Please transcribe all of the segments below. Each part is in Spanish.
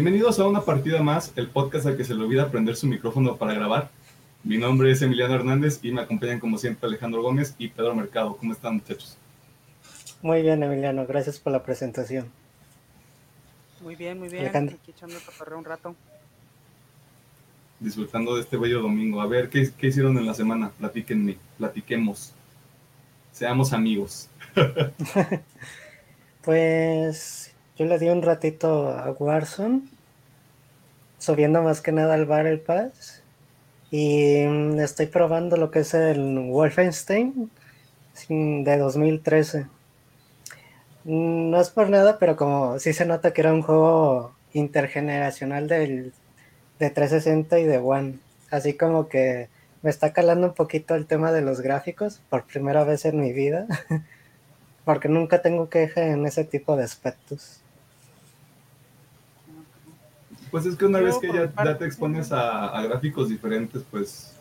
Bienvenidos a una partida más, el podcast al que se le olvida prender su micrófono para grabar. Mi nombre es Emiliano Hernández y me acompañan como siempre Alejandro Gómez y Pedro Mercado. ¿Cómo están muchachos? Muy bien, Emiliano, gracias por la presentación. Muy bien, muy bien. Aquí echando un rato. Disfrutando de este bello domingo. A ver, ¿qué, qué hicieron en la semana? Platíquenme, platiquemos. Seamos amigos. pues yo le di un ratito a Warzone, subiendo más que nada al Battle Pass. Y mm, estoy probando lo que es el Wolfenstein de 2013. Mm, no es por nada, pero como sí se nota que era un juego intergeneracional del, de 360 y de One. Así como que me está calando un poquito el tema de los gráficos por primera vez en mi vida. porque nunca tengo queja en ese tipo de aspectos. Pues es que una vez que ya, te expones a, gráficos diferentes, pues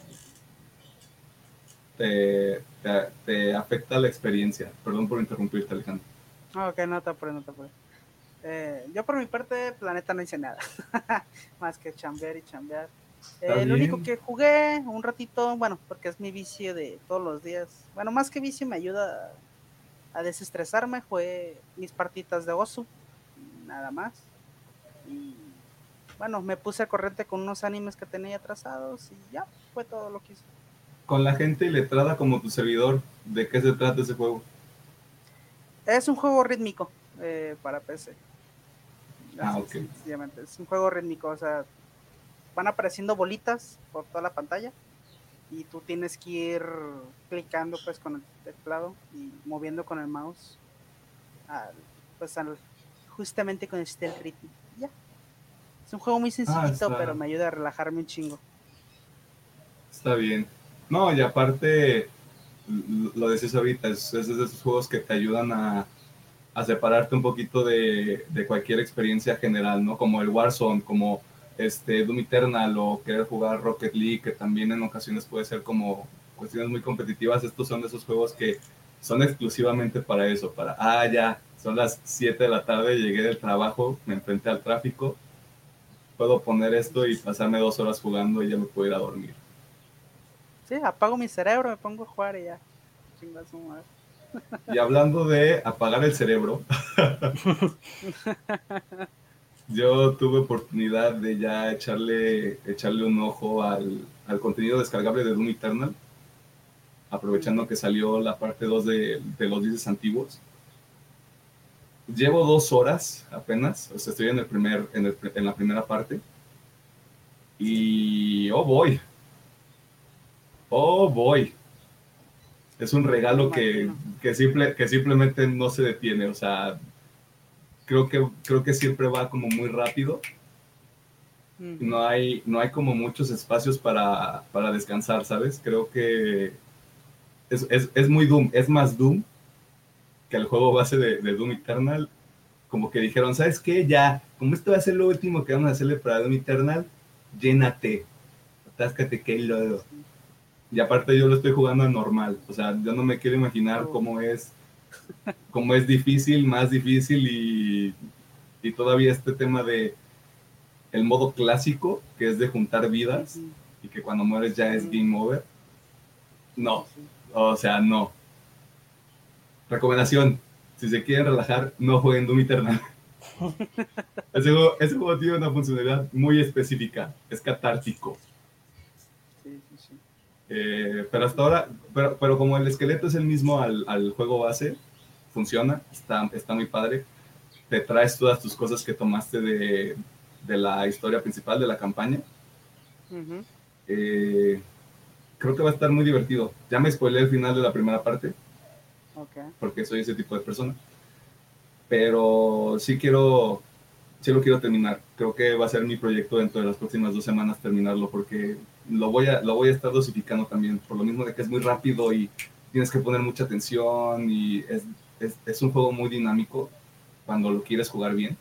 te, afecta la experiencia. Perdón por interrumpirte, Alejandro. Ok, no te apures, no te eh, yo por mi parte, Planeta no hice nada. Más que chambear y chambear. Eh, lo único que jugué un ratito, bueno, porque es mi vicio de todos los días. Bueno, más que vicio me ayuda a desestresarme, fue mis partitas de oso, nada más. Y bueno, me puse a corriente con unos animes que tenía atrasados y ya fue todo lo que hice. Con la gente iletrada como tu servidor, ¿de qué se trata ese juego? Es un juego rítmico eh, para PC. ah, ok. Es un juego rítmico, o sea, van apareciendo bolitas por toda la pantalla y tú tienes que ir clicando pues con el teclado y moviendo con el mouse pues justamente con este ritmo. Es un juego muy sencillito, ah, pero me ayuda a relajarme un chingo. Está bien. No, y aparte, lo decís ahorita, es, es, de esos juegos que te ayudan a, a separarte un poquito de, de, cualquier experiencia general, ¿no? Como el Warzone, como este Doom Eternal o querer jugar Rocket League, que también en ocasiones puede ser como cuestiones muy competitivas. Estos son de esos juegos que son exclusivamente para eso, para, ah, ya, son las 7 de la tarde, llegué del trabajo, me enfrenté al tráfico, puedo poner esto y pasarme dos horas jugando y ya me puedo ir a dormir. Sí, apago mi cerebro, me pongo a jugar y ya. Y hablando de apagar el cerebro, yo tuve oportunidad de ya echarle, echarle un ojo al, al contenido descargable de Doom Eternal, aprovechando que salió la parte 2 de, de los dices antiguos llevo dos horas apenas, o sea, estoy en, el primer, en, el, en la primera parte. Y, oh boy, oh boy, es un regalo que, que, simple, que simplemente no se detiene, o sea, creo que, creo que siempre va como muy rápido. No hay, no hay como muchos espacios para, para descansar, ¿sabes? Creo que es, es, es muy Doom, es más Doom que el juego base de, Doom Eternal, como que dijeron, ¿sabes qué? Ya, como esto va a ser lo último que vamos a hacerle para Doom Eternal, llénate, atáscate que lodo. Y aparte yo lo estoy jugando normal, o sea, yo no me quiero imaginar oh. cómo es, cómo es difícil, más difícil y, y todavía este tema de el modo clásico, que es de juntar vidas y que cuando mueres ya es game over. No, o sea, no. Recomendación, si se quieren relajar, no jueguen Doom Eternal. ese, juego, tiene una funcionalidad muy específica, es catártico. Eh, pero hasta ahora, pero, pero, como el esqueleto es el mismo al, al, juego base, funciona, está, está muy padre. Te traes todas tus cosas que tomaste de, de la historia principal de la campaña. Eh, creo que va a estar muy divertido. Ya me spoilé el final de la primera parte porque soy ese tipo de persona. Pero sí quiero, sí lo quiero terminar. Creo que va a ser mi proyecto dentro de las próximas dos semanas terminarlo, porque lo voy a, lo voy a estar dosificando también, por lo mismo de que es muy rápido y tienes que poner mucha atención y es, es, es un juego muy dinámico cuando lo quieres jugar bien.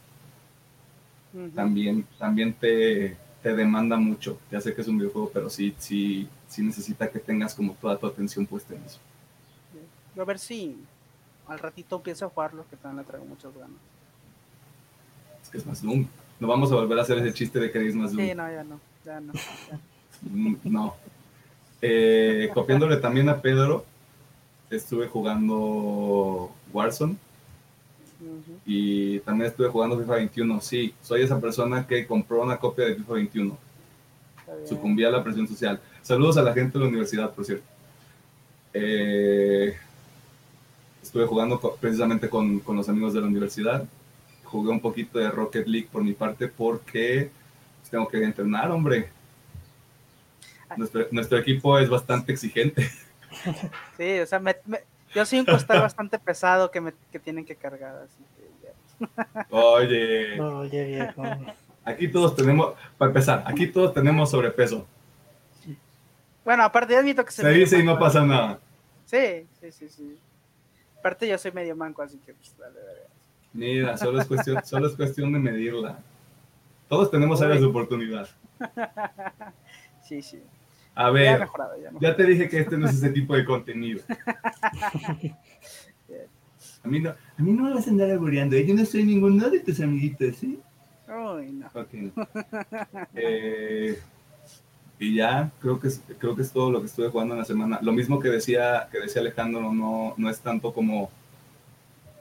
También, también te, te demanda mucho. Ya sé que es un videojuego, pero sí, sí, sí necesita que tengas como toda tu atención puesta en eso a ver si al ratito empiezo a jugarlo, que también le traigo muchas ganas. Es que es más Doom. No vamos a volver a hacer ese chiste de que eres más Sí, no, ya no. Ya no. No. Eh, copiándole también a Pedro, estuve jugando Warzone. Y también estuve jugando FIFA 21. Sí, soy esa persona que compró una copia de FIFA 21. Sucumbí a la presión social. Saludos a la gente de la universidad, por cierto. Eh, estuve jugando precisamente con, con, los amigos de la universidad. Jugué un poquito de Rocket League por mi parte porque pues, tengo que entrenar, hombre. Nuestro, nuestro, equipo es bastante exigente. Sí, o sea, yo soy un costal bastante pesado que, me, que tienen que cargar. Así Oye. Oye, viejo. Aquí todos tenemos, para empezar, aquí todos tenemos sobrepeso. Bueno, aparte ya admito que se, se dice y no pasa nada. Sí, sí, sí, sí. Aparte yo soy medio manco, así que pues dale, dale. Mira, solo es cuestión, solo es cuestión de medirla. Todos tenemos áreas de oportunidad. Sí, sí. A ver, ya, te dije que este no es ese tipo de contenido. a, mí no, a mí no me vas a andar aburriendo. Yo no soy ninguno de tus amiguitos, ¿sí? Uy, no. Eh, y ya, creo que, es, creo que es todo lo que estuve jugando en la semana. Lo mismo que decía, que decía Alejandro, no, no es tanto como,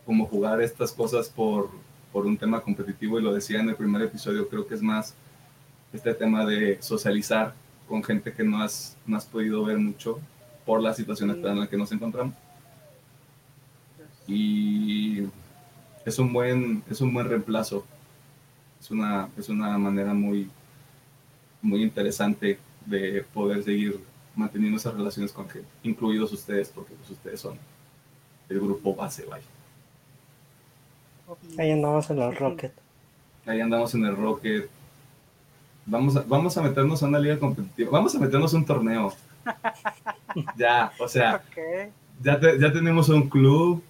como jugar estas cosas por, por un tema competitivo, y lo decía en el primer episodio, creo que es más este tema de socializar con gente que no has, no has podido ver mucho por la situación actual en la que nos encontramos. Y es un buen, es un buen reemplazo. Es una, es una manera muy, muy interesante de poder seguir manteniendo esas relaciones con gente, incluidos ustedes, porque pues, ustedes son el grupo base, vaya. Ahí andamos en el Rocket. Ahí andamos en el Rocket. Vamos a, vamos a meternos a una liga competitiva. Vamos a meternos a un torneo. ya, o sea, ya, ya tenemos un club.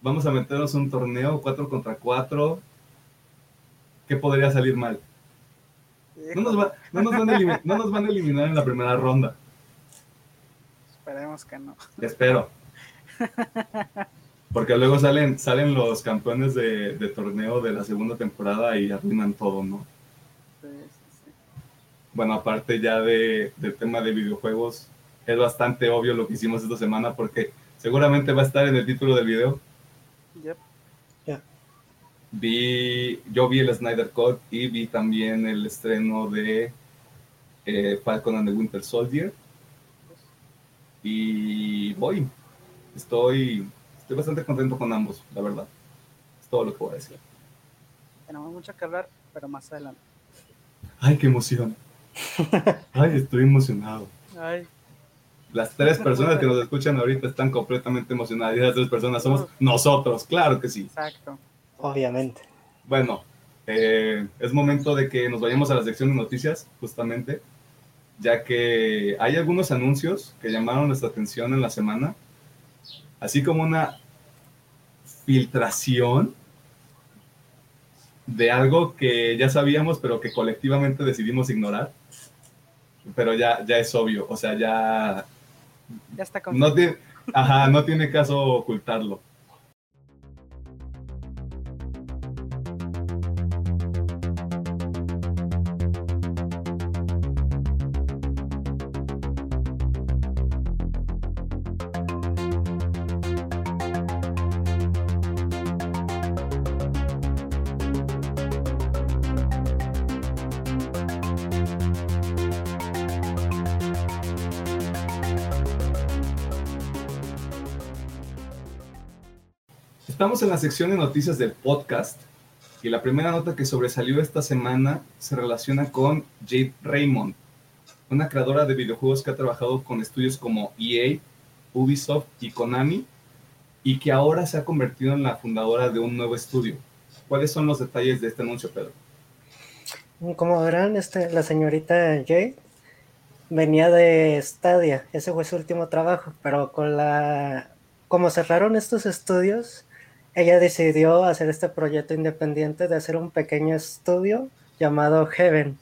Vamos a meternos a un torneo 4 contra 4. ¿Qué podría salir mal? No nos, no, nos van a no nos van a eliminar en la primera ronda. Esperemos que no. Espero. Porque luego salen, salen los campeones de, de torneo de la segunda temporada y arruinan todo, ¿no? bueno, aparte ya de, del tema de videojuegos, es bastante obvio lo que hicimos esta semana porque seguramente va a estar en el título del video. Yep. Vi, yo vi el Snyder Cut y vi también el estreno de eh, Falcon and the Winter Soldier. Y voy, estoy, estoy bastante contento con ambos, la verdad. Es todo lo que voy a decir. Tenemos mucho que hablar, pero más adelante. Ay, qué emoción. Ay, estoy emocionado. Las tres personas que nos escuchan ahorita están completamente emocionadas. Y las tres personas somos nosotros, claro que sí. Exacto. Obviamente. Bueno, eh, es momento de que nos vayamos a la sección de noticias, justamente, ya que hay algunos anuncios que llamaron nuestra atención en la semana, así como una filtración de algo que ya sabíamos, pero que colectivamente decidimos ignorar pero ya, ya es obvio, o sea, ya... Ya está no tiene, Ajá, no tiene caso ocultarlo. En la sección de noticias del podcast y la primera nota que sobresalió esta semana se relaciona con Jade Raymond, una creadora de videojuegos que ha trabajado con estudios como EA, Ubisoft y Konami y que ahora se ha convertido en la fundadora de un nuevo estudio. ¿Cuáles son los detalles de este anuncio, Pedro? Como verán, este, la señorita Jade venía de Stadia, ese fue su último trabajo, pero con la como cerraron estos estudios, ella decidió hacer este proyecto independiente de hacer un pequeño estudio llamado Heaven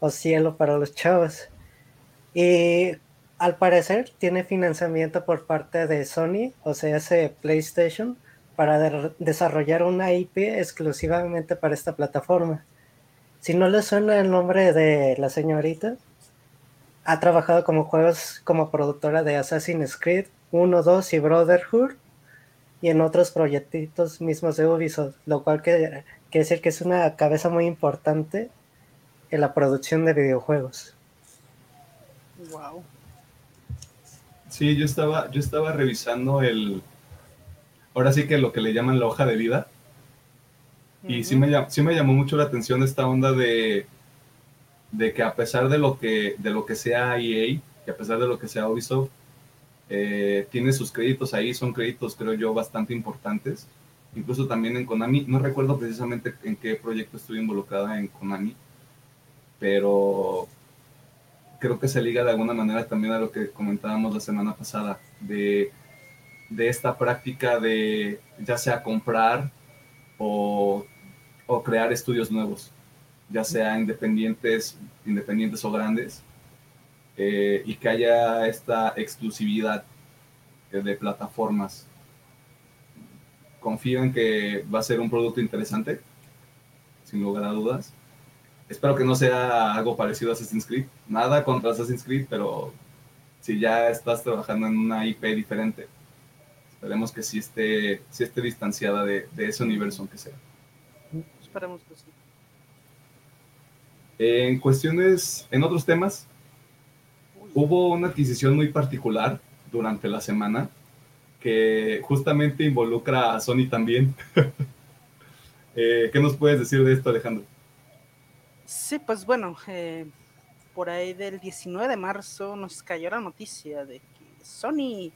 o Cielo para los chavos. Y al parecer tiene financiamiento por parte de Sony, o sea, ese PlayStation, para desarrollar una IP exclusivamente para esta plataforma. si no le suena el nombre de la señorita, ha trabajado como juegos como productora de Assassin's Creed 1, 2 y Brotherhood y en otros proyectitos mismos de Ubisoft, lo cual quiere decir que es una cabeza muy importante en la producción de videojuegos. Wow. Sí, yo estaba, yo estaba revisando el, ahora sí que lo que le llaman la hoja de vida, y sí, me, sí me llamó mucho la atención esta onda de, de que a pesar de lo que, de lo que sea EA, que a pesar de lo que sea Ubisoft, eh, tiene sus créditos ahí, son créditos creo yo bastante importantes. Incluso también en Konami, no recuerdo precisamente en qué proyecto estuve involucrada en Konami, pero creo que se liga de alguna manera también a lo que comentábamos la semana pasada, de, de esta práctica de ya sea comprar o, o crear estudios nuevos, ya sea independientes, independientes o grandes, eh, y que haya esta exclusividad de plataformas. Confío en que va a ser un producto interesante, sin lugar a dudas. Espero que no sea algo parecido a Assassin's Creed. Nada contra Assassin's Creed, pero si ya estás trabajando en una IP diferente, esperemos que sí esté, sí esté distanciada de, de ese universo, aunque sea. Esperemos que sí. En cuestiones, en otros temas, hubo una adquisición muy particular durante la semana que justamente involucra a Sony también. Eh, ¿Qué nos puedes decir de esto, Alejandro? Sí, pues bueno, eh, por ahí del 19 de marzo nos cayó la noticia de que Sony,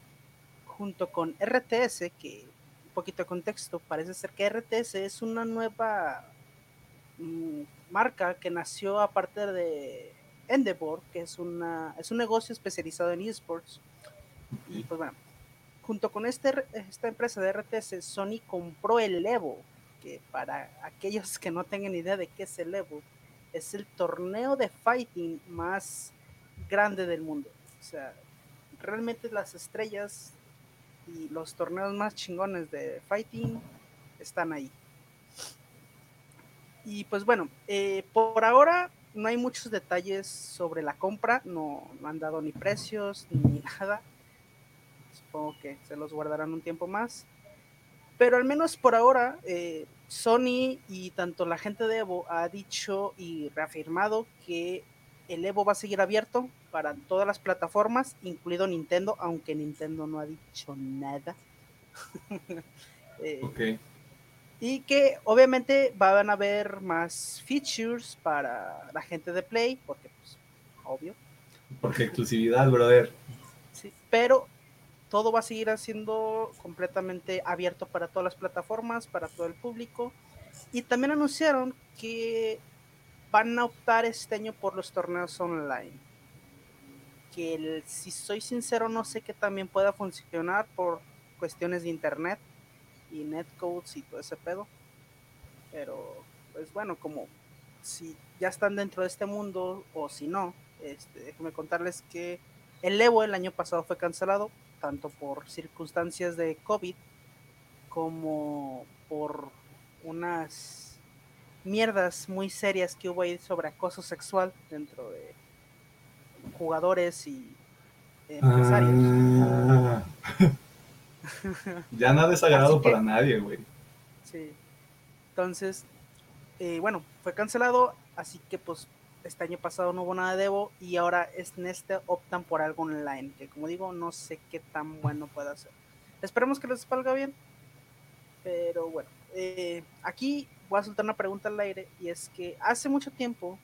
junto con RTS, que un poquito de contexto, parece ser que RTS es una nueva mm, marca que nació a partir de Endeavor, que es, una, es un negocio especializado en esports. Y pues bueno, junto con este, esta empresa de RTS, Sony compró el Evo, que para aquellos que no tengan idea de qué es el Evo, es el torneo de fighting más grande del mundo. O sea, realmente las estrellas y los torneos más chingones de fighting están ahí. Y pues bueno, eh, por ahora no hay muchos detalles sobre la compra, no, han dado ni precios ni nada. Supongo que se los guardarán un tiempo más. Pero al menos por ahora, eh, Sony y tanto la gente de Evo ha dicho y reafirmado que el Evo va a seguir abierto para todas las plataformas, incluido Nintendo, aunque Nintendo no ha dicho nada. eh, y que obviamente van a haber más features para la gente de Play, porque pues, obvio. Porque exclusividad, brother. Sí, pero todo va a seguir siendo completamente abierto para todas las plataformas, para todo el público. Y también anunciaron que van a optar este año por los torneos online. Que si soy sincero no sé que también pueda funcionar por cuestiones de internet y netcodes y todo ese pedo. Pero, pues bueno, como si ya están dentro de este mundo o si no, este, déjenme contarles que el Evo el año pasado fue cancelado, tanto por circunstancias de COVID como por unas mierdas muy serias que hubo ahí sobre acoso sexual dentro de jugadores y empresarios. Ah. ya nada es sagrado para nadie, güey. Sí. Entonces, eh, bueno, fue cancelado, así que pues este año pasado no hubo nada de Evo y ahora en este optan por algo online, que como digo, no sé qué tan bueno pueda ser. Esperemos que les salga bien, pero bueno, eh, aquí voy a soltar una pregunta al aire y es que hace mucho tiempo,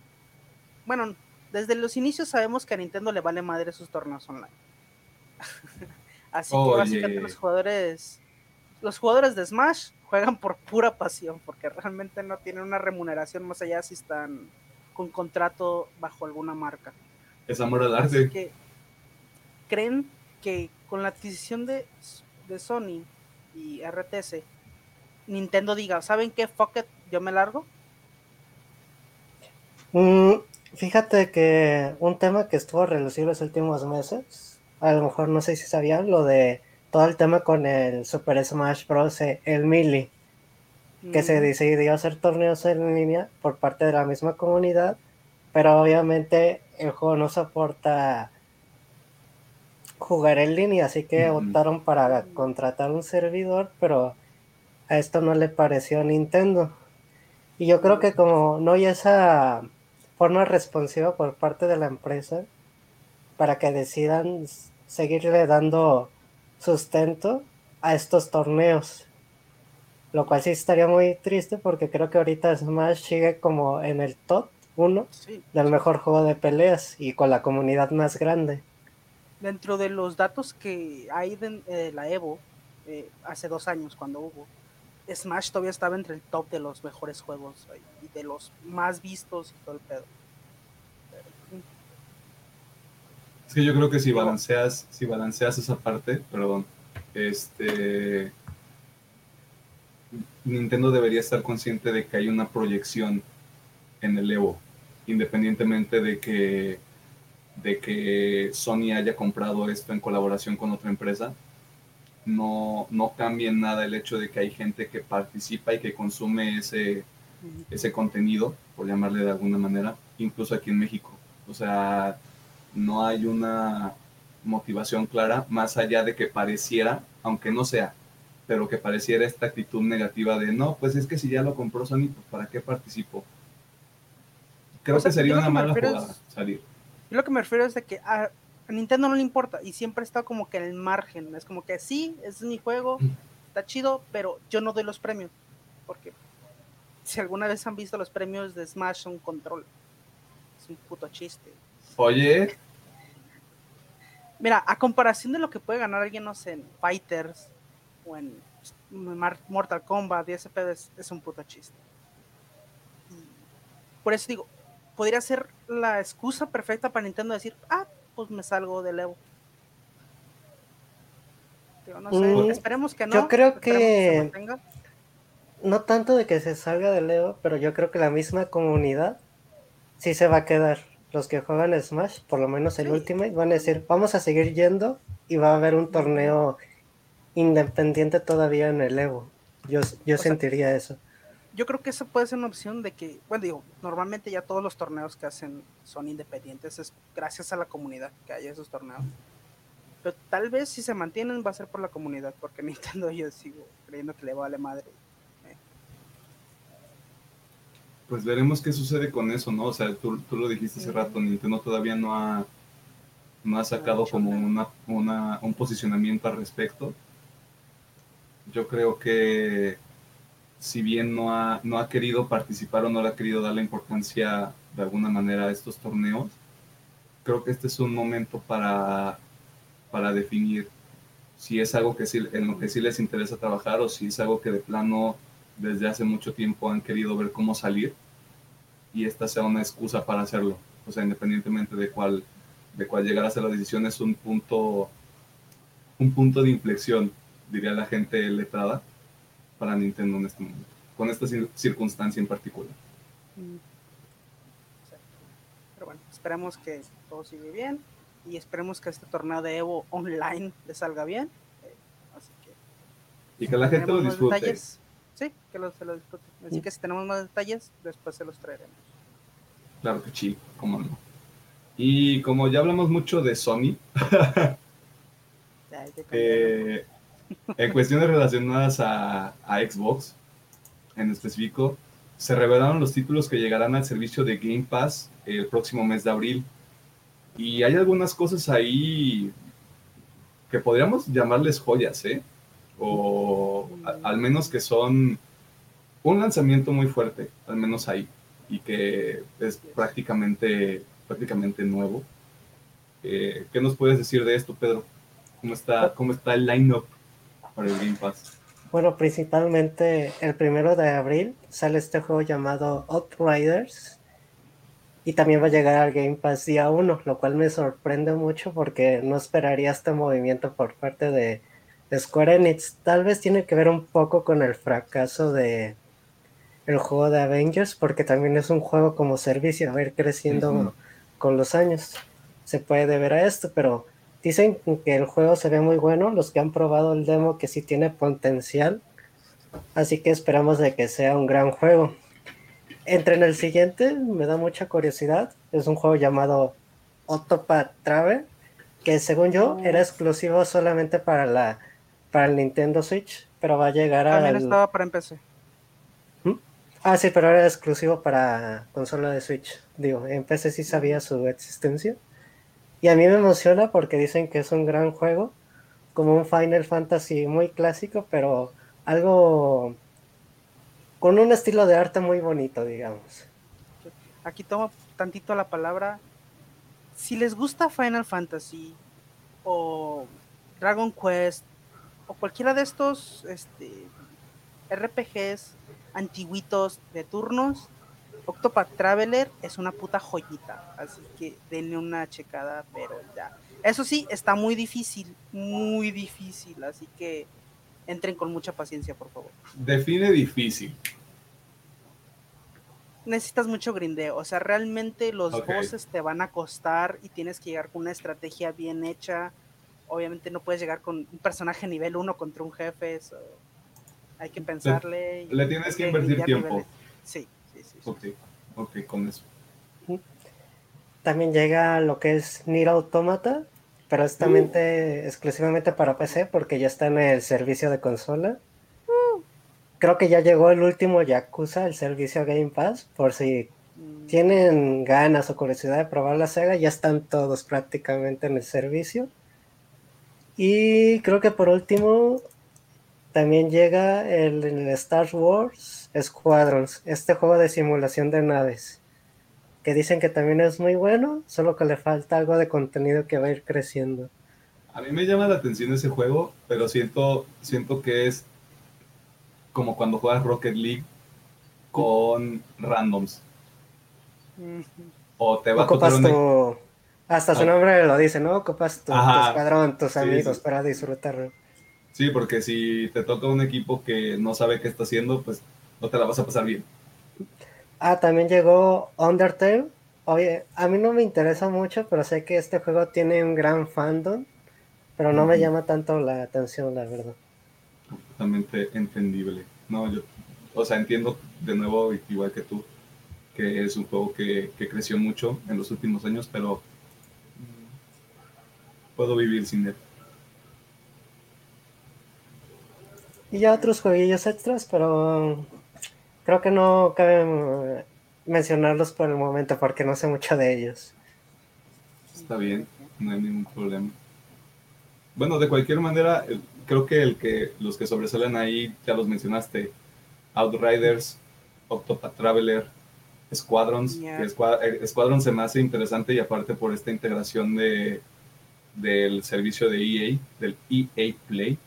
bueno, desde los inicios sabemos que a Nintendo le vale madre sus torneos online. Así que básicamente los jugadores, los jugadores de Smash juegan por pura pasión, porque realmente no tienen una remuneración más allá si están con contrato bajo alguna marca. Es amor al arte. ¿Creen que con la adquisición de, de Sony y RTS, Nintendo diga, ¿saben qué? Fuck it, yo me largo. Mm, fíjate que un tema que estuvo relucido los últimos meses a lo mejor no sé si sabían lo de todo el tema con el Super Smash Bros. Eh, el Melee. que se decidió hacer torneos en línea por parte de la misma comunidad, pero obviamente el juego no soporta jugar en línea, así que optaron para contratar un servidor, pero a esto no le pareció a Nintendo. Y yo creo que como no hay esa forma responsiva por parte de la empresa para que decidan seguirle dando sustento a estos torneos. Lo cual sí estaría muy triste porque creo que ahorita Smash sigue como en el top 1 del mejor juego de peleas y con la comunidad más grande. Dentro de los datos que hay de eh, la Evo, eh, hace dos años cuando hubo, Smash todavía estaba entre el top de los mejores juegos y de los más vistos y todo el pedo. Es que yo creo que si balanceas, si balanceas esa parte, perdón, este Nintendo debería estar consciente de que hay una proyección en el Evo, independientemente de que de que Sony haya comprado esto en colaboración con otra empresa, no, no cambia nada el hecho de que hay gente que participa y que consume ese, ese contenido, por llamarle de alguna manera, incluso aquí en México. O sea, no hay una motivación clara más allá de que pareciera, aunque no sea, pero que pareciera esta actitud negativa de no, pues es que si ya lo compró Sony, pues ¿para qué participo? Creo que sería una mala jugada salir. Yo lo que me refiero es de que a, Nintendo no le importa y siempre está como que en el margen. Es como que sí, es mi juego, está chido, pero yo no doy los premios. Porque si alguna vez han visto los premios de Smash son control. Es un puto chiste. Oye. Mira, a comparación de lo que puede ganar alguien, no sé, en Fighters o en Mortal Kombat, DSP es, es un puto chiste. Por eso digo, podría ser la excusa perfecta para Nintendo decir, ah, pues me salgo del Evo. no sé, mm, esperemos que no. Yo creo que, no tanto de que se salga del Evo, pero yo creo que la misma comunidad sí se va a quedar. Los que juegan Smash, por lo menos el último, van a decir, vamos a seguir yendo y va a haber un torneo independiente todavía en el Evo. Yo, yo sentiría eso yo creo que eso puede ser una opción de que, bueno, digo, normalmente ya todos los torneos que hacen son independientes, es gracias a la comunidad que haya esos torneos. Pero tal vez si se mantienen va a ser por la comunidad, porque Nintendo yo sigo creyendo que le vale madre. Eh. Pues veremos qué sucede con eso, ¿no? O sea, tú, lo dijiste hace rato, Nintendo todavía no ha, no ha sacado como una, una, un posicionamiento al respecto. Yo creo que si bien no ha, no ha querido participar o no le ha querido dar la importancia de alguna manera a estos torneos, creo que este es un momento para, para definir si es algo que sí, en lo que sí les interesa trabajar o si es algo que de plano desde hace mucho tiempo han querido ver cómo salir y esta sea una excusa para hacerlo. O sea, independientemente de cuál, de cuál llegar a ser la decisión, es un punto, un punto de inflexión, diría la gente letrada, para Nintendo en este momento, con esta circunstancia en particular. Mm. Pero bueno, esperemos que todo siga bien y esperemos que este torneo de Evo online le salga bien. Eh, así que, y que la gente lo disfrute. Sí, que lo, se lo disfrute. Así que si tenemos más detalles, después se los traeremos. Claro que sí, cómo no. Y como ya hablamos mucho de Sony, eh, en cuestiones relacionadas a, Xbox, en específico, se revelaron los títulos que llegarán al servicio de Game Pass el próximo mes de abril. Y hay algunas cosas ahí que podríamos llamarles joyas, ¿eh? O al menos que son un lanzamiento muy fuerte, al menos ahí, y que es prácticamente, prácticamente nuevo. Eh, ¿Qué nos puedes decir de esto, Pedro? ¿Cómo está, cómo está el line-up? el Game Pass? Bueno, principalmente el primero de abril sale este juego llamado Outriders y también va a llegar al Game Pass día 1, lo cual me sorprende mucho porque no esperaría este movimiento por parte de, Square Enix. Tal vez tiene que ver un poco con el fracaso de el juego de Avengers porque también es un juego como servicio, a ir creciendo con los años. Se puede deber a esto, pero Dicen que el juego se ve muy bueno, los que han probado el demo que sí tiene potencial Así que esperamos de que sea un gran juego. Entre en el siguiente, me da mucha curiosidad. Es un juego llamado Autopath Travel, que según yo era exclusivo solamente para la para el Nintendo Switch, pero va a llegar a. También estaba para PC. ¿Mm? Ah, sí, pero era exclusivo para consola de Switch. Digo, en PC sí sabía su existencia. Y a mí me emociona porque dicen que es un gran juego, como un Final Fantasy muy clásico, pero algo con un estilo de arte muy bonito, digamos. Aquí tomo tantito la palabra. Si les gusta Final Fantasy o Dragon Quest o cualquiera de estos este, RPGs antiguitos de turnos, Octopath Traveler es una puta joyita. Así que denle una checada, pero ya. Eso sí, está muy difícil, muy difícil. Así que entren con mucha paciencia, por favor. Define difícil. Necesitas mucho grindeo, o sea, realmente los bosses te van a costar y tienes que llegar con una estrategia bien hecha. Obviamente no puedes llegar con un personaje nivel 1 contra un jefe, eso hay que pensarle. Le, tienes que invertir tiempo. Sí, sí, sí, Ok, ok, con eso. También llega lo que es Nier Automata, pero es también uh. exclusivamente para PC porque ya está en el servicio de consola. Uh. Creo que ya llegó el último Yakuza, el servicio Game Pass, por si mm. tienen ganas o curiosidad de probar la Sega, ya están todos prácticamente en el servicio. Y creo que por último también llega el, el Star Wars Squadrons, este juego de simulación de naves que dicen que también es muy bueno, solo que le falta algo de contenido que va a ir creciendo. A mí me llama la atención ese juego, pero siento, siento que es como cuando juegas Rocket League con randoms. O te va a tocar un... Hasta su nombre lo dice, ¿no? Copas tu, escuadrón, tus amigos para disfrutarlo. Sí, porque si te toca un equipo que no sabe qué está haciendo, pues no te la vas a pasar bien. Ah, también llegó Undertale. Oye, a mí no me interesa mucho, pero sé que este juego tiene un gran fandom, pero no me llama tanto la atención, la verdad. Completamente entendible. No, yo, o sea, entiendo de nuevo, igual que tú, que es un juego que, creció mucho en los últimos años, pero puedo vivir sin él. Y ya otros jueguillos extras, pero Creo que no cabe mencionarlos por el momento porque no sé mucho de ellos. Está bien, no hay ningún problema. Bueno, de cualquier manera, creo que el que los que sobresalen ahí ya los mencionaste. Outriders, Octopath Traveler, Squadrons. Squadrons se me hace interesante y aparte por esta integración de del servicio de EA, del EA Play.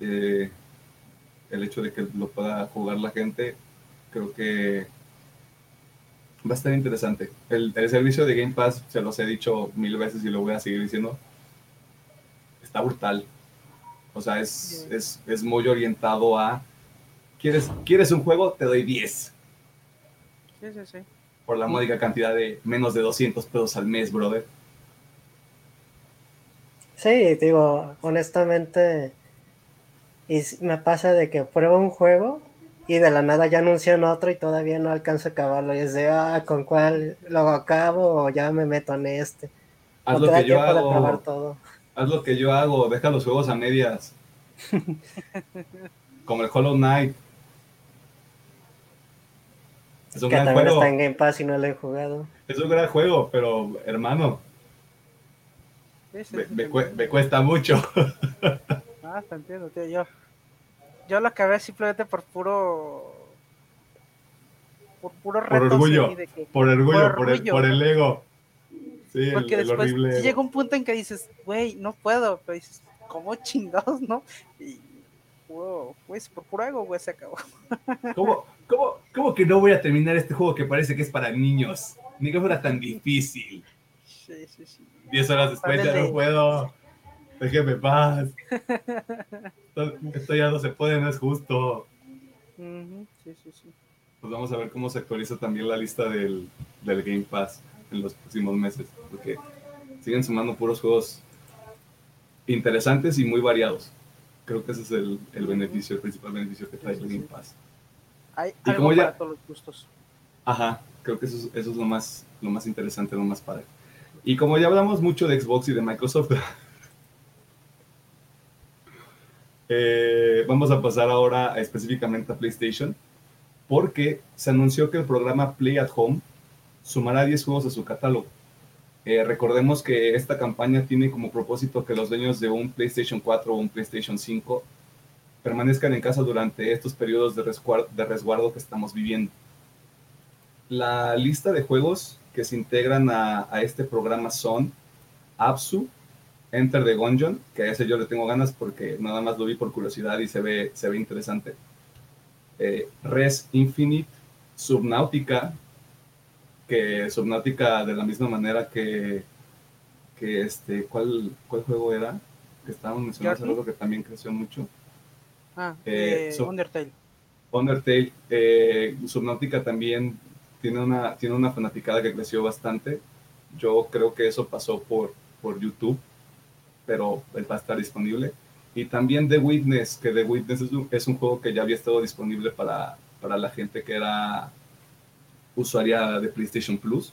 Eh, el hecho de que lo pueda jugar la gente, creo que va a estar interesante. El, servicio de Game Pass, se los he dicho mil veces y lo voy a seguir diciendo, está brutal. O sea, es, es, muy orientado a, ¿quieres, ¿quieres un juego? Te doy 10. Sí, sí, sí. Por la módica cantidad de menos de 200 pesos al mes, brother. Sí, digo, honestamente, y me pasa de que pruebo un juego y de la nada ya anuncian otro y todavía no alcanzo a acabarlo. Y es de, ah, ¿con cuál lo acabo o ya me meto en este? Haz lo que yo hago. Todo. Haz lo que yo hago, deja los juegos a medias. Como el Hollow Knight. Es un que gran también juego. está en Game Pass y no lo he jugado. Es un gran juego, pero hermano, me, me, cuesta mucho. Ah, te entiendo, tío. Yo, yo lo acabé simplemente por puro. Por puro reto. Por orgullo. por, orgullo por, el, ego. Sí, Porque después llega un punto en que dices, güey, no puedo. Pero dices, ¿cómo chingados, no? Y, wow, pues por puro ego, güey, se acabó. ¿Cómo, cómo, ¿Cómo que no voy a terminar este juego que parece que es para niños? Ni que fuera tan difícil. Sí, sí, sí. Diez horas después ya no puedo. Déjeme paz. Esto, ya no se puede, no es justo. Sí, sí, sí. Pues vamos a ver cómo se actualiza también la lista del, del Game Pass en los próximos meses, porque siguen sumando puros juegos interesantes y muy variados. Creo que ese es el, el beneficio, el principal beneficio que trae el Game Pass. Hay y algo para todos los gustos. Ajá, creo que eso es, eso es lo, más, lo más interesante, lo más padre. Y como ya hablamos mucho de Xbox y de Microsoft, eh, vamos a pasar ahora específicamente a PlayStation, porque se anunció que el programa Play at Home sumará 10 juegos a su catálogo. Eh, recordemos que esta campaña tiene como propósito que los dueños de un PlayStation 4 o un PlayStation 5 permanezcan en casa durante estos periodos de resguardo, de resguardo que estamos viviendo. La lista de juegos que se integran a, este programa son Absu, Enter the Gungeon, que a ese yo le tengo ganas porque nada más lo vi por curiosidad y se ve, se ve interesante. Eh, Res Infinite, Subnautica, que Subnautica de la misma manera que, que este, ¿cuál, ¿cuál juego era? Que estábamos mencionando hace que también creció mucho. Ah, eh, eh Undertale. Undertale, eh, Subnautica también tiene una, tiene una fanaticada que creció bastante. Yo creo que eso pasó por, por YouTube, pero va a estar disponible. Y también The Witness, que The Witness es un, es un juego que ya había estado disponible para, para la gente que era usuaria de PlayStation Plus.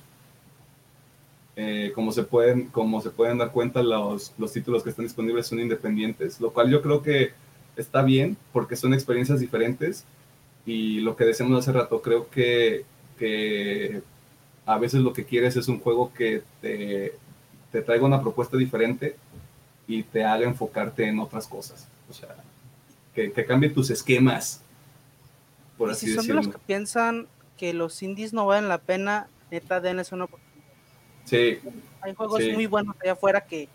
Eh, como, se pueden, como se pueden dar cuenta, los, los títulos que están disponibles son independientes, lo cual yo creo que está bien porque son experiencias diferentes y lo que decíamos hace rato, creo que, que a veces lo que quieres es un juego que te, te traiga una propuesta diferente y te haga enfocarte en otras cosas. O sea, que, que cambie tus esquemas, por así si son de los que piensan que los indies no valen la pena, neta, denles una oportunidad. Sí. Hay juegos muy buenos allá afuera que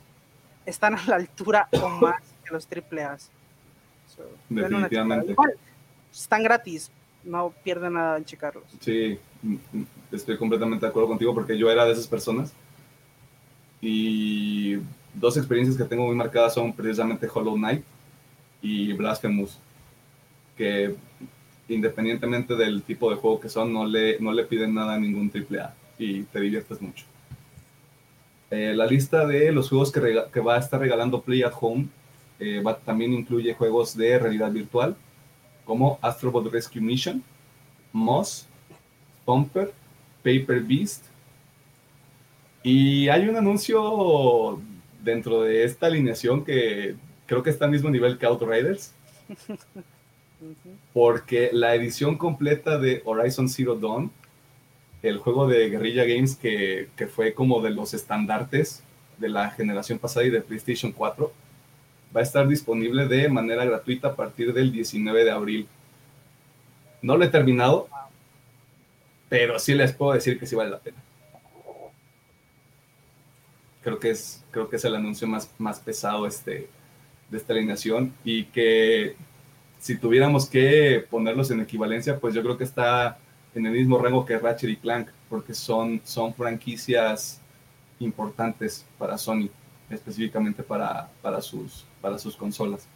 están a la altura o más que los triple A. Definitivamente. están gratis, no pierden nada en checarlos. Sí, mm, estoy completamente de acuerdo contigo porque yo era de esas personas. Y dos experiencias que tengo muy marcadas son precisamente Hollow Knight y Blasphemous, que independientemente del tipo de juego que son, no le, no le piden nada a ningún AAA y te diviertes mucho. Eh, la lista de los juegos que, que, va a estar regalando Play at Home eh, también incluye juegos de realidad virtual como Astrobot Rescue Mission, Moss, Pumper, Paper Beast. Y hay un anuncio dentro de esta alineación que creo que está al mismo nivel que Outriders. porque la edición completa de Horizon Zero Dawn, el juego de Guerrilla Games que, fue como de los estandartes de la generación pasada y de PlayStation 4, va a estar disponible de manera gratuita a partir del 19 de abril. No lo he terminado, pero sí les puedo decir que sí vale la pena. Creo que es, creo que es el anuncio más, más pesado este, de esta alineación y que si tuviéramos que ponerlos en equivalencia, pues yo creo que está en el mismo rango que Ratchet y Clank, porque son, son franquicias importantes para Sony, específicamente para, para, sus, para sus consolas.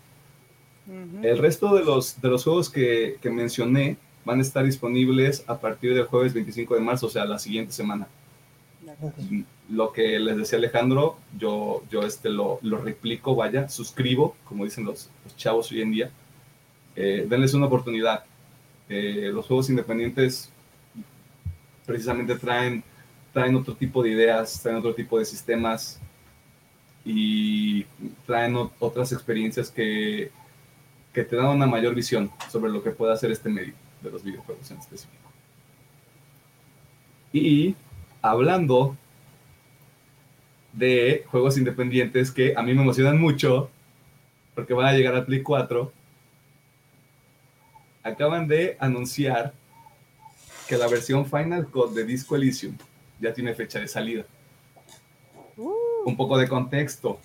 El resto de los, de los juegos que, que, mencioné van a estar disponibles a partir del jueves 25 de marzo, o sea, la siguiente semana. Lo que les decía Alejandro, yo, yo este lo, lo replico, vaya, suscribo, como dicen los, los chavos hoy en día eh, denles una oportunidad. Eh, los juegos independientes precisamente traen, traen otro tipo de ideas, traen otro tipo de sistemas y traen otras experiencias que, que te dan una mayor visión sobre lo que puede hacer este medio de los videojuegos en específico. Y hablando de juegos independientes que a mí me emocionan mucho porque van a llegar a Play 4 acaban de anunciar que la versión Final Cut de Disco Elysium ya tiene fecha de salida. Uh. Un poco de contexto.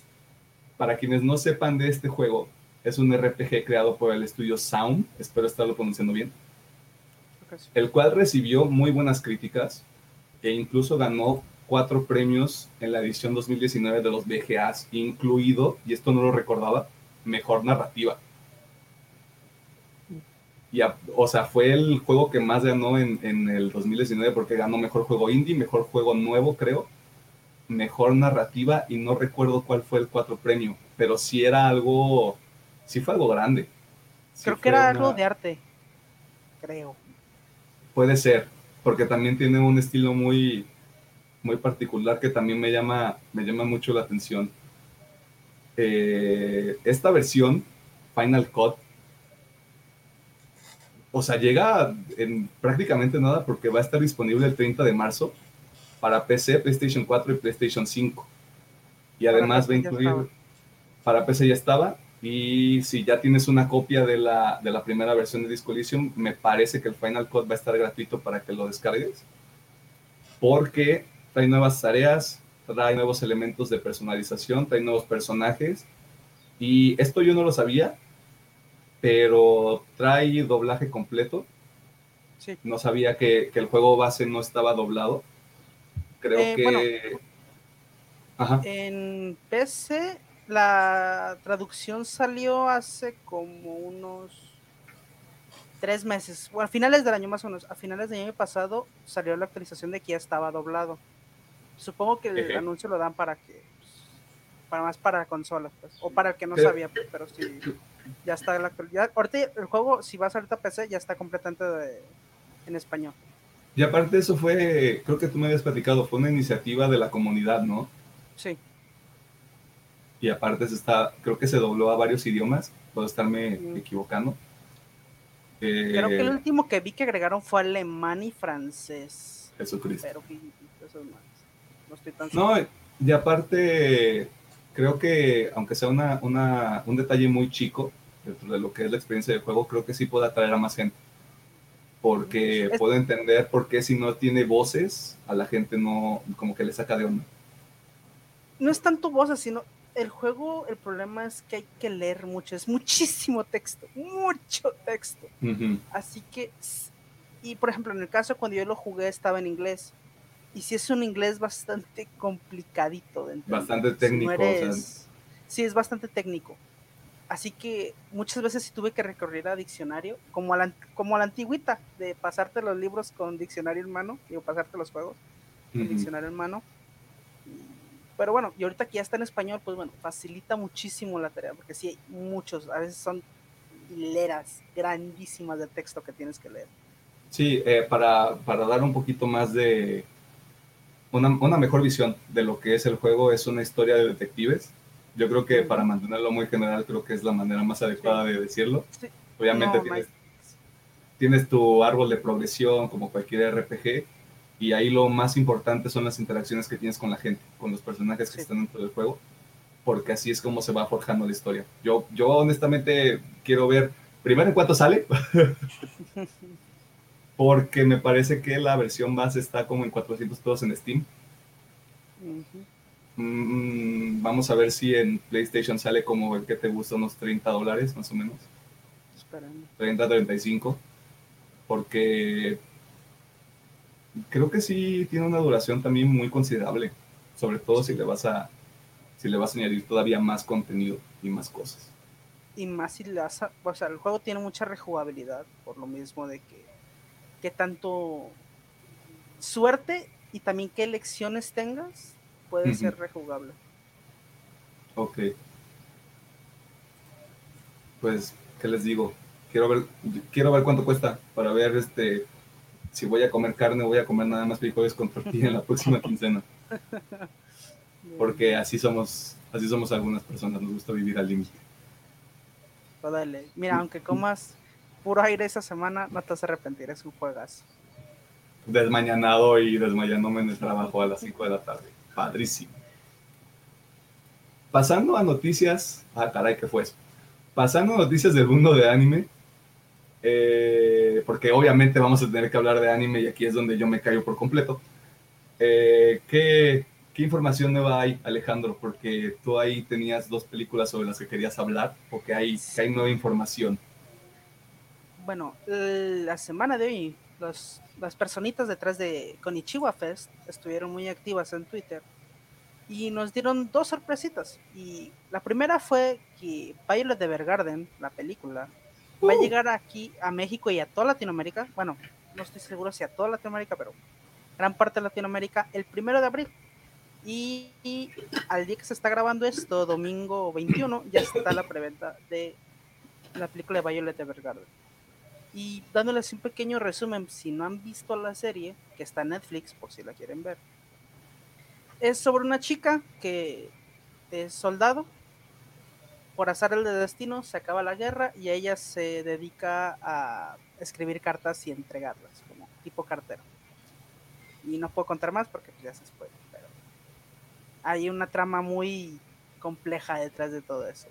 Para quienes no sepan de este juego, es un RPG creado por el estudio Sound, espero estarlo pronunciando bien, el cual recibió muy buenas críticas e incluso ganó cuatro premios en la edición 2019 de los BGAs, incluido, y esto no lo recordaba, Mejor Narrativa o sea, fue el juego que más ganó en, en, el 2019 porque ganó mejor juego indie, mejor juego nuevo, creo, mejor narrativa y no recuerdo cuál fue el cuatro premio, pero sí era algo, sí fue algo grande. creo que era algo de arte, creo. Puede ser, porque también tiene un estilo muy, muy particular que también me llama, me llama mucho la atención. Eh, esta versión, Final Cut, o sea, llega en prácticamente nada porque va a estar disponible el 30 de marzo para PC, PlayStation 4 y PlayStation 5. Y además va a incluir, para PC ya estaba, y si ya tienes una copia de la, de la primera versión de Disco Elysium, me parece que el Final Cut va a estar gratuito para que lo descargues, porque trae nuevas tareas, trae nuevos elementos de personalización, trae nuevos personajes, y esto yo no lo sabía, pero trae doblaje completo. No sabía que, el juego base no estaba doblado. Creo eh, que... En PC la traducción salió hace como unos tres meses, o a finales del año más o menos, a finales del año pasado salió la actualización de que ya estaba doblado. Supongo que el anuncio lo dan para que, para más para consolas, pues, o para el que no sabía, pues, pero sí ya está la actualidad. Ahorita el juego, si vas ahorita a PC, ya está completamente en español. Y aparte eso fue, creo que tú me habías platicado, fue una iniciativa de la comunidad, ¿no? Sí. Y aparte se está, creo que se dobló a varios idiomas, puedo estarme equivocando. creo que el eh, último que vi que agregaron fue alemán y francés. Jesucristo. Pero eso no estoy tan No, y aparte, creo que aunque sea una, una, un detalle muy chico, dentro de lo que es la experiencia de juego, creo que sí puede atraer a más gente. Porque puedo entender por qué si no tiene voces, a la gente no, como que le saca de onda. No es tanto voces, sino el juego, el problema es que hay que leer mucho, es muchísimo texto, mucho texto. Así que, y por ejemplo, en el caso cuando yo lo jugué estaba en inglés. Y si es un inglés bastante complicadito. De bastante técnico. Sí, es bastante técnico. Así que muchas veces sí tuve que recurrir a diccionario, como a la, como a la antigüita, de pasarte los libros con diccionario en mano, digo, pasarte los juegos con diccionario en mano. Pero bueno, y ahorita que ya está en español, pues bueno, facilita muchísimo la tarea, porque sí hay muchos, a veces son hileras grandísimas de texto que tienes que leer. Sí, eh, para, para dar un poquito más de, una, una, mejor visión de lo que es el juego, es una historia de detectives yo creo que para mantenerlo muy general, creo que es la manera más adecuada de decirlo. Obviamente tienes, tu árbol de progresión como cualquier RPG y ahí lo más importante son las interacciones que tienes con la gente, con los personajes que están dentro del juego, porque así es como se va forjando la historia. Yo, yo honestamente quiero ver primero en cuánto sale, porque me parece que la versión base está como en 400 pesos en Steam. Mm, vamos a ver si en PlayStation sale como el que te gusta, unos 30 dólares más o menos. Esperando. 30, 35. Porque creo que sí tiene una duración también muy considerable. Sobre todo si le vas a si le vas a añadir todavía más contenido y más cosas. Y más si le o sea, el juego tiene mucha rejugabilidad, por lo mismo de que, que tanto suerte y también qué elecciones tengas puede ser rejugable. Ok. Pues, ¿qué les digo? Quiero ver, quiero ver cuánto cuesta para ver este si voy a comer carne o voy a comer nada más frijoles con tortilla en la próxima quincena. Porque así somos, así somos algunas personas, nos gusta vivir al límite. Pues dale. Mira, aunque comas puro aire esa semana, no te vas a arrepentir, es un juegazo. Desmañanado y desmayándome en el trabajo a las 5 de la tarde padrísimo. Pasando a noticias, ah, caray, ¿qué fue eso? Pasando a noticias del mundo de anime, eh, porque obviamente vamos a tener que hablar de anime y aquí es donde yo me callo por completo. Eh, ¿qué, información nueva hay, Alejandro? Porque tú ahí tenías dos películas sobre las que querías hablar, o que hay, hay nueva información. Bueno, la semana de hoy las personitas detrás de Konichiwa Fest estuvieron muy activas en Twitter y nos dieron dos sorpresitas. Y la primera fue que Violet de Evergarden, la película, va a uh. llegar aquí a México y a toda Latinoamérica. Bueno, no estoy seguro si a toda Latinoamérica, pero gran parte de Latinoamérica el primero de abril. Y, al día que se está grabando esto, domingo 21, ya está la preventa de la película de Violet Evergarden. Y dándoles un pequeño resumen, si no han visto la serie, que está en Netflix por si la quieren ver, es sobre una chica que es soldado. Por azar el de destino se acaba la guerra y ella se dedica a escribir cartas y entregarlas, como tipo cartero. Y no puedo contar más porque ya se puede, pero hay una trama muy compleja detrás de todo eso.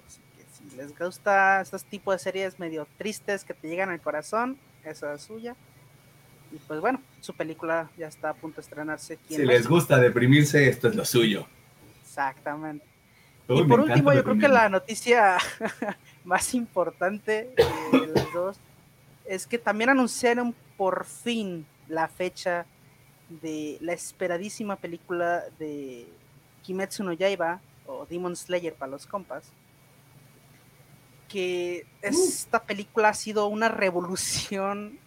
Si les gusta estos tipos de series medio tristes que te llegan al corazón, esa es suya. Y pues bueno, su película ya está a punto de estrenarse. Si les gusta deprimirse, esto es lo suyo. Exactamente. y por último, yo creo que la noticia más importante de las dos es que también anunciaron por fin la fecha de la esperadísima película de Kimetsu no Yaiba o Demon Slayer para los compas. Que uh. esta película ha sido una revolución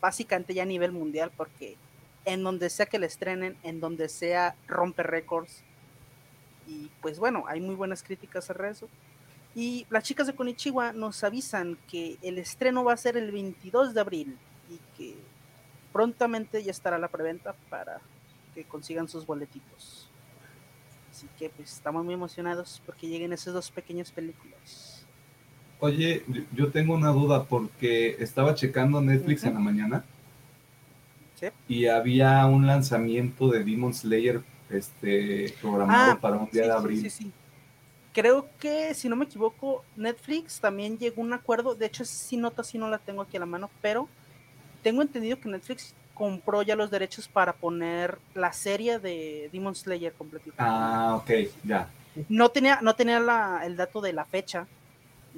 básicamente ya a nivel mundial, porque en donde sea que le estrenen, en donde sea, rompe récords. Y pues bueno, hay muy buenas críticas a eso. Y las chicas de Konichiwa nos avisan que el estreno va a ser el 22 de abril y que prontamente ya estará la preventa para que consigan sus boletitos. Así que pues estamos muy emocionados porque lleguen esas dos pequeñas películas. Oye, yo tengo una duda porque estaba checando Netflix en la mañana y había un lanzamiento de Demon Slayer este, programado ah, para un día de abril. Sí, Creo que, si no me equivoco, Netflix también llegó a un acuerdo. De hecho, si nota, si no la tengo aquí a la mano, pero tengo entendido que Netflix compró ya los derechos para poner la serie de Demon Slayer completita. Ah, ok, ya. No tenía, no tenía el dato de la fecha,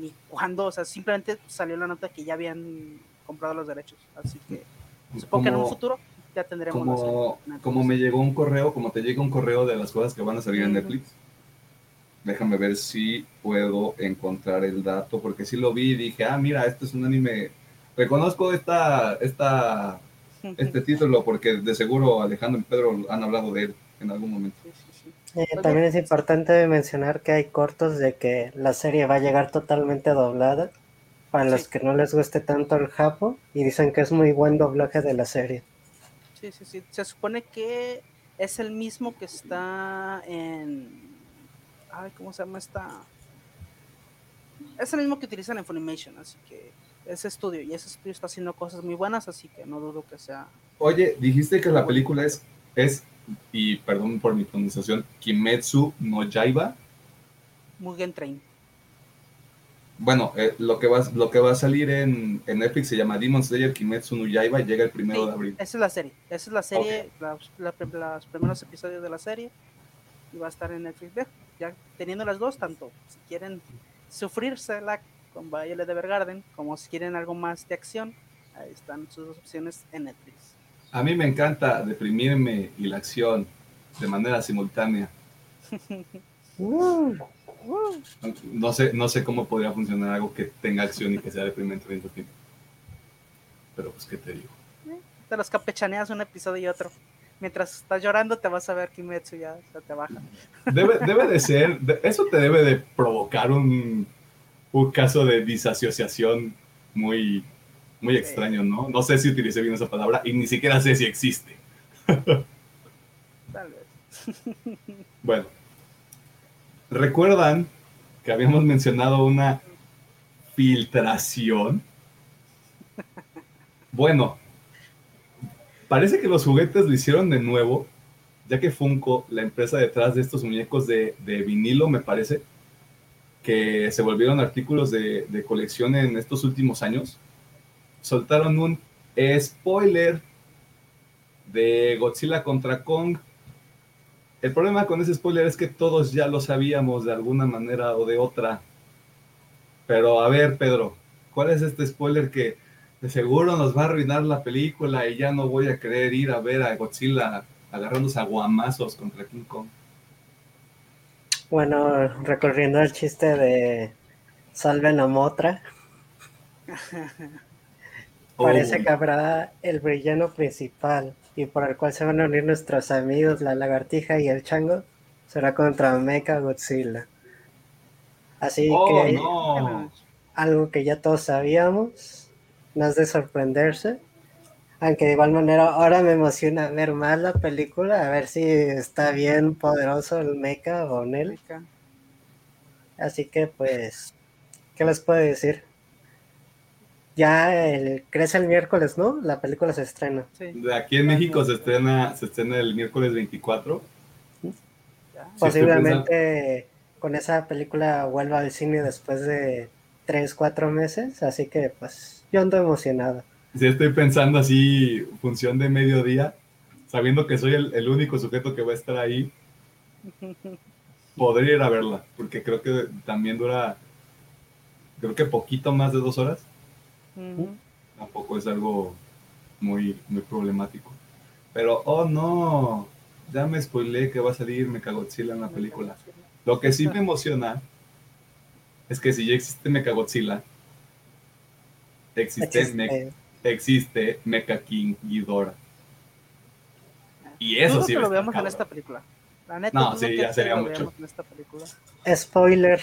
ni cuándo, o sea, simplemente salió la nota que ya habían comprado los derechos. Así que supongo que en un futuro ya tendremos. Como, como me llegó un correo, como te llega un correo de las cosas que van a salir en Netflix. Déjame ver si puedo encontrar el dato, porque sí lo vi y dije, ah, mira, este es un anime. Reconozco esta, esta, este título porque de seguro Alejandro y Pedro han hablado de él en algún momento. Eh, también es importante mencionar que hay cortos de que la serie va a llegar totalmente doblada para los que no les guste tanto el japo y dicen que es muy buen doblaje de la serie. Sí, sí, sí. Se supone que es el mismo que está en. Ay, ¿cómo se llama esta? Es el mismo que utilizan en Funimation, así que ese estudio y ese estudio está haciendo cosas muy buenas, así que no dudo que sea. Oye, dijiste que la película es, es y perdón por mi pronunciación, Kimetsu no Yaiba. Mugen Train. Bueno, eh, lo, que va, lo que va a salir en, Netflix se llama Demon Slayer Kimetsu no Yaiba y llega el primero de abril. Esa es la serie. Esa es la serie, los primeros episodios de la serie. Y va a estar en Netflix. Ya teniendo las dos, tanto si quieren sufrírsela con Violet Evergarden, como si quieren algo más de acción, ahí están sus dos opciones en Netflix. A mí me encanta deprimirme y la acción de manera simultánea. No sé, no sé cómo podría funcionar algo que tenga acción y que sea deprimente al mismo tiempo. Pero pues, ¿qué te digo? Te los capechaneas un episodio y otro. Mientras estás llorando, te vas a ver Kimetsu ya, ya te baja. Debe, debe de ser, eso te debe de provocar un, un caso de disasociación muy, muy extraño, ¿no? No sé si utilicé bien esa palabra y ni siquiera sé si existe. Tal vez. bueno, ¿recuerdan que habíamos mencionado una filtración? Bueno, parece que los juguetes lo hicieron de nuevo, ya que Funko, la empresa detrás de estos muñecos de, de vinilo, me parece, que se volvieron artículos de, de colección en estos últimos años, soltaron un spoiler de Godzilla contra Kong. El problema con ese spoiler es que todos ya lo sabíamos de alguna manera o de otra. Pero a ver, Pedro, ¿cuál es este spoiler que de seguro nos va a arruinar la película y ya no voy a querer ir a ver a Godzilla agarrándose a guamazos contra King Kong? Bueno, recorriendo el chiste de Salven a Motra. Parece oh. que habrá el villano principal y por el cual se van a unir nuestros amigos, la lagartija y el chango, será contra Mecha Godzilla. Así oh, que... No. algo que ya todos sabíamos, no es de sorprenderse. Aunque de igual manera ahora me emociona ver más la película, a ver si está bien poderoso el mecha o Nel. Así que pues, ¿qué les puedo decir? Ya el, crece el miércoles, ¿no? La película se estrena. Aquí en México se estrena, se estrena el miércoles 24. Posiblemente con esa película vuelva al cine después de 3, 4 meses, así que pues yo ando emocionado. Si estoy pensando así, función de mediodía, sabiendo que soy el, único sujeto que va a estar ahí, podría ir a verla, porque creo que también dura, creo que poquito más de dos horas. Tampoco es algo muy, muy problemático. Pero, oh no, ya me spoilé que va a salir Mechagodzilla en la película. Lo que sí me emociona es que si ya existe Mechagodzilla, existe, existe. existe Mecha King Ghidorah. Y eso sí. que lo veamos en esta película. La neta, no, sí, ya sería mucho. Spoiler.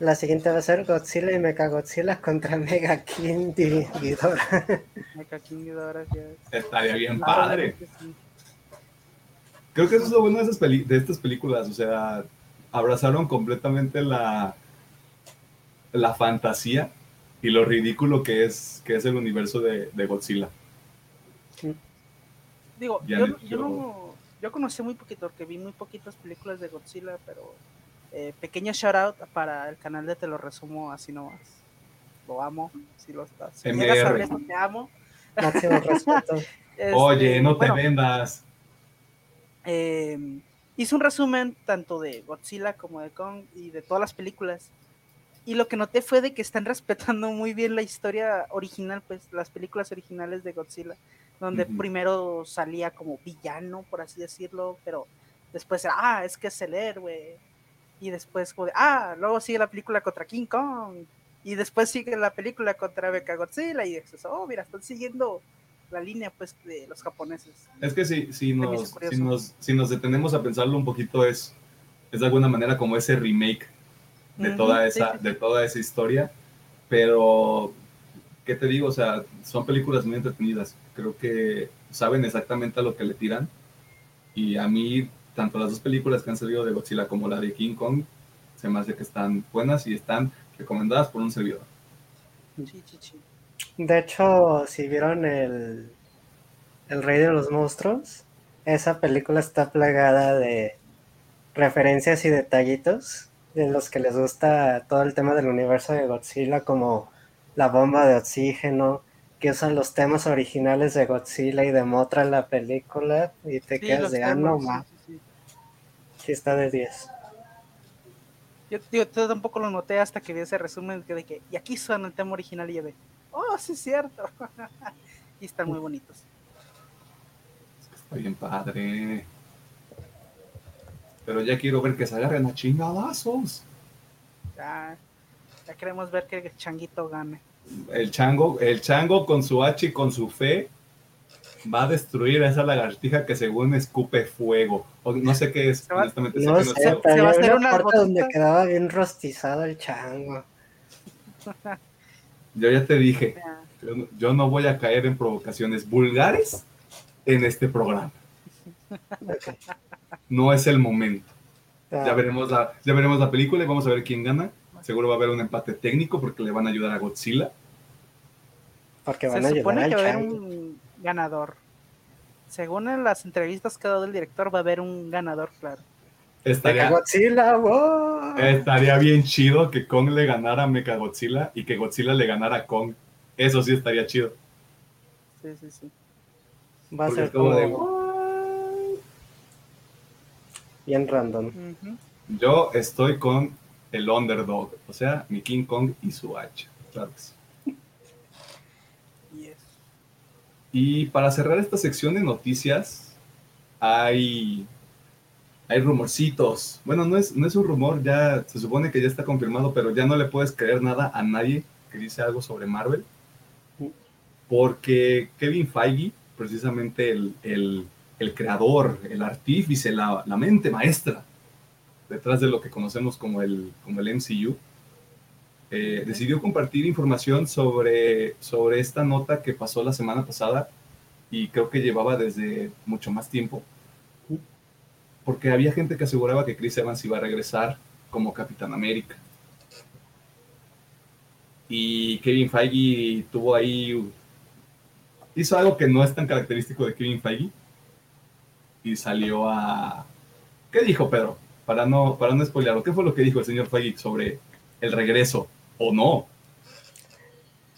La siguiente va a ser Godzilla y Mechagodzilla contra Mega King Ghidorah. Mecha King Ghidorah, Estaría bien padre. Creo que eso es lo bueno de, esas de estas películas, o sea, abrazaron completamente la, la fantasía y lo ridículo que es, que es el universo de, Godzilla. Digo, yo, yo, no, yo conocí muy poquito, porque vi muy poquitas películas de Godzilla, pero eh, pequeño shout out para el canal de Te lo resumo así nomás. Lo amo, si lo estás. Si te amo. Oye, no te vendas. Eh, hice un resumen tanto de Godzilla como de Kong y de todas las películas. Y lo que noté fue de que están respetando muy bien la historia original, pues las películas originales de Godzilla, donde primero salía como villano, por así decirlo, pero después era, ah, es que es el héroe. Y después, ah, luego sigue la película contra King Kong. Y después sigue la película contra Godzilla. Y dices, oh, mira, están siguiendo la línea pues de los japoneses. Es que si, si, nos, si, nos, detenemos a pensarlo un poquito es, es de alguna manera como ese remake de, toda, esa, de toda esa historia, pero ¿qué te digo? O sea, son películas muy entretenidas, creo que saben exactamente a lo que le tiran y a mí tanto las dos películas que han salido de Godzilla como la de King Kong se me hace que están buenas y están recomendadas por un servidor. Sí, sí, sí. De hecho, si vieron el, el Rey de los Monstruos, esa película está plagada de referencias y detallitos de los que les gusta todo el tema del universo de Godzilla, como la bomba de oxígeno, que usan los temas originales de Godzilla y de Motra en la película, y te quedas de, ah, no, sí, está de 10. Yo, yo, tampoco lo noté hasta que vi ese resumen de que, y aquí suena el tema original y ya ve, oh, sí es cierto. y están muy bonitos. Está bien padre. Pero ya quiero ver que se agarren a chingadazos. Ya, ya queremos ver que el changuito gane. El chango, el chango con su H y con su fe va a destruir a esa lagartija que según escupe fuego. O no sé qué es, honestamente. No sé, se va a hacer una parte donde quedaba bien rostizado el chango. Yo ya te dije, yo, no voy a caer en provocaciones vulgares en este programa. No es el momento. Ya veremos, la, ya veremos la película y vamos a ver quién gana. Seguro va a haber un empate técnico porque le van a ayudar a Godzilla. Porque van Se supone que va a haber un ganador. Según en las entrevistas que ha dado el director, va a haber un ganador, claro. Estaría, estaría bien chido que Kong le ganara a Mechagodzilla y que Godzilla le ganara a Kong. Eso sí estaría chido. Sí, sí, sí. Va a ser como... Bien random. Yo estoy con el underdog, o sea, mi King Kong y su hacha. Claro que sí. Y para cerrar esta sección de noticias, hay hay rumorcitos. Bueno, no es, no es un rumor, ya se supone que ya está confirmado, pero ya no le puedes creer nada a nadie que dice algo sobre Marvel. Porque Kevin Feige, precisamente el, creador, el artífice, la, la, mente maestra detrás de lo que conocemos como el, como el MCU, eh, decidió compartir información sobre, sobre esta nota que pasó la semana pasada y creo que llevaba desde mucho más tiempo, porque había gente que aseguraba que Chris Evans iba a regresar como Capitán América. Y Kevin Feige tuvo ahí, hizo algo que no es tan característico de Kevin Feige y salió a... ¿Qué dijo Pedro? Para no, para no spoilearlo, ¿qué fue lo que dijo el señor Feige sobre el regreso o no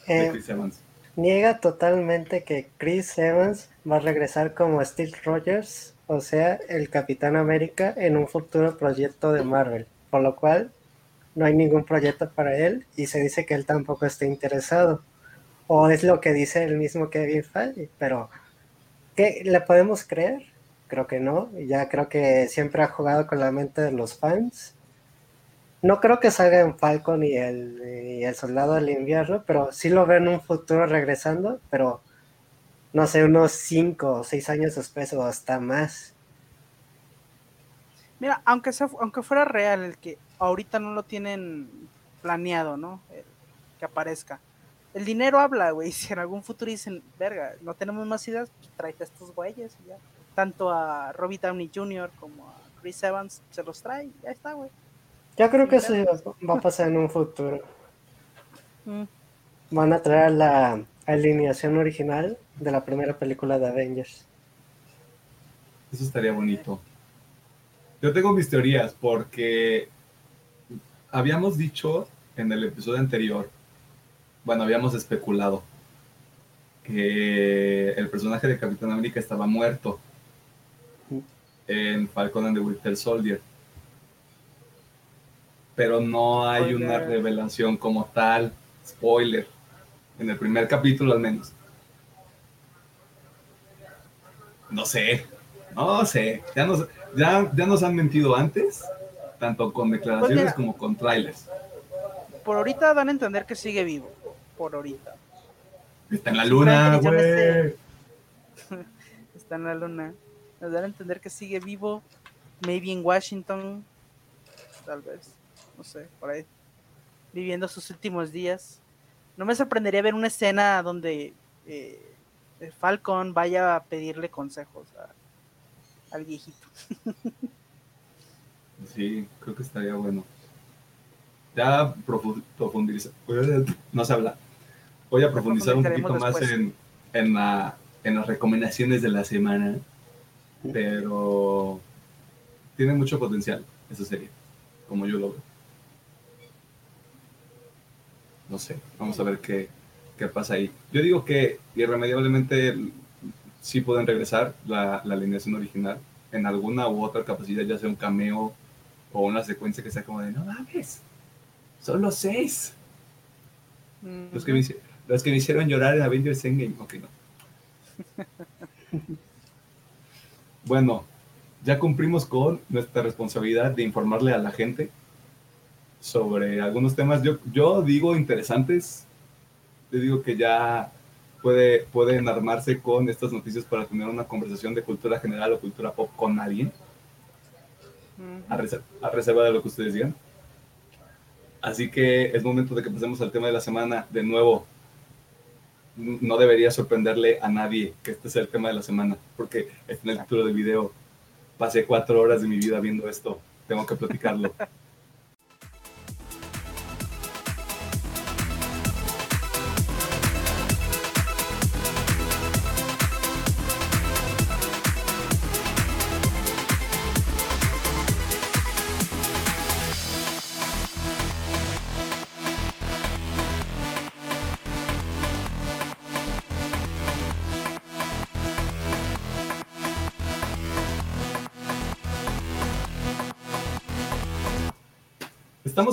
de eh, Chris Evans? niega totalmente que Chris Evans va a regresar como Steve Rogers, o sea, el Capitán América en un futuro proyecto de Marvel, por lo cual no hay ningún proyecto para él y se dice que él tampoco está interesado. O es lo que dice el mismo Kevin Feige, pero ¿qué le podemos creer? Creo que no, ya creo que siempre ha jugado con la mente de los fans no creo que salga en Falcon y el, Soldado del Invierno, pero sí lo veo en un futuro regresando, pero no sé, unos 5 o 6 años después o hasta más. Mira, aunque, sea, aunque fuera real el que ahorita no lo tienen planeado, ¿no? que aparezca. El dinero habla, güey. Si en algún futuro dicen, verga, no tenemos más ideas, pues tráete a estos güeyes ya. Tanto a Robbie Downey Jr. como a Chris Evans se los trae, ya está, güey. Yo creo que eso va a pasar en un futuro. Mm. Van a traer la alineación original de la primera película de Avengers. Eso estaría bonito. Yo tengo mis teorías porque habíamos dicho en el episodio anterior, bueno, habíamos especulado que el personaje de Capitán América estaba muerto mm. en Falcon and the Winter Soldier pero no hay una revelación como tal, spoiler, en el primer capítulo al menos. No sé, no sé, ya nos, ya, ya nos han mentido antes, tanto con declaraciones pues como con trailers. Por ahorita dan a entender que sigue vivo, por ahorita. Está en la luna, güey. Está en la luna. Nos dan a entender que sigue vivo, maybe en Washington, tal vez no sé, por ahí, viviendo sus últimos días. No me sorprendería ver una escena donde eh, Falcon vaya a pedirle consejos al viejito. Sí, creo que estaría bueno. Ya profundizar, no se habla. Voy a profundizar un poquito más en, en, la, en las recomendaciones de la semana, pero tiene mucho potencial esa serie, como yo lo veo. No sé, vamos a ver qué, pasa ahí. Yo digo que irremediablemente sí pueden regresar la, la alineación original en alguna u otra capacidad, ya sea un cameo o una secuencia que sea como de, no mames, son los seis. los, que me, los que me hicieron llorar en Avengers Endgame. Ok, no. bueno, ya cumplimos con nuestra responsabilidad de informarle a la gente sobre algunos temas, yo, yo digo interesantes, yo digo que ya puede, pueden armarse con estas noticias para tener una conversación de cultura general o cultura pop con alguien, a, reserva, de lo que ustedes digan. Así que es momento de que pasemos al tema de la semana. De nuevo, no debería sorprenderle a nadie que este sea el tema de la semana, porque está en el título del video. Pasé cuatro horas de mi vida viendo esto, tengo que platicarlo.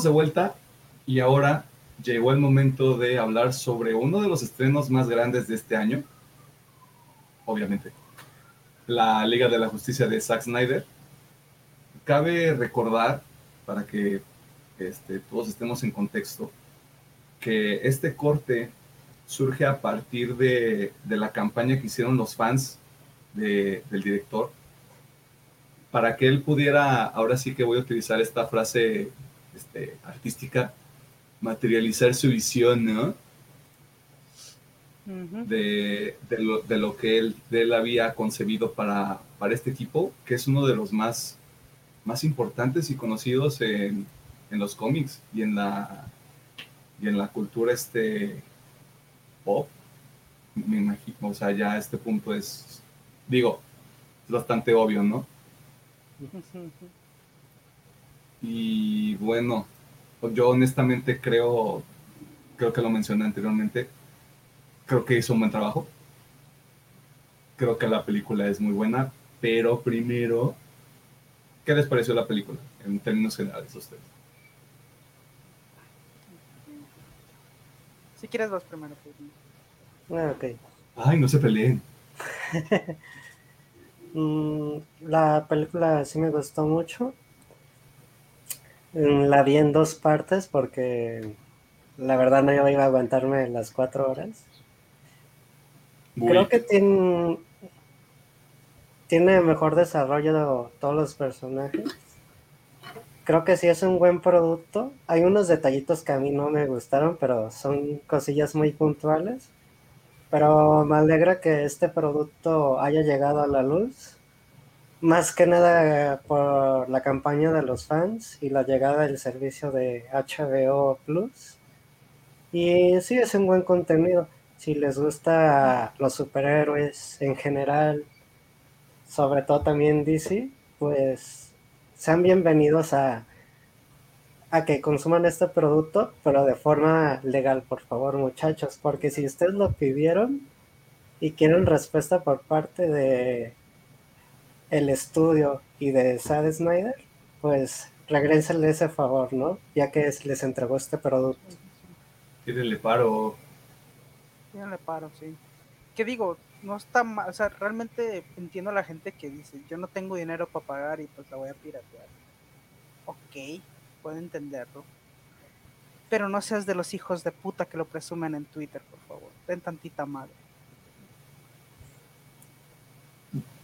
De vuelta y ahora llegó el momento de hablar sobre uno de los estrenos más grandes de este año. Obviamente, la Liga de la Justicia de Zack Snyder. Cabe recordar, para que este, todos estemos en contexto, que este corte surge a partir de, la campaña que hicieron los fans del director para que él pudiera, ahora sí que voy a utilizar esta frase este, artística, materializar su visión, ¿no? de, lo, que él, él había concebido para, para, este equipo, que es uno de los más, más importantes y conocidos en, en los cómics y en la, y en la cultura este pop. Me imagino, o sea, ya este punto es, digo, es bastante obvio, ¿no? Y bueno, yo honestamente creo, creo que lo mencioné anteriormente, creo que hizo un buen trabajo. Creo que la película es muy buena, pero primero, ¿qué les pareció la película en términos generales a ustedes? Si quieres vas primero. Pues. Ah, ok. Ay, no se peleen. Mm, la película sí me gustó mucho. Mm, la vi en dos partes porque la verdad no iba a aguantarme las cuatro horas. Creo que tiene, tiene mejor desarrollo de todos los personajes. Creo que sí es un buen producto. Hay unos detallitos que a mí no me gustaron, pero son cosillas muy puntuales. Pero me alegra que este producto haya llegado a la luz. Más que nada por la campaña de los fans y la llegada del servicio de HBO Plus. Y sí es un buen contenido si les gusta los superhéroes en general, sobre todo también DC, pues sean bienvenidos a, a que consuman este producto, pero de forma legal, por favor, muchachos, porque si ustedes lo pidieron y quieren respuesta por parte de el estudio y de Sad Snyder, pues regrésenle ese favor, ¿no? Ya que les entregó este producto. Tírenle paro le paro, sí. ¿Qué digo? No está mal, o sea, realmente entiendo a la gente que dice, yo no tengo dinero para pagar y pues la voy a piratear. Ok, puedo entenderlo. Pero no seas de los hijos de puta que lo presumen en Twitter, por favor. Ten tantita madre.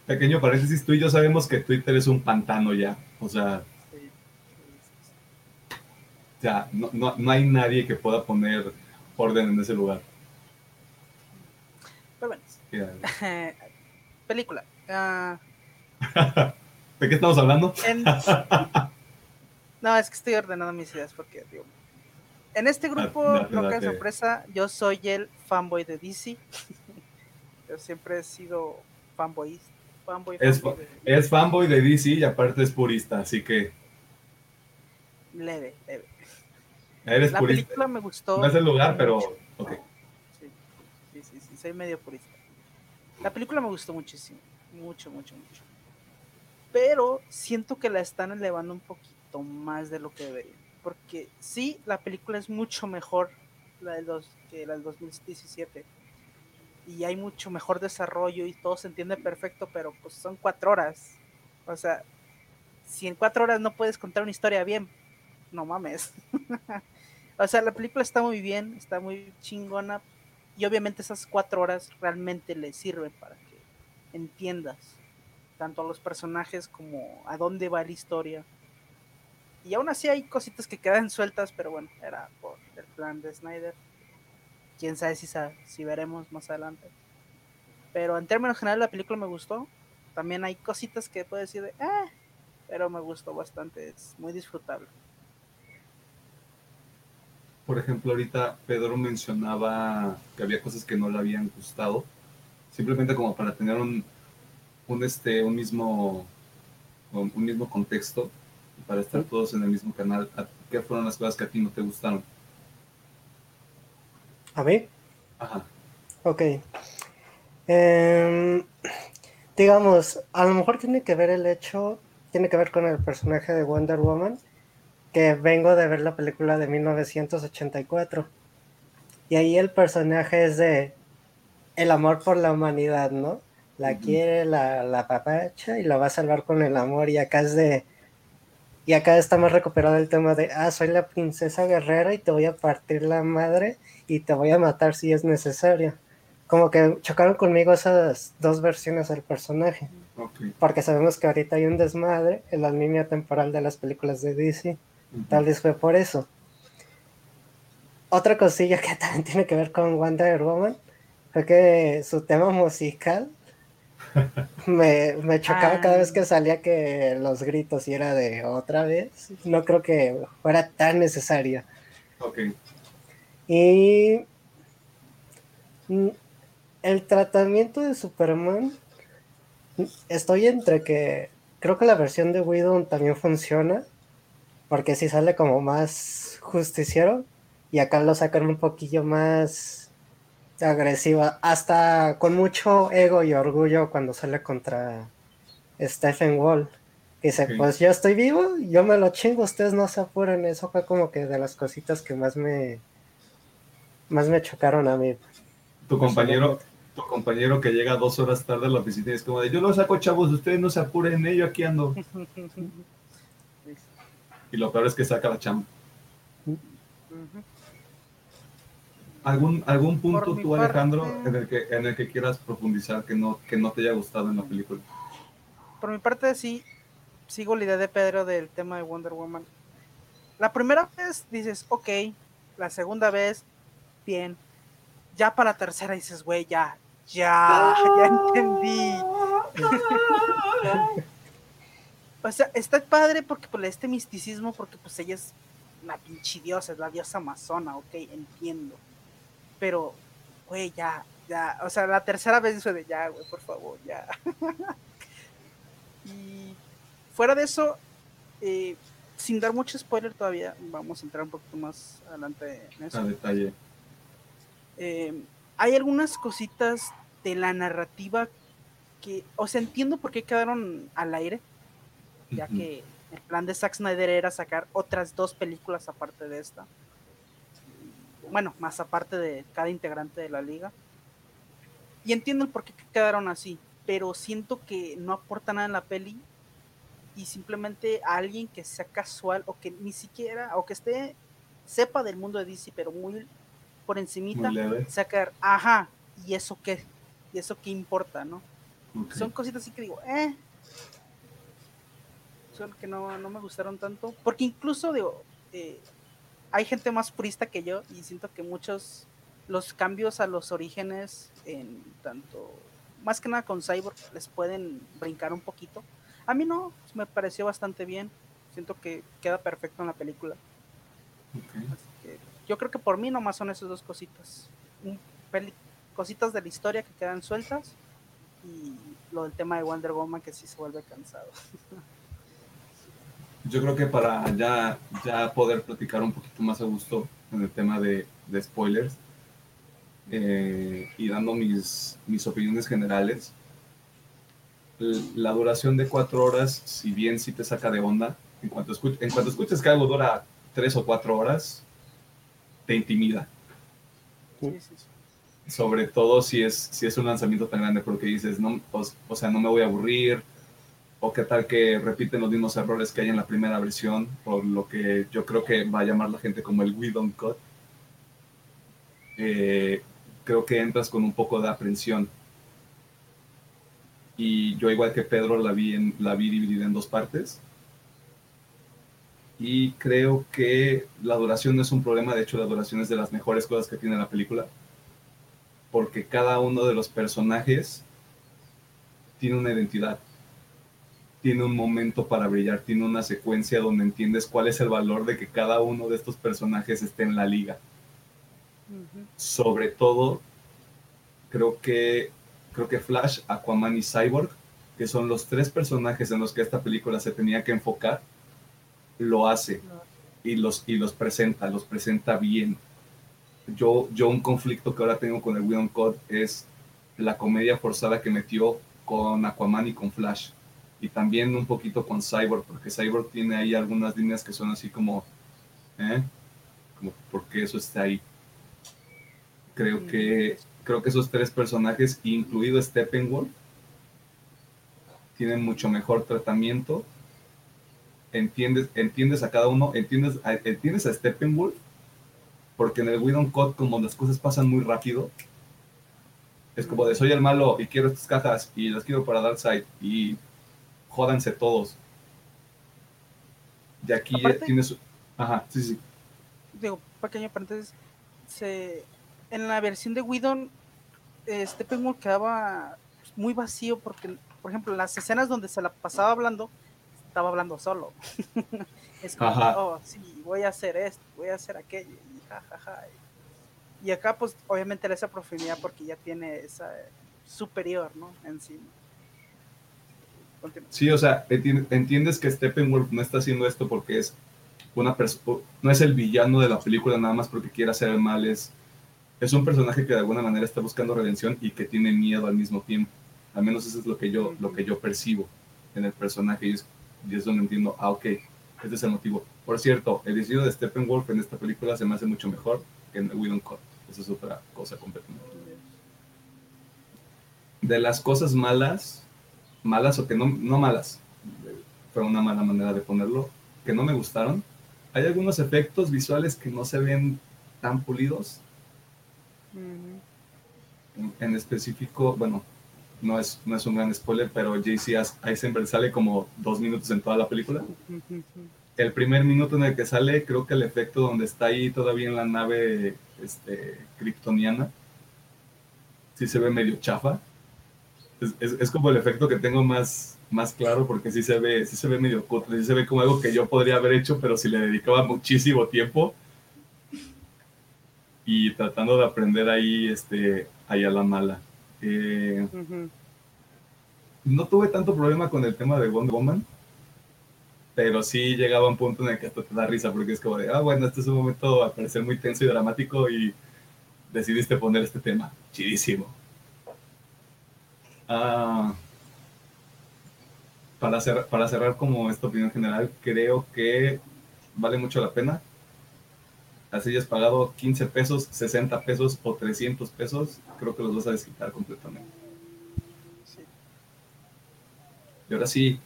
Pequeño paréntesis, tú y yo sabemos que Twitter es un pantano ya. O sea, ya, no, no hay nadie que pueda poner orden en ese lugar. película. Ah. ¿De qué estamos hablando? no, es que estoy ordenando mis ideas porque, en este grupo, lo que es sorpresa, yo soy el fanboy de DC. yo siempre he sido fanboy. fanboy, es, fanboy de... DC y aparte es purista, así que. Leve, leve. Eres la película me gustó. No es el lugar, pero. Okay. Sí, sí, sí, sí, soy medio purista. La película me gustó muchísimo, mucho, mucho, mucho. Pero siento que la están elevando un poquito más de lo que deberían. Porque sí, la película es mucho mejor la del dos, que la del 2017. Y hay mucho mejor desarrollo y todo se entiende perfecto, pero pues son cuatro horas. O sea, si en cuatro horas no puedes contar una historia bien, no mames. o sea, la película está muy bien, está muy chingona, y obviamente esas cuatro horas realmente le sirven para que entiendas tanto a los personajes como a dónde va la historia. Y aún así hay cositas que quedan sueltas, pero bueno, era por el plan de Snyder. Quién sabe si, si veremos más adelante. Pero en términos generales la película me gustó. También hay cositas que puedo decir de, eh, pero me gustó bastante, es muy disfrutable por ejemplo, ahorita Pedro mencionaba que había cosas que no le habían gustado, simplemente como para tener un, un, este, un, mismo, un mismo contexto y para estar todos en el mismo canal. ¿Qué fueron las cosas que a ti no te gustaron? ¿A mí? Ajá. Ok. Em, digamos, a lo mejor tiene que ver el hecho, tiene que ver con el personaje de Wonder Woman que vengo de ver la película de 1984. Y ahí el personaje es de el amor por la humanidad, ¿no? La quiere, la, la papacha y la va a salvar con el amor. Y acá es de. Y acá está más recuperado el tema de, ah, soy la princesa guerrera y te voy a partir la madre y te voy a matar si es necesario. Como que chocaron conmigo esas dos versiones del personaje. Porque sabemos que ahorita hay un desmadre en la línea temporal de las películas de DC. Tal vez fue por eso. otra cosilla que también tiene que ver con Wonder Woman fue que su tema musical me, me chocaba cada vez que ah. salía que los gritos y era de otra vez. No creo que fuera tan necesario. Ok. Y el tratamiento de Superman, estoy entre que creo que la versión de Widow también funciona, porque si sale como más justiciero, y acá lo sacan un poquillo más agresiva, hasta con mucho ego y orgullo cuando sale contra Stephen Wall. Dice, pues yo estoy vivo, yo me lo chingo, ustedes no se apuren. Eso fue como que de las cositas que más me más me chocaron a mí. Tu compañero, tu compañero que llega dos horas tarde a la oficina y es como de yo lo saco chavos, ustedes no se apuren, yo aquí ando. y lo peor es que saca la chamba. ¿Algún, algún punto tú, Alejandro, en el, que, en el que quieras profundizar que no, que no te haya gustado en la película? Por mi parte, sí, sigo la idea de Pedro del tema de Wonder Woman. La primera vez dices, ok, la segunda vez, bien. Ya para la tercera dices, güey, ya, ya, ya entendí. o sea, está padre porque por este misticismo, porque pues ella es una pinche diosa, es la diosa amazona, ok, entiendo pero, güey, ya, ya, o sea, la tercera vez fue de ya, güey, por favor, ya. y fuera de eso, eh, sin dar mucho spoiler todavía, vamos a entrar un poquito más adelante en eso. A detalle. Eh, hay algunas cositas de la narrativa que, o sea, entiendo por qué quedaron al aire, ya que el plan de Zack Snyder era sacar otras dos películas aparte de esta bueno, más aparte de cada integrante de la liga. Y entiendo el por qué quedaron así, pero siento que no aporta nada en la peli y simplemente a alguien que sea casual o que ni siquiera, o que esté, sepa del mundo de DC, pero muy por encimita, sacar, ajá, ¿y eso qué? ¿Y eso qué importa, no? Son cositas así que digo, eh, son que no, no me gustaron tanto, porque incluso digo, eh, hay gente más purista que yo y siento que muchos los cambios a los orígenes en tanto más que nada con Cyborg les pueden brincar un poquito. A mí no, me pareció bastante bien. Siento que queda perfecto en la película. yo creo que por mí nomás son esas dos cositas. cositas de la historia que quedan sueltas y lo del tema de Wonder Woman que sí se vuelve cansado. yo creo que para ya, ya poder platicar un poquito más a gusto en el tema de, spoilers eh, y dando mis, mis opiniones generales, la duración de cuatro horas, si bien sí te saca de onda, en cuanto, en cuanto escuches que algo dura tres o cuatro horas, te intimida. Sobre todo si es, si es un lanzamiento tan grande, porque dices, no, o sea, no me voy a aburrir, o qué tal que repiten los mismos errores que hay en la primera versión, por lo que yo creo que va a llamar la gente como el We Don't Cut. Eh, creo que entras con un poco de aprensión. Y yo igual que Pedro la vi, en, la vi dividida en dos partes. Y creo que la duración no es un problema, de hecho la duración es de las mejores cosas que tiene la película. Porque cada uno de los personajes tiene una identidad tiene un momento para brillar, tiene una secuencia donde entiendes cuál es el valor de que cada uno de estos personajes esté en la liga. Sobre todo, creo que, creo que Flash, Aquaman y Cyborg, que son los tres personajes en los que esta película se tenía que enfocar, lo hace y los, y los presenta, los presenta bien. Yo, yo un conflicto que ahora tengo con el William Code es la comedia forzada que metió con Aquaman y con Flash y también un poquito con Cyborg, porque Cyborg tiene ahí algunas líneas que son así como, ¿eh? Como, ¿por qué eso está ahí? Creo que, creo que esos tres personajes, incluido Steppenwolf, tienen mucho mejor tratamiento. Entiendes, entiendes a cada uno, entiendes a, entiendes a Steppenwolf, porque en el Widow Code, como las cosas pasan muy rápido, es como de soy el malo y quiero estas cajas y las quiero para Darkseid y jódanse todos. Y aquí tienes... Ajá, sí, sí. Digo, pequeño paréntesis. se, en la versión de Whedon, este Penguin quedaba muy vacío porque, por ejemplo, en las escenas donde se la pasaba hablando, estaba hablando solo. es como, oh, sí, voy a hacer esto, voy a hacer aquello, y jajaja. Y acá, pues, obviamente le esa profundidad porque ya tiene esa superior, ¿no? Encima. Sí, o sea, entiendes que Steppenwolf no está haciendo esto porque es una no es el villano de la película nada más porque quiere hacer el mal, es, es un personaje que de alguna manera está buscando redención y que tiene miedo al mismo tiempo. Al menos eso es lo que yo, lo que yo percibo en el personaje y es, y es donde entiendo, ah, ok, este es el motivo. Por cierto, el diseño de Steppenwolf en esta película se me hace mucho mejor que en We Don't Cut. Eso es otra cosa completamente. De las cosas malas, malas o que no, no malas, fue una mala manera de ponerlo, que no me gustaron. Hay algunos efectos visuales que no se ven tan pulidos. en, específico, bueno, no es, no es un gran spoiler, pero JC Eisenberg sale como dos minutos en toda la película. El primer minuto en el que sale, creo que el efecto donde está ahí todavía en la nave este, kryptoniana, sí se ve medio chafa es, como el efecto que tengo más, más claro porque sí se ve, sí se ve medio cutre, sí se ve como algo que yo podría haber hecho, pero si le dedicaba muchísimo tiempo y tratando de aprender ahí, este, ahí a la mala. Eh, no tuve tanto problema con el tema de Wonder Woman, pero sí llegaba un punto en el que hasta te da risa porque es como de, ah, bueno, este es un momento a parecer muy tenso y dramático y decidiste poner este tema. Chidísimo. Ah, para, cerrar, para cerrar como esta opinión general, creo que vale mucho la pena. Así hayas pagado 15 pesos, 60 pesos o 300 pesos, creo que los vas a desquitar completamente. Y ahora sí,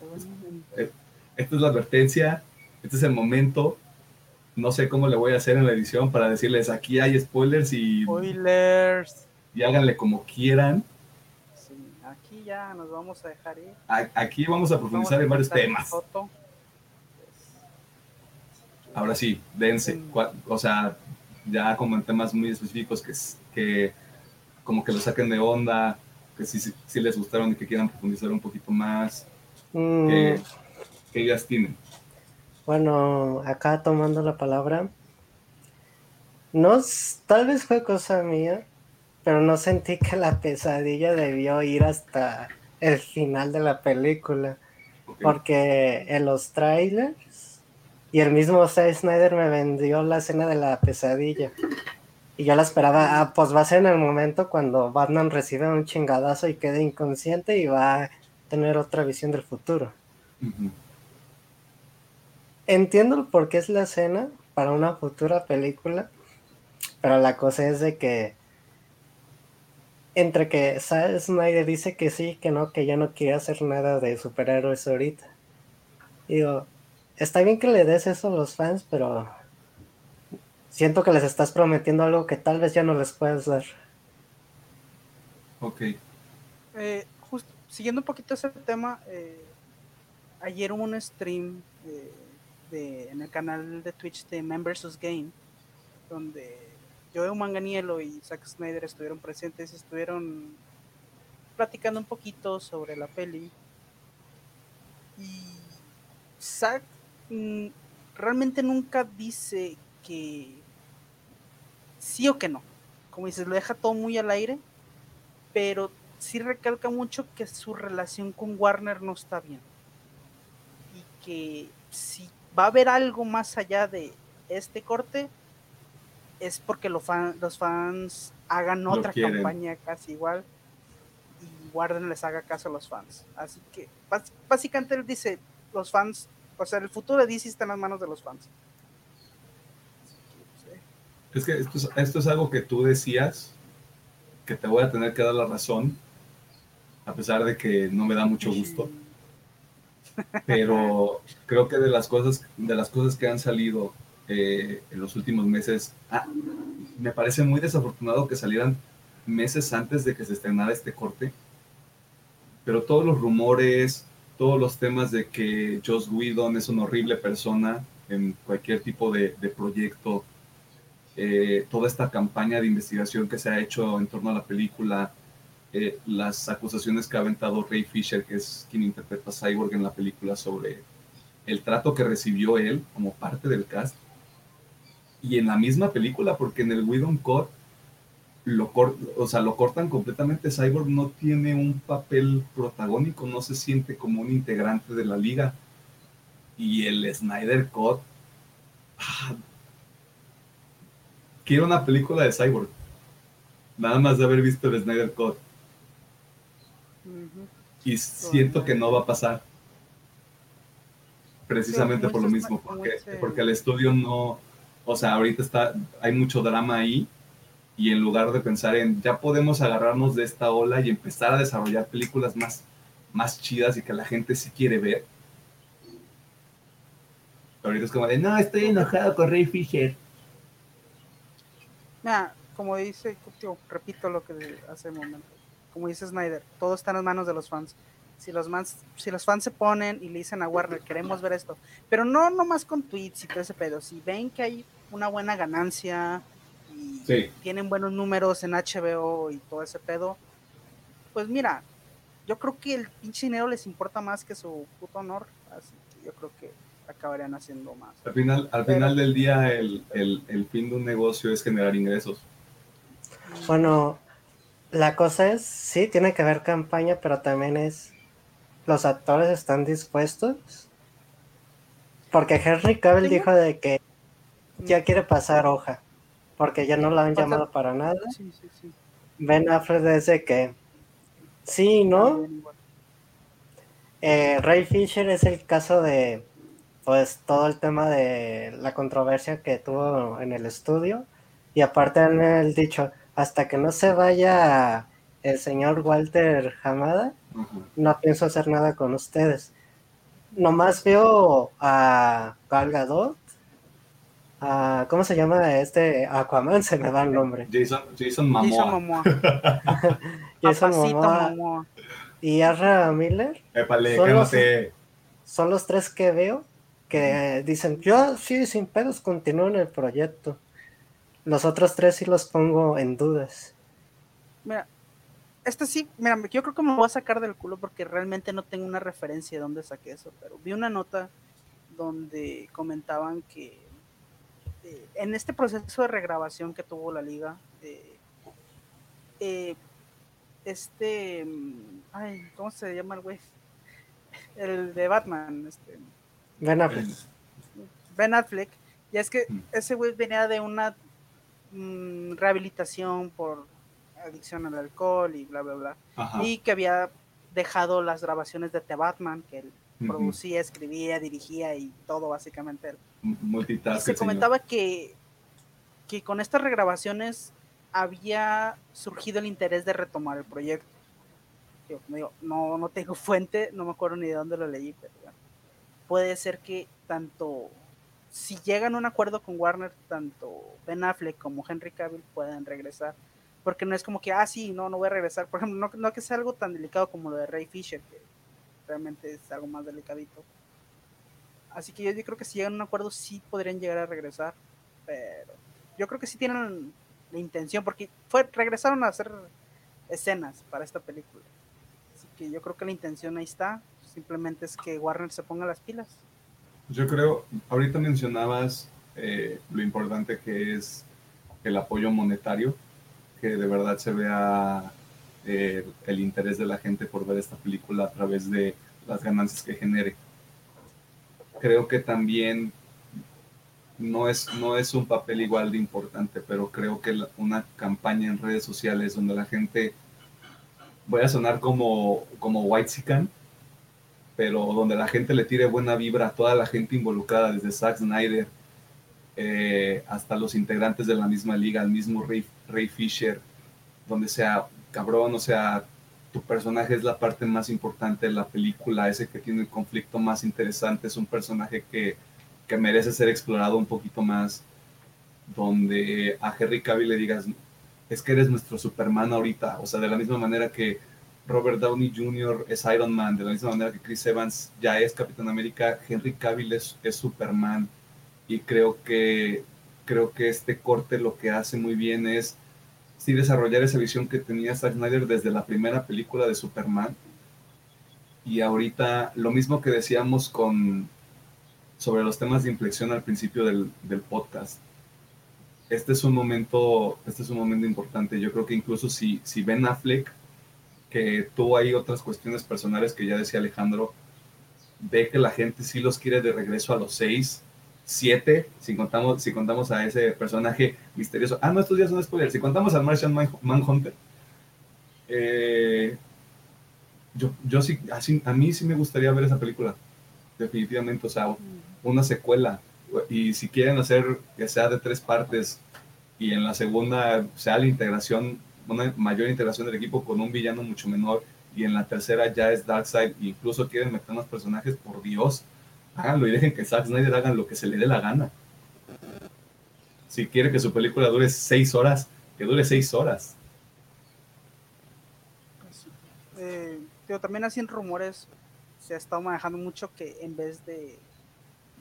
eh, esta es la advertencia, este es el momento. No sé cómo le voy a hacer en la edición para decirles aquí hay spoilers y. Spoilers. Y háganle como quieran ya nos vamos a dejar ir. Aquí vamos a profundizar en varios temas. Ahora sí, dense. O sea, ya como en temas muy específicos que, que como que lo saquen de onda, que sí, sí, les gustaron y que quieran profundizar un poquito más. Mm. Que, ellas tienen. Bueno, acá tomando la palabra. No, tal vez fue cosa mía, pero no sentí que la pesadilla debió ir hasta el final de la película. Porque en los trailers y el mismo Zack Snyder me vendió la escena de la pesadilla. Y yo la esperaba, ah, pues va a ser en el momento cuando Batman recibe un chingadazo y quede inconsciente y va a tener otra visión del futuro. Entiendo por qué es la escena para una futura película, pero la cosa es de que entre que Zack Snyder dice que sí, que no, que ya no quiere hacer nada de superhéroes ahorita. Digo, está bien que le des eso a los fans, pero siento que les estás prometiendo algo que tal vez ya no les puedes dar. Ok. Eh, justo, siguiendo un poquito ese tema, eh, ayer hubo un stream de, en el canal de Twitch de Members Game, donde Joe Manganiello y Zack Snyder estuvieron presentes, estuvieron platicando un poquito sobre la peli. Y Zack mm, realmente nunca dice que sí o que no. Como dices, lo deja todo muy al aire, pero sí recalca mucho que su relación con Warner no está bien. Y que si va a haber algo más allá de este corte, es porque los fans hagan otra campaña casi igual y Warner les haga caso a los fans. Así que básicamente él dice, los fans, o sea, el futuro de DC está en las manos de los fans. Es que esto es, algo que tú decías, que te voy a tener que dar la razón, a pesar de que no me da mucho gusto. Pero creo que de las cosas, de las cosas que han salido eh, en los últimos meses. Ah, me parece muy desafortunado que salieran meses antes de que se estrenara este corte, pero todos los rumores, todos los temas de que Joss Whedon es una horrible persona en cualquier tipo de, proyecto, eh, toda esta campaña de investigación que se ha hecho en torno a la película, eh, las acusaciones que ha aventado Ray Fisher, que es quien interpreta a Cyborg en la película, sobre el trato que recibió él como parte del cast. Y en la misma película, porque en el Widow Core lo, o sea, lo cortan completamente. Cyborg no tiene un papel protagónico, no se siente como un integrante de la liga. Y el Snyder Cut. Ah, quiero una película de Cyborg. Nada más de haber visto el Snyder Cut. Y siento que no va a pasar. Precisamente por lo mismo, porque, porque el estudio no, o sea, ahorita está, hay mucho drama ahí y en lugar de pensar en ya podemos agarrarnos de esta ola y empezar a desarrollar películas más, más chidas y que la gente sí quiere ver. Ahorita es como de, no, estoy enojado con Ray Fisher. Nah, como dice, repito lo que hace un momento, como dice Snyder, todo está en las manos de los fans. Si los, fans, si los fans se ponen y le dicen a Warner, queremos ver esto, pero no nomás con tweets y todo ese pedo, si ven que hay una buena ganancia, tienen buenos números en HBO y todo ese pedo, pues mira, yo creo que el pinche dinero les importa más que su puto honor, así que yo creo que acabarían haciendo más. Al final, al final del día, el, fin de un negocio es generar ingresos. Bueno, la cosa es, sí, tiene que haber campaña, pero también es, los actores están dispuestos. Porque Henry Cavill dijo de que ya quiere pasar hoja porque ya no la han llamado para nada. Sí, sí, sí. Ben Affleck desde que sí, ¿no? Eh, Ray Fisher es el caso de pues todo el tema de la controversia que tuvo en el estudio y aparte en el dicho hasta que no se vaya el señor Walter Hamada no pienso hacer nada con ustedes nomás veo a Gal Gadot Ah, ¿Cómo se llama este Aquaman? Se me da el nombre. Jason, Jason Momoa. Jason Momoa. Y Arra Miller. son, los, tres que veo que dicen, yo sí, sin pedos, continúo en el proyecto. Los otros tres sí los pongo en dudas. Mira, este sí, mira, yo creo que me voy a sacar del culo porque realmente no tengo una referencia de dónde saqué eso, pero vi una nota donde comentaban que eh, en este proceso de regrabación que tuvo la liga, eh, eh, este, ay, ¿cómo se llama el güey? El de Batman, este. Ben Affleck. Ben Affleck, ya es que mm. ese güey venía de una mm, rehabilitación por adicción al alcohol y bla, bla, bla. Y que había dejado las grabaciones de The Batman, que él producía, escribía, dirigía y todo básicamente él. Se comentaba que, que con estas regrabaciones había surgido el interés de retomar el proyecto. no, no tengo fuente, no me acuerdo ni de dónde lo leí, pero puede ser que tanto, si llegan a un acuerdo con Warner, tanto Ben Affleck como Henry Cavill puedan regresar. Porque no es como que, ah, sí, no, no voy a regresar. Por ejemplo, no, no que sea algo tan delicado como lo de Ray Fisher, que realmente es algo más delicadito. Así que yo, creo que si llegan a un acuerdo sí podrían llegar a regresar, pero yo creo que sí tienen la intención, porque fue, regresaron a hacer escenas para esta película. Así que yo creo que la intención ahí está, simplemente es que Warner se ponga las pilas. Yo creo, ahorita mencionabas eh, lo importante que es el apoyo monetario, que de verdad se vea eh, el interés de la gente por ver esta película a través de las ganancias que genere. Creo que también no es, no es un papel igual de importante, pero creo que una campaña en redes sociales donde la gente, voy a sonar como, como White Sican, pero donde la gente le tire buena vibra a toda la gente involucrada, desde Zack Snyder eh, hasta los integrantes de la misma liga, el mismo Ray, Ray Fisher, donde sea cabrón, o sea, tu personaje es la parte más importante de la película, ese que tiene el conflicto más interesante, es un personaje que, que merece ser explorado un poquito más, donde a Henry Cavill le digas, es que eres nuestro Superman ahorita, o sea, de la misma manera que Robert Downey Jr. es Iron Man, de la misma manera que Chris Evans ya es Capitán América, Henry Cavill es, es Superman, y creo que creo que este corte lo que hace muy bien es sí desarrollar esa visión que tenía Zack Snyder desde la primera película de Superman. Y ahorita lo mismo que decíamos con sobre los temas de inflexión al principio del, del podcast. Este es un momento, este es un momento importante. Yo creo que incluso si, si Ben Affleck, que tuvo ahí otras cuestiones personales que ya decía Alejandro, ve que la gente sí los quiere de regreso a los seis, siete, si contamos, si contamos a ese personaje misterioso. Ah, no, estos días son spoilers. Si contamos al Martian Manhunter, eh, yo, yo sí, así, a mí sí me gustaría ver esa película, definitivamente. O sea, una secuela. Y si quieren hacer que sea de tres partes y en la segunda sea la integración, una mayor integración del equipo con un villano mucho menor y en la tercera ya es Darkseid e incluso quieren meter más personajes, por Dios, háganlo y dejen que Zack Snyder hagan lo que se le dé la gana. Si quiere que su película dure seis horas, que dure seis horas. Eh, pero también así en rumores se ha estado manejando mucho que en vez de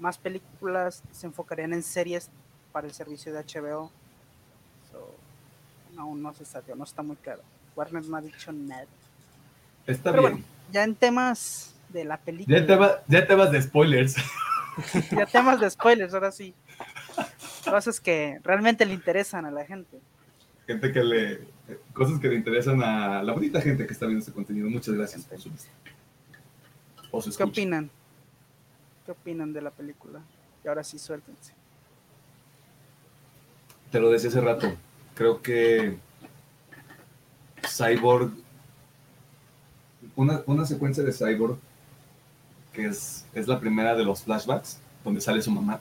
más películas se enfocarían en series para el servicio de HBO. no, no se sabe, no está muy claro. Warner no ha dicho nada. Está bien. ya en temas de la película. Ya, temas de spoilers. ya temas de spoilers, ahora sí. Cosas que realmente le interesan a la gente. Gente que le. Cosas que le interesan a la bonita gente que está viendo este contenido. Muchas gracias por su ¿Qué opinan? ¿Qué opinan de la película? Y ahora sí, suéltense. Te lo decía hace rato. Creo que Cyborg una, secuencia de Cyborg, que es, es la primera de los flashbacks, donde sale su mamá.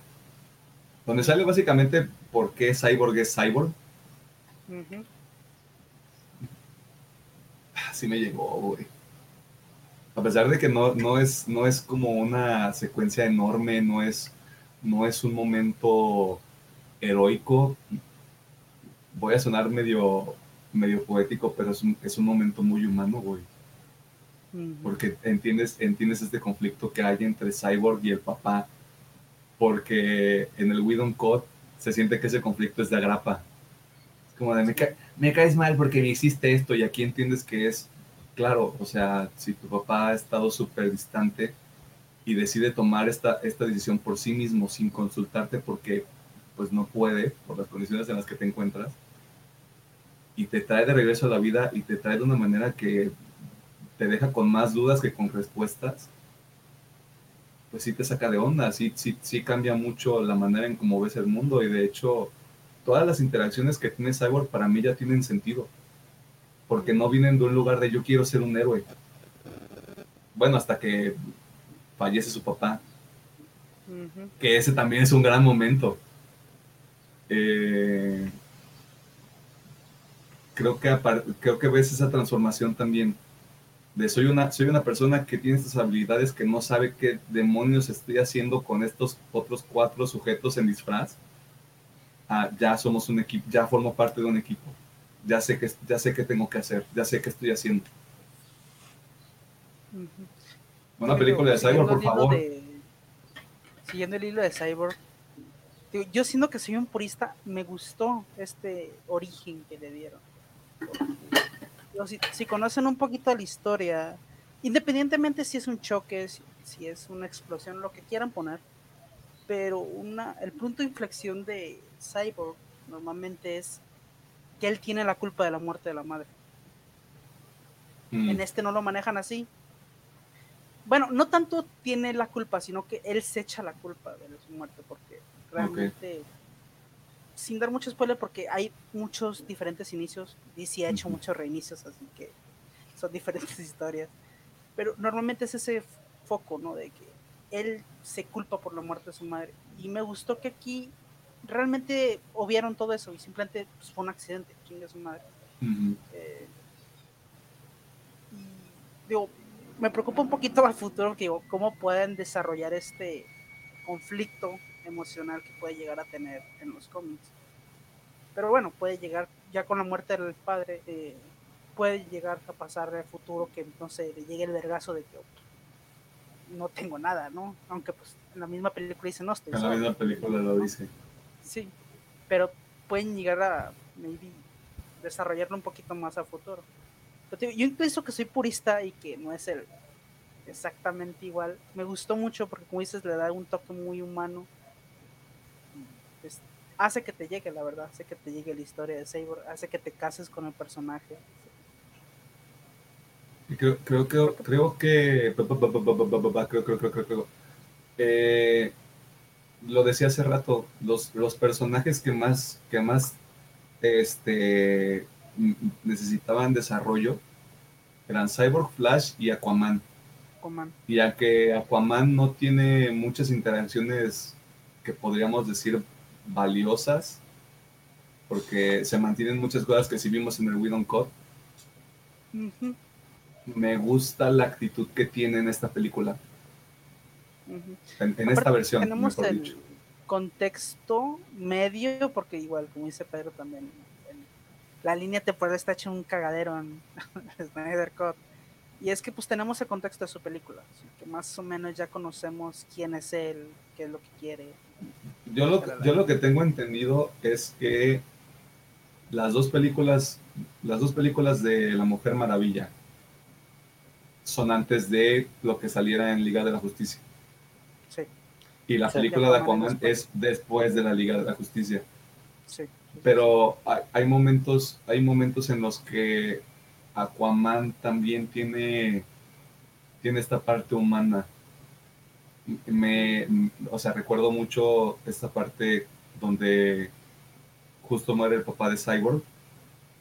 Donde sale básicamente por qué Cyborg es Cyborg. Así me llegó, güey. A pesar de que no, no, es, no es como una secuencia enorme, no es, no es un momento heroico. Voy a sonar medio, medio poético, pero es un, es un momento muy humano, güey porque entiendes, entiendes este conflicto que hay entre Cyborg y el papá, porque en el Widon Code se siente que ese conflicto es de agrapa. Es como de, me, me caes mal porque me hiciste esto y aquí entiendes que es, claro, o sea, si tu papá ha estado súper distante y decide tomar esta, esta decisión por sí mismo sin consultarte porque pues no puede por las condiciones en las que te encuentras y te trae de regreso a la vida y te trae de una manera que te deja con más dudas que con respuestas, pues sí te saca de onda, sí, sí, sí cambia mucho la manera en cómo ves el mundo y de hecho todas las interacciones que tiene Cyborg para mí ya tienen sentido, porque no vienen de un lugar de yo quiero ser un héroe. Bueno, hasta que fallece su papá, que ese también es un gran momento. Eh, creo, que creo que ves esa transformación también de soy una, soy una persona que tiene estas habilidades que no sabe qué demonios estoy haciendo con estos otros cuatro sujetos en disfraz. Ah, ya somos un equipo, ya formo parte de un equipo. Ya sé que ya sé qué tengo que hacer, ya sé qué estoy haciendo. Una película de Cyborg, por favor. siguiendo el hilo de Cyborg, yo siendo que soy un purista, me gustó este origen que le dieron si, conocen un poquito de la historia, independientemente si es un choque, si, es una explosión, lo que quieran poner, pero una, el punto de inflexión de Cyborg normalmente es que él tiene la culpa de la muerte de la madre. Mm. En este no lo manejan así. Bueno, no tanto tiene la culpa, sino que él se echa la culpa de su muerte, porque realmente sin dar mucho spoiler porque hay muchos diferentes inicios. DC ha hecho muchos reinicios, así que son diferentes historias. Pero normalmente es ese foco, ¿no? De que él se culpa por la muerte de su madre. Y me gustó que aquí realmente obviaron todo eso y simplemente pues, fue un accidente, chinga su madre. Eh, y digo, me preocupa un poquito al futuro que cómo pueden desarrollar este conflicto emocional que puede llegar a tener en los cómics. Pero bueno, puede llegar, ya con la muerte del padre, eh, puede llegar a pasar el futuro que no sé, le llegue el vergazo de que no tengo nada, ¿no? Aunque pues en la misma película dice no estoy. En la misma película lo dice. Sí. pero pueden llegar a maybe desarrollarlo un poquito más a futuro. yo pienso que soy purista y que no es el exactamente igual. Me gustó mucho porque como dices le da un toque muy humano. Hace que te llegue, la verdad, hace que te llegue la historia de Saber, hace que te cases con el personaje. Creo, creo, creo, creo que creo, creo, creo, creo, eh, lo decía hace rato, los, los personajes que más, que más este, necesitaban desarrollo eran Cyborg, Flash y Aquaman. Aquaman. Ya que Aquaman no tiene muchas interacciones que podríamos decir valiosas, porque se mantienen muchas cosas que sí vimos en el Widow Code. Me gusta la actitud que tiene en esta película en, esta versión. Tenemos el contexto medio, porque igual, como dice Pedro también, la línea temporal está hecha un cagadero en Snyder Cut. Y es que pues tenemos el contexto de su película, que más o menos ya conocemos quién es él, qué es lo que quiere. Yo lo, yo lo que tengo entendido es que las dos películas, las dos películas de La Mujer Maravilla son antes de lo que saliera en Liga de la Justicia. Y la película de Aquaman es después de la Liga de la Justicia. Sí. Pero hay, momentos, hay momentos en los que Aquaman también tiene, tiene esta parte humana. Me, o sea, recuerdo mucho esta parte donde justo muere el papá de Cyborg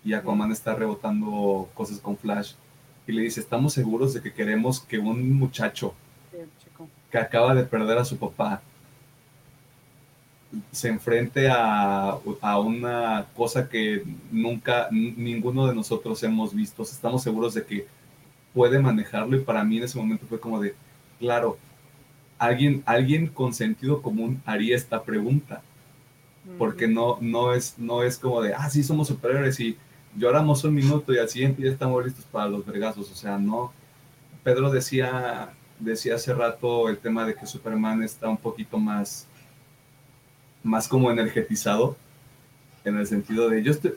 y Aquaman está rebotando cosas con Flash y le dice, estamos seguros de que queremos que un muchacho que acaba de perder a su papá se enfrente a, una cosa que nunca ninguno de nosotros hemos visto. Estamos seguros de que puede manejarlo y para mí en ese momento fue como de, claro, alguien, alguien con sentido común haría esta pregunta. Porque no, no, es, no es como de, ah, sí, somos superiores y lloramos un minuto y al siguiente ya estamos listos para los vergazos. O sea, no. Pedro decía decía hace rato el tema de que Superman está un poquito más, más como energetizado, en el sentido de, yo estoy,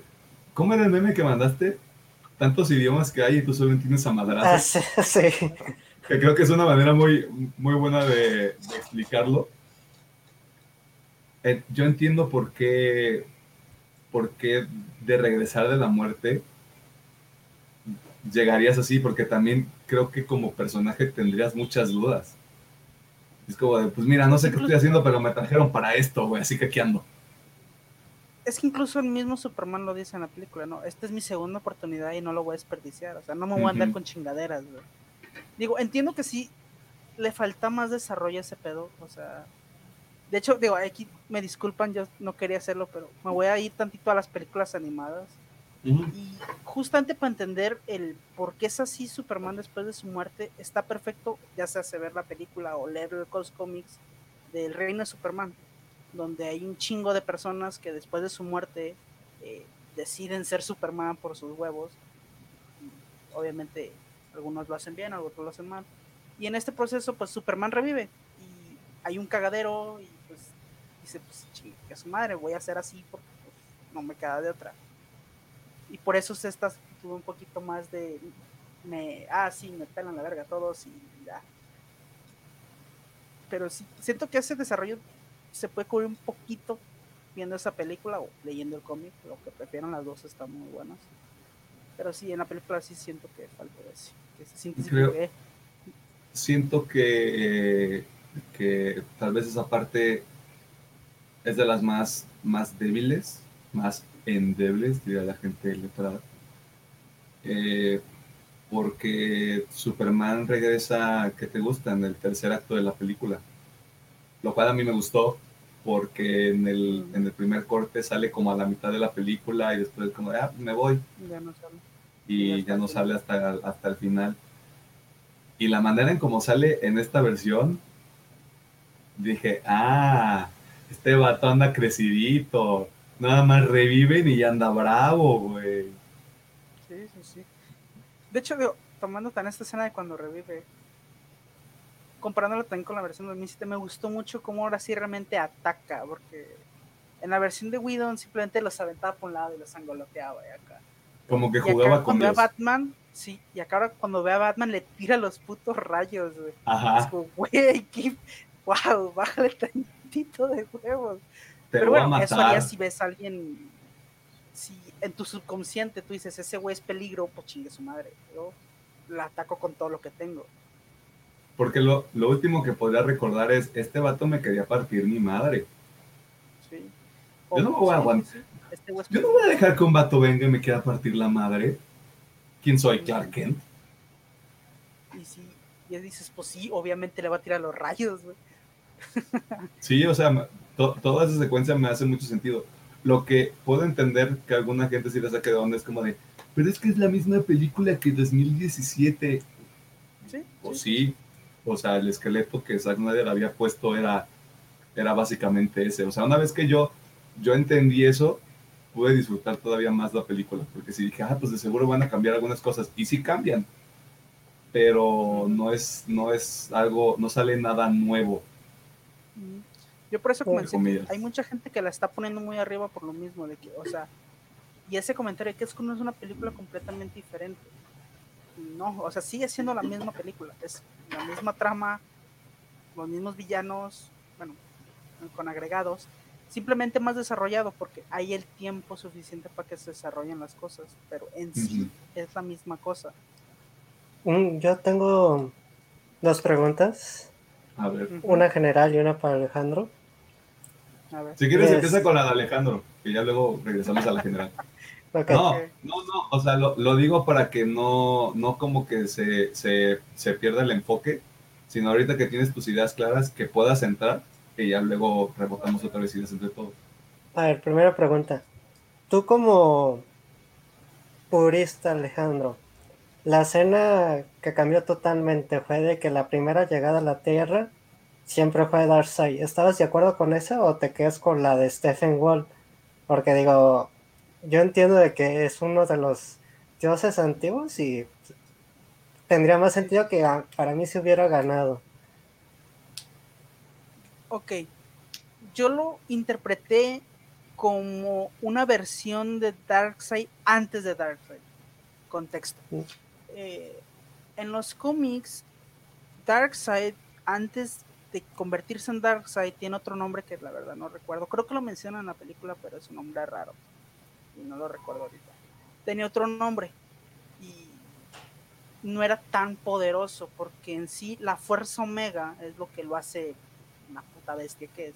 ¿cómo era el meme que mandaste? Tantos idiomas que hay y tú solo entiendes a madrazos. Ah, sí, Que creo que es una manera muy, muy buena de, explicarlo. Eh, yo entiendo por qué, por qué de regresar de la muerte llegarías así, porque también creo que como personaje tendrías muchas dudas. Es como de, pues mira, no sé qué estoy haciendo, pero me trajeron para esto, güey, así que aquí ando. Es que incluso el mismo Superman lo dice en la película, ¿no? Esta es mi segunda oportunidad y no lo voy a desperdiciar, o sea, no me voy a andar con chingaderas, güey. Digo, entiendo que sí le falta más desarrollo a ese pedo, o sea, de hecho, digo, aquí me disculpan, yo no quería hacerlo, pero me voy a ir tantito a las películas animadas y justamente para entender el por qué es así Superman después de su muerte, está perfecto, ya sea se ver la película o leer los cómics del Reino de Superman, donde hay un chingo de personas que después de su muerte eh, deciden ser Superman por sus huevos. Obviamente, algunos lo hacen bien, otros lo hacen mal. Y en este proceso, pues Superman revive y hay un cagadero y pues dice, pues chingue, a su madre, voy a hacer así porque pues, no me queda de otra y por eso se está tuvo un poquito más de me ah sí me pelan la verga todos y ya. Pero sí siento que ese desarrollo se puede cubrir un poquito viendo esa película o leyendo el cómic lo que prefieran las dos están muy buenas. Pero sí en la película sí siento que falta eso que se siente siento que que tal vez esa parte es de las más más débiles más endebles, diría la gente letrada. Eh, porque Superman regresa, que te gusta, en el tercer acto de la película. Lo cual a mí me gustó, porque en el, en el primer corte sale como a la mitad de la película y después como, ah, me voy. Y ya no sale hasta, hasta el final. Y la manera en cómo sale en esta versión, dije, ah, este vato anda crecidito, Nada más reviven y ya anda bravo, güey. Sí, sí, sí. De hecho, tomando tan esta escena de cuando revive, comparándolo también con la versión de 2007, me gustó mucho cómo ahora sí realmente ataca, porque En la versión de Whedon simplemente los aventaba por un lado y los angoloteaba y acá. Como que jugaba con Dios. Batman, sí, y acá ahora cuando ve a Batman le tira los putos rayos, güey. Ajá. Es como, güey, qué... wow, bájale tantito de huevos. Pero bueno, eso haría si ves a alguien, si en tu subconsciente tú dices, ese güey es peligro, pues chingue su madre. Yo la ataco con todo lo que tengo. Porque lo, lo último que podría recordar es, este vato me quería partir mi madre. Sí. Yo no voy a aguantar. Este Yo no voy a dejar que un vato venga y me quiera partir la madre. ¿Quién soy? Clark Kent. Y si y dices, pues sí, obviamente le va a tirar los rayos, güey. Sí, o sea, toda esa secuencia me hace mucho sentido. Lo que puedo entender que alguna gente sí le saque de onda es como de, pero es que es la misma película que 2017. Sí. O sí. O sea, el esqueleto que Zack Snyder había puesto era, era básicamente ese. O sea, una vez que yo, yo entendí eso, pude disfrutar todavía más la película. Porque si dije, ah, pues de seguro van a cambiar algunas cosas. Y sí cambian. Pero no es, no es algo, no sale nada nuevo. Yo por eso comencé, hay mucha gente que la está poniendo muy arriba por lo mismo, de que, o sea, y ese comentario de que es que no es una película completamente diferente. No, o sea, sigue siendo la misma película, es la misma trama, los mismos villanos, bueno, con agregados, simplemente más desarrollado porque hay el tiempo suficiente para que se desarrollen las cosas, pero en sí es la misma cosa. Yo tengo dos preguntas. A ver. Una general y una para Alejandro. Si quieres, empieza con la de Alejandro, y ya luego regresamos a la general. No, no, no, o sea, lo, digo para que no, no como que se, se, pierda el enfoque, sino ahorita que tienes tus ideas claras, que puedas entrar y ya luego rebotamos otra vez ideas entre todos. A ver, primera pregunta. Tú como purista, Alejandro, la escena que cambió totalmente fue de que la primera llegada a la Tierra siempre fue Darkseid. ¿Estabas de acuerdo con esa o te quedas con la de Stephen Wall? Porque digo, yo entiendo de que es uno de los dioses antiguos y tendría más sentido que para mí se hubiera ganado. Ok, yo lo interpreté como una versión de Darkseid antes de Darkseid. Contexto. Mm. Eh, en los cómics, Darkseid antes de convertirse en Darkseid tiene otro nombre que la verdad no recuerdo. Creo que lo mencionan en la película, pero es un nombre raro. Y no lo recuerdo ahorita. Tenía otro nombre. Y no era tan poderoso, porque en sí la fuerza omega es lo que lo hace una puta bestia que es.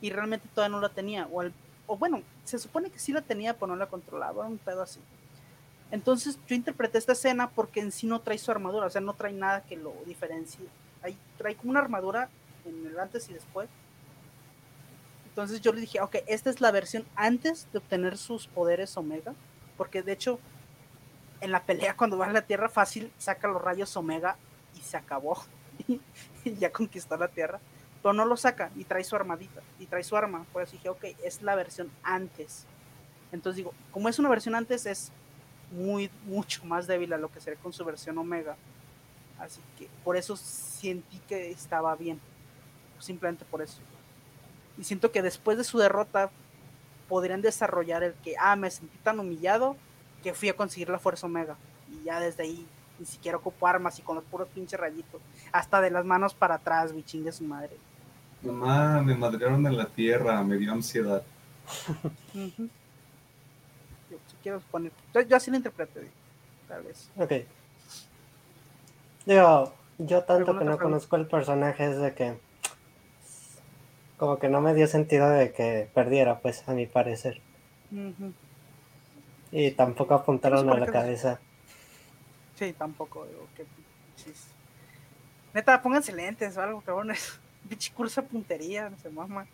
Y realmente todavía no la tenía. O, o bueno, se supone que sí la tenía, pero no la controlaba. Un pedo así. Entonces yo interpreté esta escena porque en sí no trae su armadura, o sea, no trae nada que lo diferencie trae como una armadura en el antes y después. Entonces yo le dije, ok, esta es la versión antes de obtener sus poderes Omega, porque de hecho en la pelea cuando va a la Tierra fácil saca los rayos Omega y se acabó y, ya conquistó la Tierra, pero no lo saca y trae su armadita y trae su arma, por eso dije, ok, es la versión antes. Entonces digo, como es una versión antes es muy mucho más débil a lo que sería con su versión Omega Así que por eso sentí que estaba bien. Simplemente por eso. Y siento que después de su derrota podrían desarrollar el que, ah, me sentí tan humillado que fui a conseguir la fuerza omega. Y ya desde ahí ni siquiera ocupo armas y con los puros pinches rayitos. Hasta de las manos para atrás, mi chingue su madre. Mamá, me madrearon en la tierra, me dio ansiedad. yo, quiero poner. Yo, así lo interpreté, tal vez. Ok. Digo, yo tanto que no conozco el personaje es de que como que no me dio sentido de que perdiera, pues, a mi parecer. Y tampoco apuntaron a la cabeza. Sí, tampoco. Digo, que... Neta, pónganse lentes o algo, cabrones. Bichi cursa puntería, no se mama.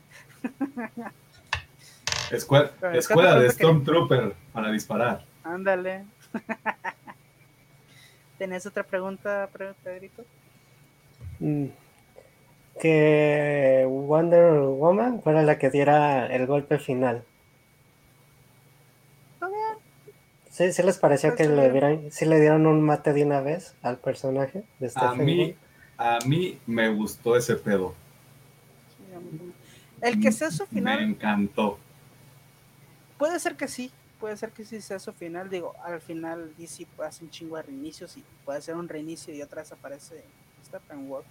Escuela, escuela de Stormtrooper para disparar. Ándale. ¿Tenés otra pregunta, Pedrito? Mm. Que Wonder Woman fuera la que diera el golpe final. ¿Sí, ¿Sí les pareció que le dieran, sí le dieron un mate de una vez al personaje a mí, a mí me gustó ese pedo. El que sea su final. Me encantó. Puede ser que sí, puede ser que sí sea su final. Digo, al final DC hace un chingo de reinicios y puede ser un reinicio y otra vez aparece Steppenwolf.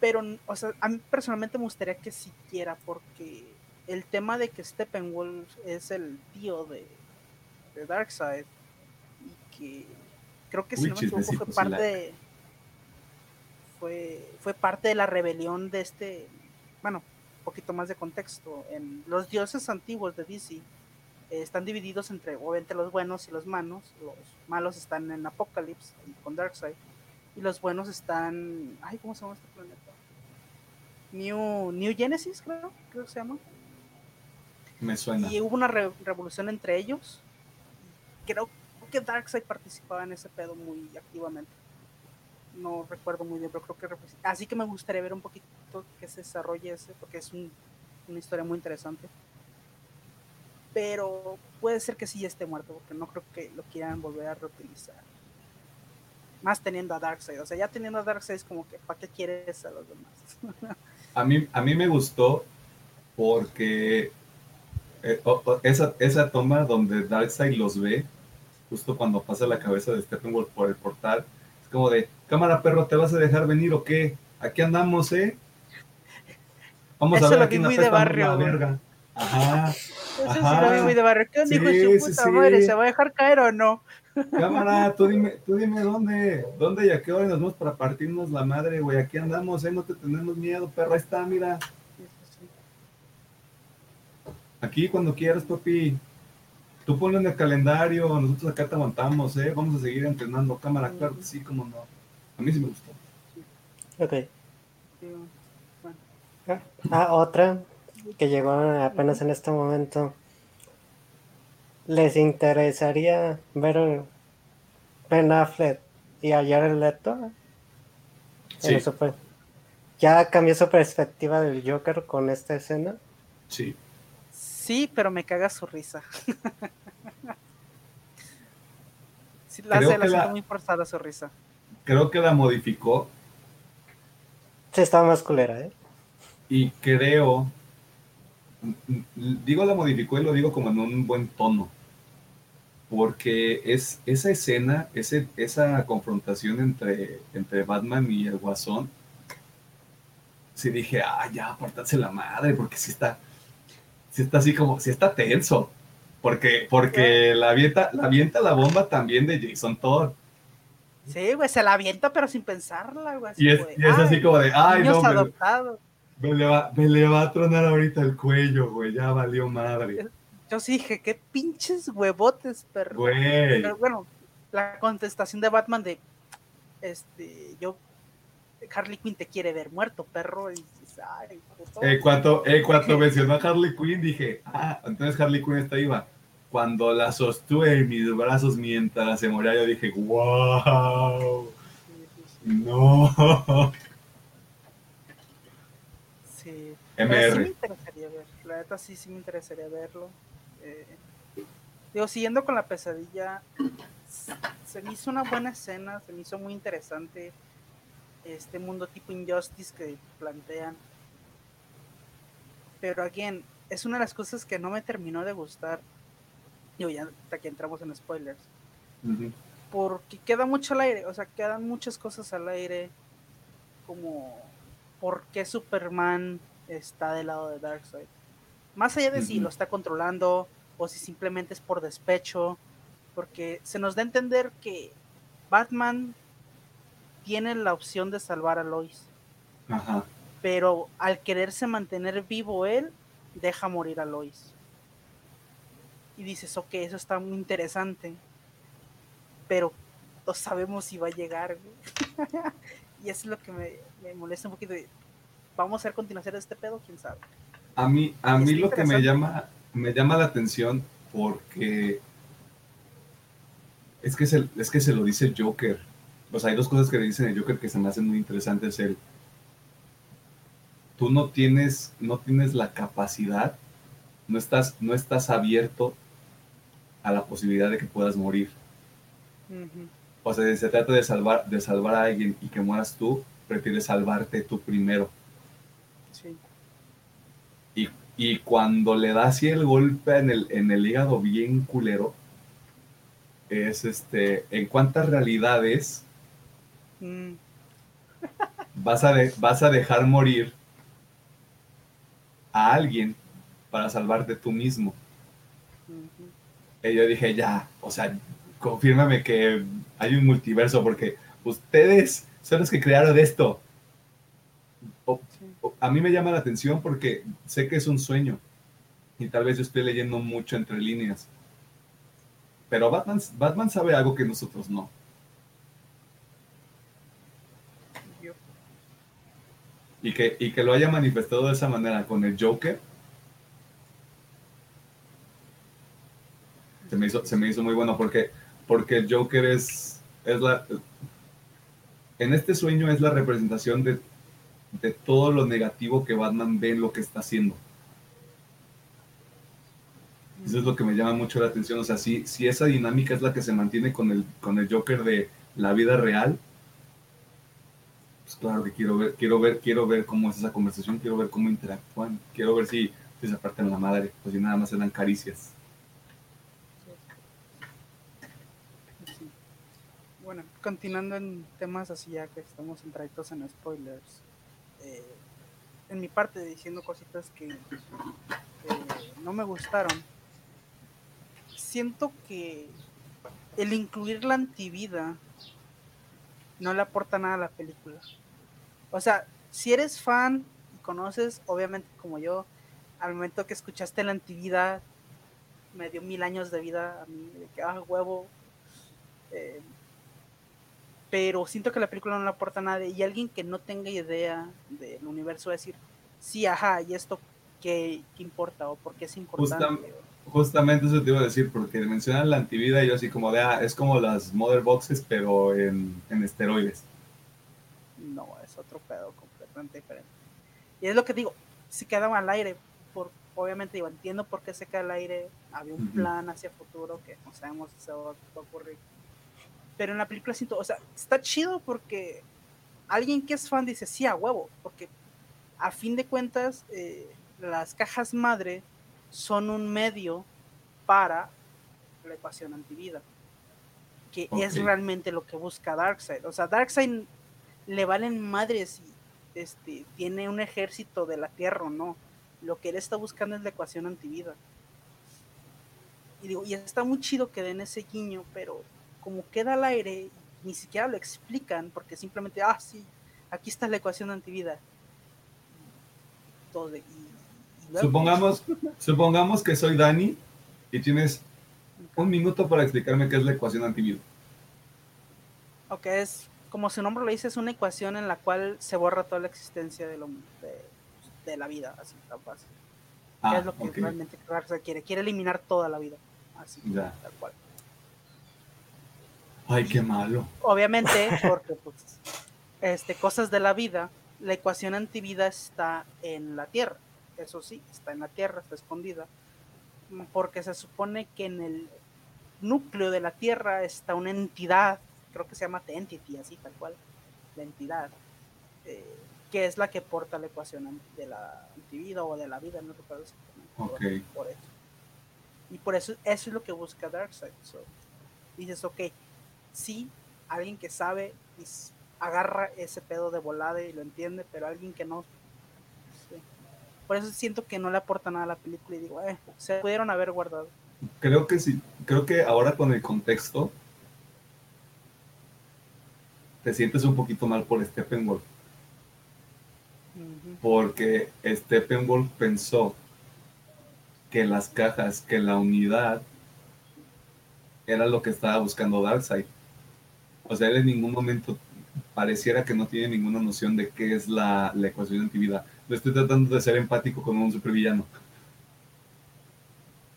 Pero, o sea, a mí personalmente me gustaría que siquiera, porque el tema de que Steppenwolf es el tío de, de Darkseid y que creo que si no me equivoco fue parte de, fue, fue parte de la rebelión de este, bueno, un poquito más de contexto. En los dioses antiguos de DC eh, están divididos entre, obviamente, los buenos y los malos. Los malos están en Apocalypse con Darkseid. Y los buenos están. Ay, ¿cómo se llama este planeta? New, New Genesis, creo, creo que se llama. Me suena. Y hubo una revolución entre ellos. Creo que Darkseid participaba en ese pedo muy activamente no recuerdo muy bien, pero creo que así que me gustaría ver un poquito que se desarrolle ese, porque es una historia muy interesante. Pero puede ser que sí esté muerto, porque no creo que lo quieran volver a reutilizar. Más teniendo a Darkseid, o sea, ya teniendo a Darkseid es como que, ¿para qué quieres a los demás? a, mí, a mí me gustó porque eh, esa, esa toma donde Darkseid los ve, justo cuando pasa la cabeza de Steppenwolf por el portal, es como de, cámara perro, ¿te vas a dejar venir o qué? Aquí andamos, ¿eh? Vamos a ver aquí muy de barrio, verga. Ajá. Sí lo vi muy de. ¿Qué dijo su puta madre? ¿Se va a dejar caer o no? Cámara, tú dime, tú dime dónde, dónde y a qué hora nos vamos para partirnos la madre, güey. Aquí andamos, ¿eh? No te tenemos miedo, perro. Ahí está, mira. Aquí cuando quieras, papi. Tú ponlo en el calendario, nosotros acá te aguantamos, ¿eh? Vamos a seguir entrenando. Cámara, claro que sí, como no. A mí sí me gustó. Ok. Ah, otra que llegó apenas en este momento. ¿Les interesaría ver Ben Affleck y a Jared Leto? Sí. ¿Ya cambió su perspectiva del Joker con esta escena? Sí. Sí, pero me caga su risa. sí, la, hace, la, muy forzada su risa creo que la modificó. Sí, estaba más culera, ¿eh? Y creo, digo la modificó y lo digo como en un buen tono, porque es esa escena, ese, esa confrontación entre, entre Batman y el Guasón, sí dije, ah, ya, apartarse la madre, porque si está, si está así como, si está tenso, porque, porque la avienta, la avienta la bomba también de Jason Todd. Sí, güey, se la avienta pero sin pensarla, güey. Y es, así como de, ay, no, me, le va, me, le va, a tronar ahorita el cuello, güey, ya valió madre. Yo sí dije, qué pinches huevotes, perro. Güey. Pero bueno, la contestación de Batman de, este, yo, Harley Quinn te quiere ver muerto, perro. Y, ay, eh, cuando, eh, cuando mencionó a Harley Quinn, dije, ah, entonces Harley Quinn está viva cuando la sostuve en mis brazos mientras se moría, yo dije, wow, no. Sí, MR. sí me interesaría ver, la neta sí, sí me interesaría verlo. Eh, digo, siguiendo con la pesadilla, se me hizo una buena escena, se me hizo muy interesante este mundo tipo Injustice que plantean. Pero, again, es una de las cosas que no me terminó de gustar Digo, ya hasta que entramos en spoilers. Porque queda mucho al aire, o sea, quedan muchas cosas al aire. Como, ¿por qué Superman está del lado de Darkseid? Más allá de si lo está controlando o si simplemente es por despecho. Porque se nos da a entender que Batman tiene la opción de salvar a Lois. Pero al quererse mantener vivo él, deja morir a Lois y dices, ok, eso está muy interesante, pero no sabemos si va a llegar. y eso es lo que me, molesta un poquito. Vamos a ver continuación de este pedo, quién sabe. A mí, a mí lo que me llama, me llama la atención porque es que, se, es que se lo dice Joker. O sea, hay dos cosas que le dicen el Joker que se me hacen muy interesantes. El, tú no tienes, no tienes la capacidad, no estás, no estás abierto a la posibilidad de que puedas morir. O sea, si se trata de salvar, de salvar a alguien y que mueras tú, prefieres salvarte tú primero. Sí. Y, cuando le da así el golpe en el, en el hígado bien culero, es este, ¿en cuántas realidades mm. vas, a vas a dejar morir a alguien para salvarte tú mismo? Y yo dije, ya, o sea, confírmame que hay un multiverso porque ustedes son los que crearon esto a mí me llama la atención porque sé que es un sueño y tal vez yo estoy leyendo mucho entre líneas. Pero Batman, Batman sabe algo que nosotros no. Y que, y que lo haya manifestado de esa manera con el Joker. Se me hizo, se me hizo muy bueno porque, porque el Joker es, es la... En este sueño es la representación de de todo lo negativo que Batman ve en lo que está haciendo. Eso es lo que me llama mucho la atención. O sea, si, si esa dinámica es la que se mantiene con el, con el Joker de la vida real, pues claro que quiero ver, quiero ver, quiero ver cómo es esa conversación, quiero ver cómo interactúan, quiero ver si, se apartan la madre, pues si nada más eran caricias. Bueno, continuando en temas así ya que estamos entraditos en spoilers. Eh, en mi parte diciendo cositas que, no me gustaron. Siento que el incluir la antivida no le aporta nada a la película. O sea, si eres fan y conoces, obviamente como yo, al momento que escuchaste la antivida, me dio mil años de vida a mí, de que, ah, huevo, eh, pero siento que la película no le aporta nada y alguien que no tenga idea del universo va a decir, sí, ajá, ¿y esto qué, importa o por qué es importante? justamente eso te iba a decir, porque mencionan la antivida y yo así como de, ah, es como las Mother Boxes, pero en, esteroides. No, es otro pedo completamente diferente. Y es lo que digo, si quedan al aire, por, obviamente digo, entiendo por qué se queda al aire, había un plan hacia futuro que no sabemos si se va a ocurrir pero en la película siento, o sea, está chido porque alguien que es fan dice, sí, a huevo, porque a fin de cuentas eh, las cajas madre son un medio para la ecuación antivida, que es realmente lo que busca Darkseid. O sea, Darkseid le valen madres y este, tiene un ejército de la Tierra o no. Lo que él está buscando es la ecuación antivida. Y digo, y está muy chido que den ese guiño, pero como queda al aire, ni siquiera lo explican, porque simplemente, ah, sí, aquí está la ecuación de antivida. Todo, supongamos, supongamos que soy Dani y tienes un minuto para explicarme qué es la ecuación antivida. Ok, es como su nombre lo dice, es una ecuación en la cual se borra toda la existencia de, lo, de, la vida, así tan fácil. Ah, es lo que realmente quiere? Quiere eliminar toda la vida, así, tal cual. Ay, qué malo. Obviamente, porque pues, este, cosas de la vida, la ecuación antivida está en la Tierra. Eso sí, está en la Tierra, está escondida. Porque se supone que en el núcleo de la Tierra está una entidad, creo que se llama The Entity, así tal cual, la entidad, eh, que es la que porta la ecuación de la antivida o de la vida, no recuerdo exactamente. Por, eso. Y por eso, eso es lo que busca Darkseid. dices, ok, sí, alguien que sabe y agarra ese pedo de volada y lo entiende, pero alguien que no. Por eso siento que no le aporta nada a la película y digo, eh, se pudieron haber guardado. Creo que sí, creo que ahora con el contexto te sientes un poquito mal por Steppenwolf. Porque Steppenwolf pensó que las cajas, que la unidad era lo que estaba buscando Darkseid. O sea, él en ningún momento pareciera que no tiene ninguna noción de qué es la, ecuación de antivida. Lo estoy tratando de ser empático con un supervillano.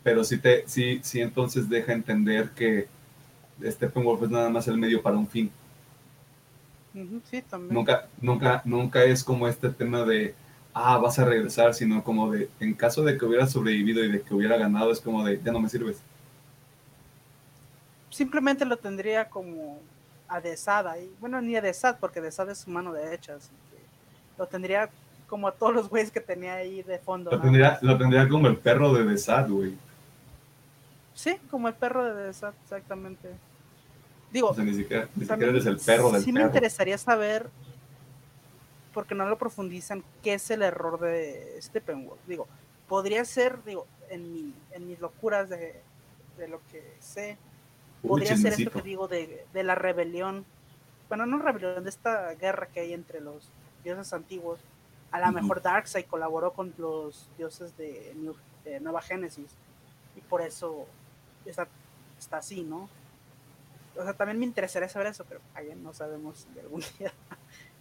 Pero sí, te, sí, sí entonces deja entender que Steppenwolf es nada más el medio para un fin. Sí, también. Nunca, nunca, nunca es como este tema de, ah, vas a regresar, sino como de, en caso de que hubiera sobrevivido y de que hubiera ganado, es como de, ya no me sirves. Simplemente lo tendría como a Desad y bueno, ni a Desad, porque Desad es su mano derecha, así que lo tendría como a todos los güeyes que tenía ahí de fondo. Lo, tendría, lo tendría como el perro de Desat, güey. Sí, como el perro de Desat, exactamente. Digo, ni siquiera, ni siquiera eres el perro del Sí me interesaría saber, porque no lo profundizan, qué es el error de Steppenwolf. Digo, podría ser, digo, en, mi, en mis locuras de, de lo que sé, podría ser esto que digo de, de la rebelión. Bueno, no rebelión, de esta guerra que hay entre los dioses antiguos. A lo mejor Darkseid colaboró con los dioses de, Nueva Génesis y por eso está, está, así, ¿no? O sea, también me interesaría saber eso, pero allá no sabemos si algún día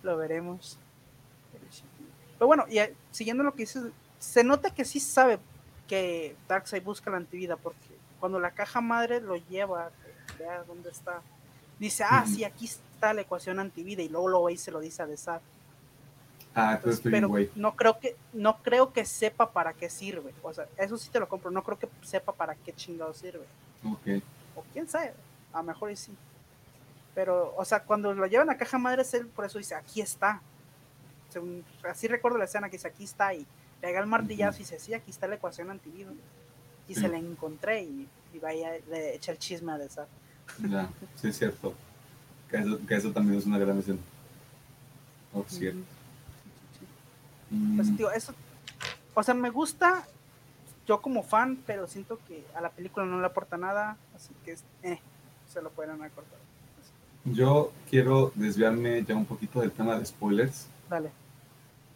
lo veremos. Pero bueno, y eh, siguiendo lo que dices, se nota que sí sabe que Darkseid busca la antivida, porque cuando la caja madre lo lleva, vea dónde está, dice, ah, sí, aquí está la ecuación antivida, y luego lo ve y se lo dice a Desat. Ah, entonces pero no creo que no creo que sepa para qué sirve. O sea, eso sí te lo compro. No creo que sepa para qué chingado sirve. Ok. O quién sabe. A lo mejor sí. Pero, o sea, cuando lo llevan a caja madre, él por eso dice, aquí está. así recuerdo la escena que dice, aquí está. Y pega el martillazo y dice, sí, aquí está la ecuación antivirus. Y se la encontré y, vaya, le echa el chisme a esa. Ya, sí es cierto. Que eso, que eso también es una gran escena. Oh, cierto. Pues, mm. eso, o sea, me gusta yo como fan, pero siento que a la película no le aporta nada, así que eh, se lo pueden acortar. Yo quiero desviarme ya un poquito del tema de spoilers. Dale.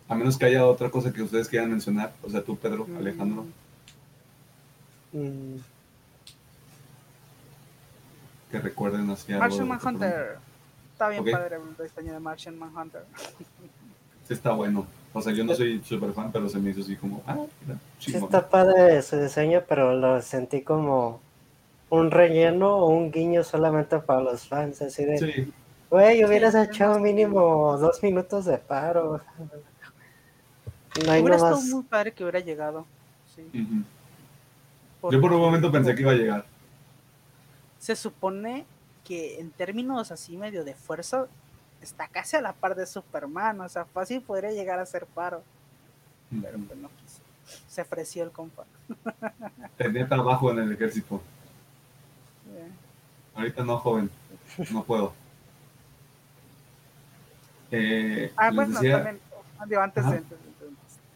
A menos que haya otra cosa que ustedes quieran mencionar, o sea, tú, Pedro, mm. Alejandro. Mm. Que recuerden así Martian Manhunter. Está bien padre el diseño de Martian Manhunter. Sí, está bueno. O sea, yo no soy súper fan, pero se me hizo así como, ah, Sí, está padre su diseño, pero lo sentí como un relleno o un guiño solamente para los fans, así de, sí. güey, hubieras echado mínimo dos minutos de paro. No hay hubiera estado muy padre que hubiera llegado. Sí. Yo por un momento pensé que iba a llegar. Se supone que en términos así medio de fuerza, está casi a la par de Superman, o sea, fácil podría llegar a ser paro. Pero pues no quiso. Se ofreció el compa. Tenía trabajo en el ejército. Ahorita no, joven. No puedo. Eh, ah, bueno, también. Digo, antes de,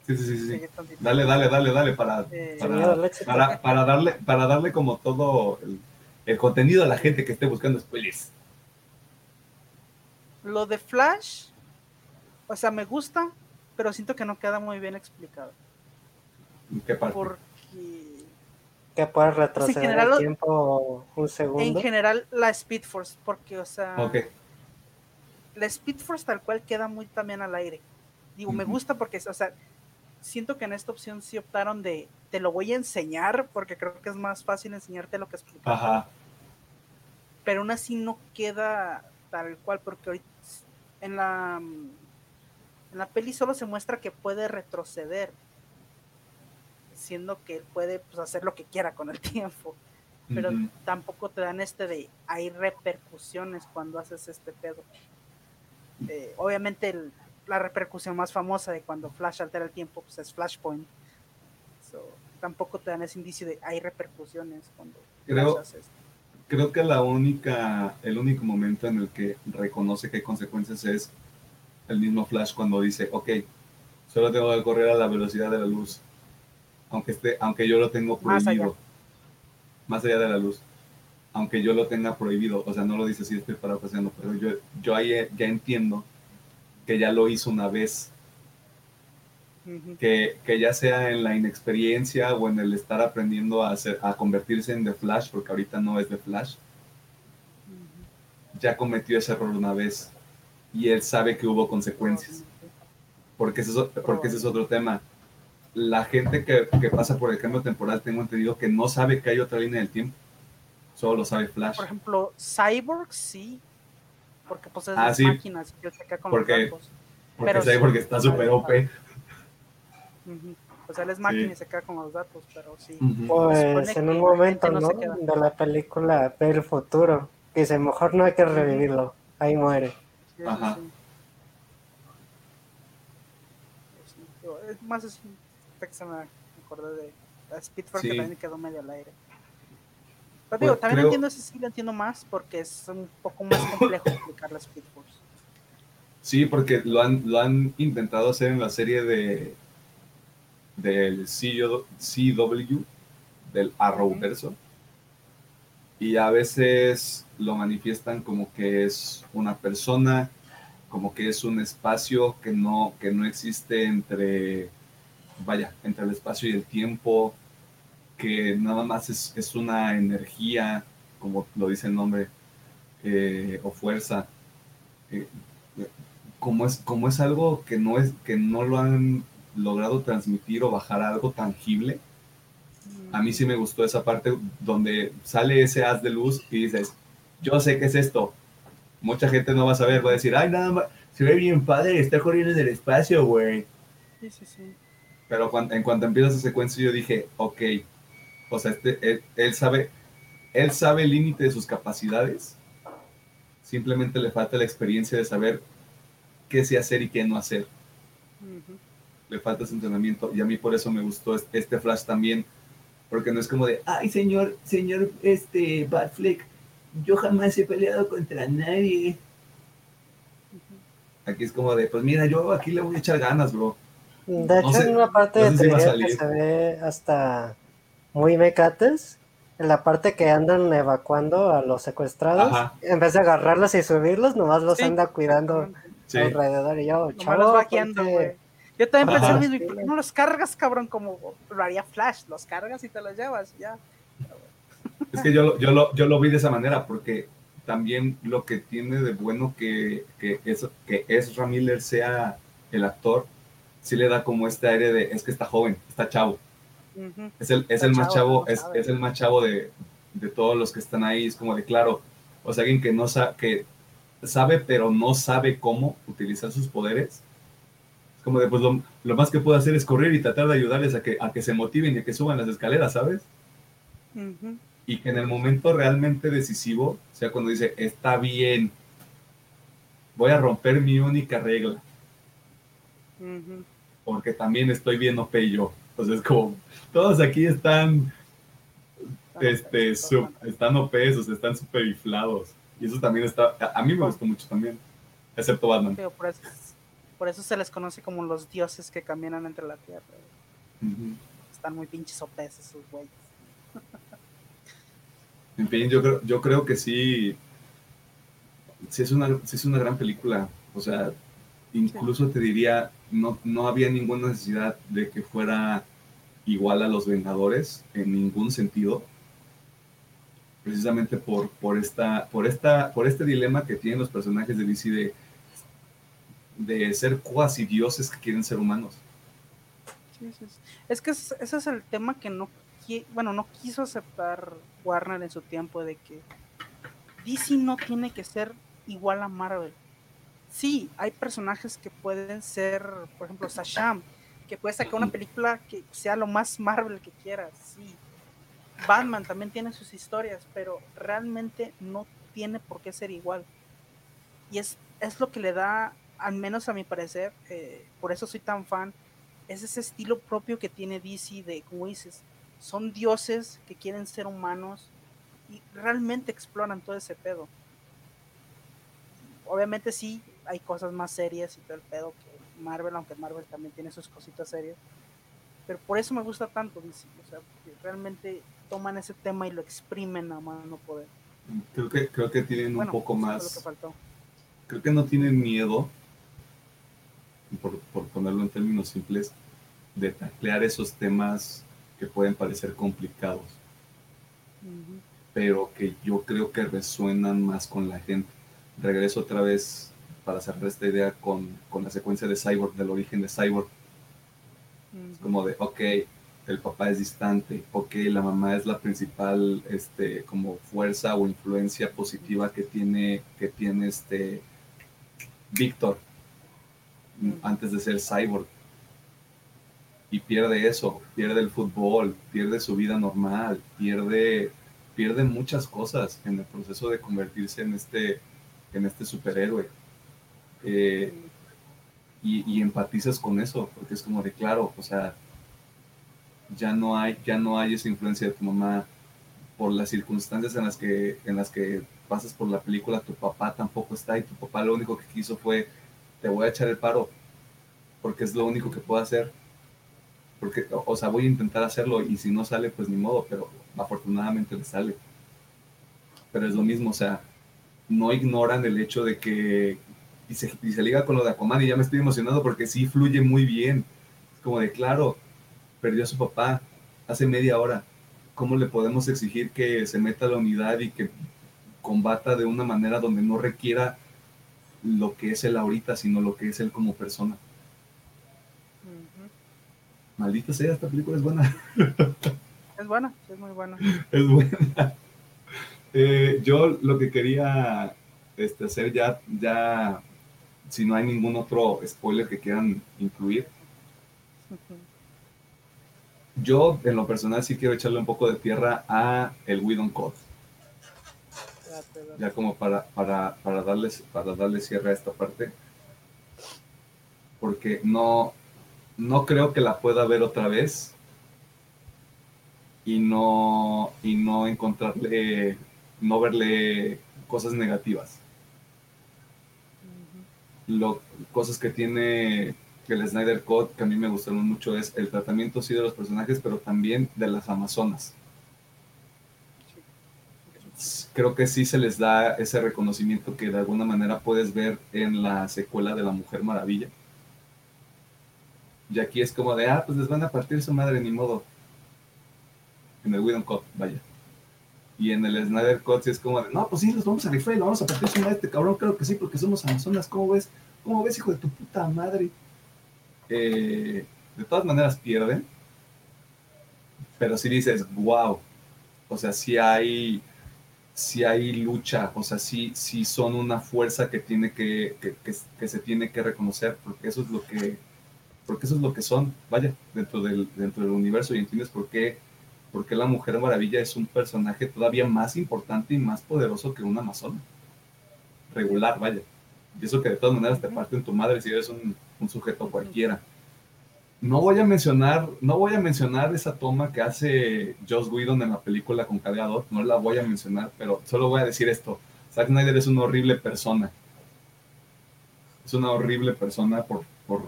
Sí, sí, sí, sí. Dale, dale, dale, dale para, eh, para, para, darle, para darle como todo el, el, contenido a la gente que esté buscando spoilers. Lo de Flash, o sea, me gusta, pero siento que no queda muy bien explicado. ¿Qué parte? Porque... Que puedes retroceder el tiempo un segundo. En general, la Speed Force, porque, o sea... La Speed Force tal cual queda muy también al aire. Digo, me gusta porque, o sea, siento que en esta opción sí optaron de, te lo voy a enseñar, porque creo que es más fácil enseñarte lo que explicar. Ajá. Pero aún así no queda tal cual, porque ahorita en la, en la peli solo se muestra que puede retroceder, siendo que él puede pues, hacer lo que quiera con el tiempo. Pero tampoco te dan este de hay repercusiones cuando haces este pedo. Eh, obviamente la repercusión más famosa de cuando Flash altera el tiempo pues es Flashpoint. Tampoco te dan ese indicio de hay repercusiones cuando Creo, haces. esto creo que la única, el único momento en el que reconoce que hay consecuencias es el mismo Flash cuando dice, ok, solo tengo que correr a la velocidad de la luz, aunque, esté, aunque yo lo tengo prohibido, más allá. de la luz, aunque yo lo tenga prohibido, o sea, no lo dice así, estoy parafraseando, pero yo, yo ahí ya entiendo que ya lo hizo una vez que, ya sea en la inexperiencia o en el estar aprendiendo a, hacer, a convertirse en The Flash, porque ahorita no es The Flash, ya cometió ese error una vez y él sabe que hubo consecuencias. Porque ese es, porque ese es otro tema. La gente que, pasa por el cambio temporal, tengo entendido que no sabe que hay otra línea del tiempo. Solo lo sabe Flash. Por ejemplo, Cyborg sí. Porque pues es ah, máquinas que se con porque, los. Porque Cyborg está súper OP. O sea, él es máquina y se queda con los datos, pero sí. Pues en un momento, ¿no? De la película Ver el futuro. Dice, mejor no hay que revivirlo. Ahí muere. Ajá. es más así, que se me acordé de Speedforce que también quedó medio al aire. Pero digo, pues también entiendo ese sí lo entiendo más porque es un poco más complejo explicar la Speed Force. Sí, porque lo han, lo han intentado hacer en la serie de del CW, del Arrowverso, y a veces lo manifiestan como que es una persona, como que es un espacio que no, que no existe entre, vaya, entre el espacio y el tiempo, que nada más es, una energía, como lo dice el nombre, eh, o fuerza. Eh, como, es, como es algo que no, es, que no lo han logrado transmitir o bajar algo tangible, a mí sí me gustó esa parte donde sale ese haz de luz y dices, yo sé qué es esto. Mucha gente no va a saber, va a decir, ay, nada más, se ve bien padre, está corriendo en el espacio, güey. Sí, sí, sí. Pero en cuanto empieza esa secuencia, yo dije, ok, o sea, este, él, sabe, él sabe el límite de sus capacidades, simplemente le falta la experiencia de saber qué sí hacer y qué no hacer. Le falta ese entrenamiento y a mí por eso me gustó este flash también, porque no es como de, ay señor, señor, este, Batfleck, yo jamás he peleado contra nadie. Aquí es como de, pues mira, yo aquí le voy a echar ganas, bro. De hecho, en una parte de que se ve hasta muy mecates, en la parte que andan evacuando a los secuestrados, en vez de agarrarlos y subirlos, nomás los anda cuidando alrededor. Y yo, chavo, Yo también pensé lo mismo, no los cargas, cabrón, como lo haría Flash, los cargas y te los llevas, ya. Es que yo, yo, lo, yo lo vi de esa manera, porque también lo que tiene de bueno que, que, eso, que Ezra Miller sea el actor, sí le da como este aire de, es que está joven, está chavo. Es el, es el más chavo, es, es, el más chavo de, de, todos los que están ahí, es como de claro, o sea, alguien que no sabe, que sabe pero no sabe cómo utilizar sus poderes, es como de, pues lo, lo, más que puedo hacer es correr y tratar de ayudarles a que, a que se motiven y a que suban las escaleras, ¿sabes? y que en el momento realmente decisivo, o sea, cuando dice, está bien, voy a romper mi única regla. Porque también estoy bien OP yo. Entonces, como todos aquí están, este, están OP, o sea, están super inflados. Y eso también está, a, mí me gustó mucho también, excepto Batman. por, eso, se les conoce como los dioses que caminan entre la tierra. Están muy pinches OP esos güeyes. En fin, yo creo, yo creo que sí, sí es, una, es una gran película. O sea, incluso te diría, no, no había ninguna necesidad de que fuera igual a los Vengadores en ningún sentido. Precisamente por, por, esta, por, esta, por este dilema que tienen los personajes de DC de, de ser cuasi dioses que quieren ser humanos. Es que ese es el tema que no bueno, no quiso aceptar Warner en su tiempo de que DC no tiene que ser igual a Marvel. Sí, hay personajes que pueden ser, por ejemplo, Sasham, que puede sacar una película que sea lo más Marvel que quieras, sí. Batman también tiene sus historias, pero realmente no tiene por qué ser igual. Y es, es lo que le da, al menos a mi parecer, eh, por eso soy tan fan, es ese estilo propio que tiene DC de, como dices, son dioses que quieren ser humanos y realmente exploran todo ese pedo. Obviamente sí, hay cosas más serias y todo el pedo que Marvel, aunque Marvel también tiene sus cositas serias. Pero por eso me gusta tanto DC, o sea, realmente toman ese tema y lo exprimen a mano poder. Creo que, creo que tienen un poco más... Creo que no tienen miedo, por, por ponerlo en términos simples, de taclear esos temas que pueden parecer complicados, pero que yo creo que resuenan más con la gente. Regreso otra vez para cerrar esta idea con, con la secuencia de Cyborg, del origen de Cyborg. Es como de, ok, el papá es distante, ok, la mamá es la principal este, como fuerza o influencia positiva que tiene, que tiene este Víctor antes de ser Cyborg y pierde eso, pierde el fútbol, pierde su vida normal, pierde, pierde muchas cosas en el proceso de convertirse en este, en este superhéroe. Eh, y, empatizas con eso, porque es como de claro, o sea, ya no hay, ya no hay esa influencia de tu mamá por las circunstancias en las que, en las que pasas por la película, tu papá tampoco está y tu papá lo único que quiso fue, te voy a echar el paro, porque es lo único que puedo hacer. Porque, o sea, voy a intentar hacerlo y si no sale, pues ni modo, pero afortunadamente le sale. Pero es lo mismo, o sea, no ignoran el hecho de que, y se, liga con lo de Aquaman y ya me estoy emocionado porque sí fluye muy bien. Como de, claro, perdió a su papá hace media hora. ¿Cómo le podemos exigir que se meta a la unidad y que combata de una manera donde no requiera lo que es él ahorita, sino lo que es él como persona? Maldita sea, esta película es buena. Es buena, es muy buena. Es buena. Eh, yo lo que quería este, hacer ya, ya, si no hay ningún otro spoiler que quieran incluir. Yo, en lo personal, sí quiero echarle un poco de tierra a el Widon Code. Ya como para, para, para, darles, para darle cierre a esta parte. Porque no, no creo que la pueda ver otra vez y no, y no encontrarle, no verle cosas negativas. Lo, cosas que tiene el Snyder Code que a mí me gustaron mucho es el tratamiento sí de los personajes, pero también de las Amazonas. Creo que sí se les da ese reconocimiento que de alguna manera puedes ver en la secuela de La Mujer Maravilla y aquí es como de, ah, pues les van a partir su madre, ni modo. En el Widon Cut, vaya. Y en el Snyder Cut sí es como de, no, pues sí, los vamos a rifar y vamos a partir su madre este cabrón. Creo que sí, porque somos amazonas. ¿Cómo ves? ¿Cómo ves, hijo de tu puta madre? Eh, de todas maneras pierden. Pero si dices, wow. O sea, sí hay, sí hay lucha. O sea, sí, sí son una fuerza que, tiene que, que, que se tiene que reconocer. Porque eso es lo que porque eso es lo que son, vaya, dentro del, dentro del universo y entiendes por qué, por qué la Mujer Maravilla es un personaje todavía más importante y más poderoso que una Amazona. Regular, vaya. Y eso que de todas maneras te parte en tu madre si eres un, sujeto cualquiera. No voy a mencionar, no voy a mencionar esa toma que hace Joss Whedon en la película con Cargador, no la voy a mencionar, pero solo voy a decir esto. Zack Snyder es una horrible persona. Es una horrible persona por, por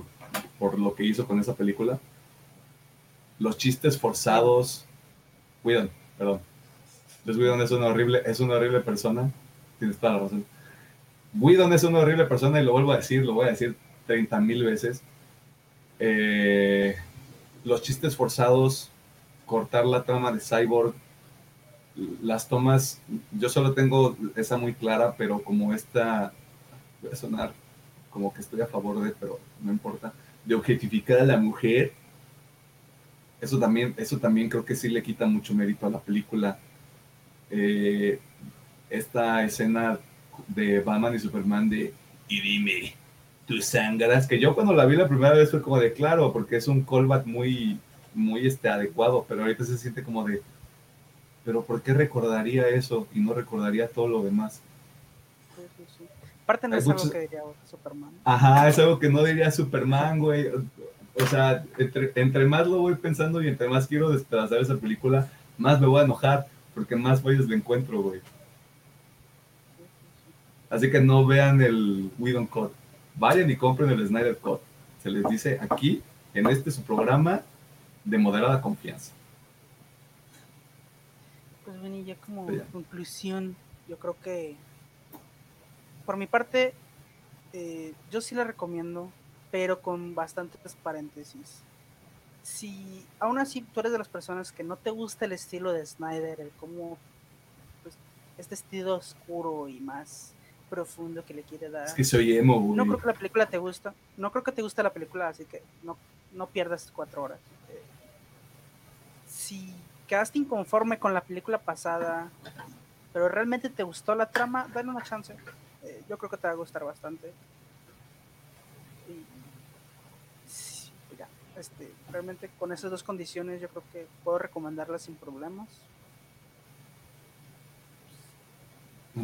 por lo que hizo con esa película. Los chistes forzados. Cuidan, perdón. Les Whedon es una horrible, es una horrible persona. Tienes toda la razón. Whedon es una horrible persona y lo vuelvo a decir, lo voy a decir 30 mil veces. Eh, los chistes forzados, cortar la trama de Cyborg, las tomas, yo solo tengo esa muy clara, pero como esta, voy a sonar como que estoy a favor de, pero no importa de objetificar a la mujer, eso también, eso también creo que sí le quita mucho mérito a la película. Eh, esta escena de Batman y Superman de y dime, tus sangras, que yo cuando la vi la primera vez fue como de claro, porque es un callback muy, muy este, adecuado, pero ahorita se siente como de, pero ¿por qué recordaría eso y no recordaría todo lo demás? Aparte no es algo que diría Superman. Ajá, es algo que no diría Superman, güey. O sea, entre, más lo voy pensando y entre más quiero despedazar esa película, más me voy a enojar, porque más fallos le encuentro, güey. Así que no vean el We Don't Cut. Vayan y compren el Snyder Cut. Se les dice aquí, en este su programa de moderada confianza. Pues bueno, ya como conclusión, yo creo que por mi parte, eh, yo sí la recomiendo, pero con bastantes paréntesis. Si aún así tú eres de las personas que no te gusta el estilo de Snyder, el como pues, este estilo oscuro y más profundo que le quiere dar. Es que soy emo, No creo que la película te gusta. No creo que te guste la película, así que no, no pierdas cuatro horas. Eh, si quedaste inconforme con la película pasada, pero realmente te gustó la trama, dale una chance. Eh, yo creo que te va a gustar bastante. Y este, realmente con esas dos condiciones yo creo que puedo recomendarla sin problemas.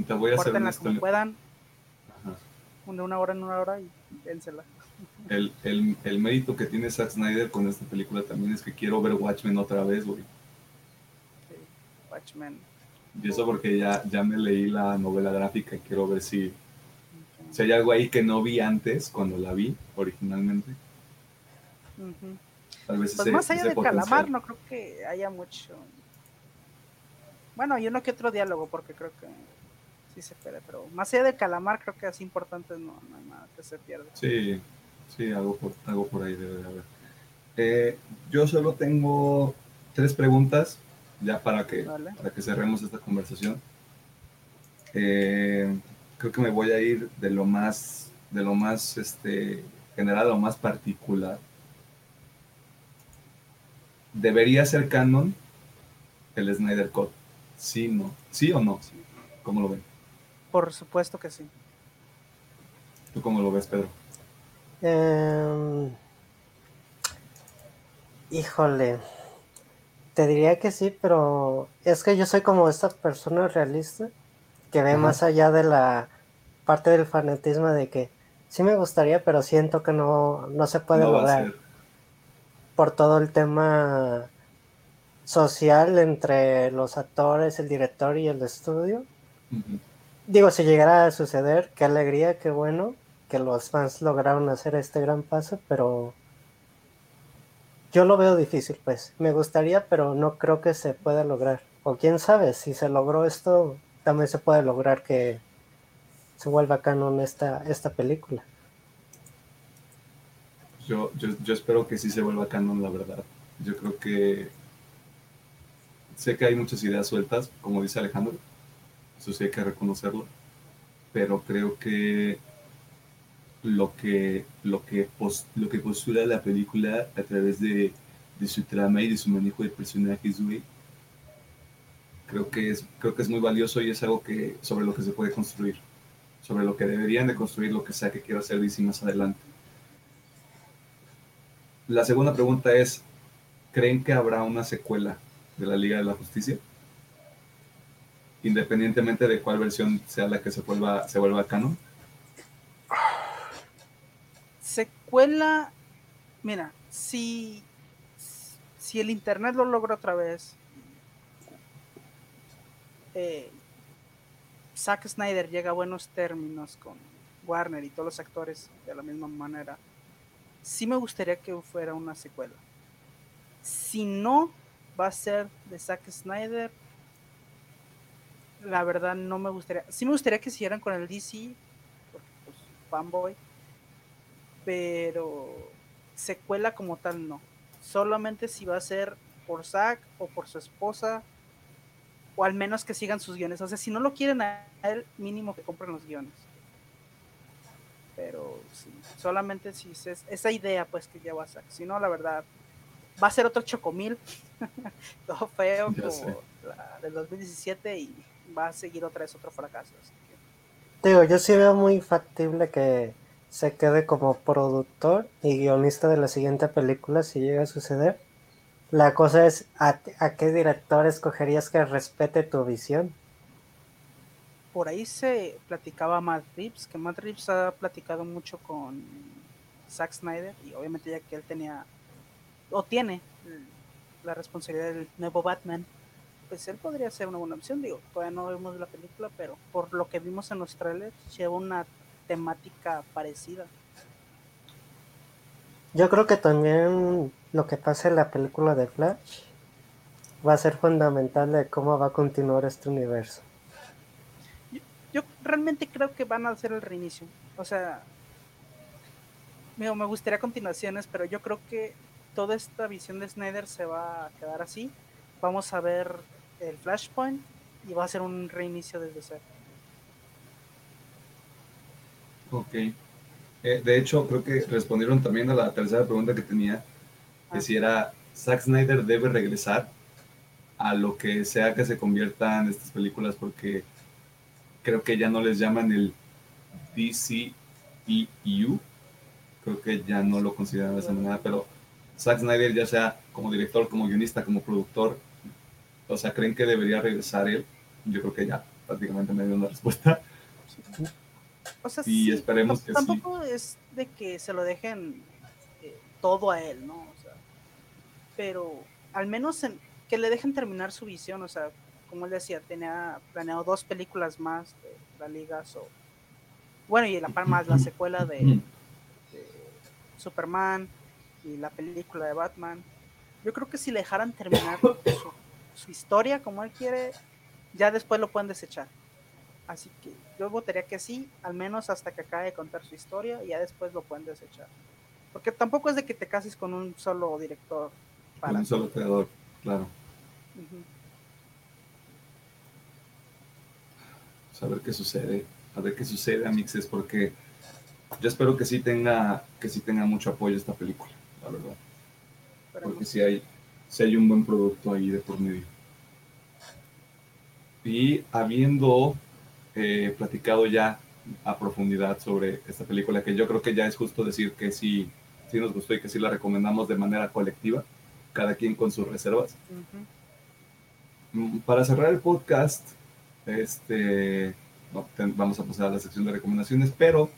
Te voy a hacer como puedan. De una hora en una hora y dénsela. El, el, mérito que tiene Zack Snyder con esta película también es que quiero ver Watchmen otra vez, güey. Watchmen. Y eso porque ya, ya me leí la novela gráfica y quiero ver si, si hay algo ahí que no vi antes cuando la vi originalmente. Tal vez pues más allá de Calamar no creo que haya mucho. Bueno, y uno que otro diálogo porque creo que sí se puede, pero más allá de Calamar creo que es importante no, no hay nada que se pierda. Sí, sí, algo por, algo por ahí debe de haber. Eh, yo solo tengo tres preguntas ya para que, para que cerremos esta conversación. Eh, creo que me voy a ir de lo más, de lo más este, general a lo más particular. ¿Debería ser canon el Snyder Cut? Sí, no. ¿Sí o no? ¿Cómo lo ven? Por supuesto que sí. ¿Tú cómo lo ves, Pedro? Em, híjole, te diría que sí, pero es que yo soy como esta persona realista que ve más allá de la parte del fanatismo de que sí me gustaría, pero siento que no, no se puede lograr por todo el tema social entre los actores, el director y el estudio. Digo, si llegara a suceder, qué alegría, qué bueno que los fans lograron hacer este gran paso, pero yo lo veo difícil, pues. Me gustaría, pero no creo que se pueda lograr. O quién sabe, si se logró esto, también se puede lograr que se vuelva canon esta, esta película. Yo, yo, yo espero que sí se vuelva canon, la verdad. Yo creo que sé que hay muchas ideas sueltas, como dice Alejandro, eso sí hay que reconocerlo, pero creo que lo que, lo que, lo que postula la película a través de, de, su trama y de su manejo de personajes, creo que, es, creo que es muy valioso y es algo que, sobre lo que se puede construir, sobre lo que deberían de construir lo que sea que quiera hacer DC más adelante. La segunda pregunta es, ¿creen que habrá una secuela de la Liga de la Justicia. Independientemente de cuál versión sea la que se vuelva, se vuelva canon. Secuela, mira, si, si el internet lo logra otra vez, eh, Zack Snyder llega a buenos términos con Warner y todos los actores de la misma manera, sí me gustaría que fuera una secuela. Si no, va a ser de Zack Snyder. La verdad no me gustaría. Sí me gustaría que siguieran con el DC, porque pues fanboy. Pero secuela como tal no. Solamente si va a ser por Zack o por su esposa. O al menos que sigan sus guiones. O sea, si no lo quieren a él, mínimo que compren los guiones. Pero sí, solamente si es esa idea pues que lleva Zack. Si no, la verdad, va a ser otro chocomil, todo feo como la del 2017 y va a seguir otra vez otro fracaso. Digo, yo sí veo muy factible que se quede como productor y guionista de la siguiente película si llega a suceder. La cosa es, ¿a, qué director escogerías que respete tu visión? Por ahí se platicaba Matt Reeves, que Matt Reeves ha platicado mucho con Zack Snyder y obviamente ya que él tenía o tiene la responsabilidad del nuevo Batman, pues él podría ser una buena opción. Digo, todavía no vemos la película, pero por lo que vimos en los trailers, lleva una temática parecida. Yo creo que también lo que pasa en la película de Flash va a ser fundamental de cómo va a continuar este universo. Yo, yo realmente creo que van a hacer el reinicio. O sea, me gustaría continuaciones, pero yo creo que toda esta visión de Snyder se va a quedar así. Vamos a ver el Flashpoint y va a ser un reinicio desde cero. Ok. Eh, de hecho, creo que respondieron también a la tercera pregunta que tenía, que ah. si era Zack Snyder debe regresar a lo que sea que se conviertan estas películas, porque creo que ya no les llaman el DCEU, creo que ya no lo consideran de esa manera, pero Zack Snyder, ya sea como director, como guionista, como productor, o sea, ¿creen que debería regresar él? Yo creo que ya prácticamente me dio una respuesta. y esperemos que tampoco es de que se lo dejen eh, todo a él, ¿no? O sea, pero al menos en, que le dejen terminar su visión, o sea, como él decía, tenía planeado dos películas más de la Liga, so, bueno, y la par más la secuela de, Superman y la película de Batman. Yo creo que si le dejaran terminar su historia como él quiere, ya después lo pueden desechar. Así que yo votaría que sí, al menos hasta que acabe de contar su historia y ya después lo pueden desechar. Porque tampoco es de que te cases con un solo director. Para un solo creador, claro. Pues a ver qué sucede, a ver qué sucede a Mixes, porque yo espero que sí tenga, que sí tenga mucho apoyo esta película, la verdad. Porque si hay, si hay un buen producto ahí de por medio. Y habiendo eh, platicado ya a profundidad sobre esta película, que yo creo que ya es justo decir que sí, sí nos gustó y que sí la recomendamos de manera colectiva, cada quien con sus reservas. Mm, para cerrar el podcast, este, vamos a pasar a la sección de recomendaciones, pero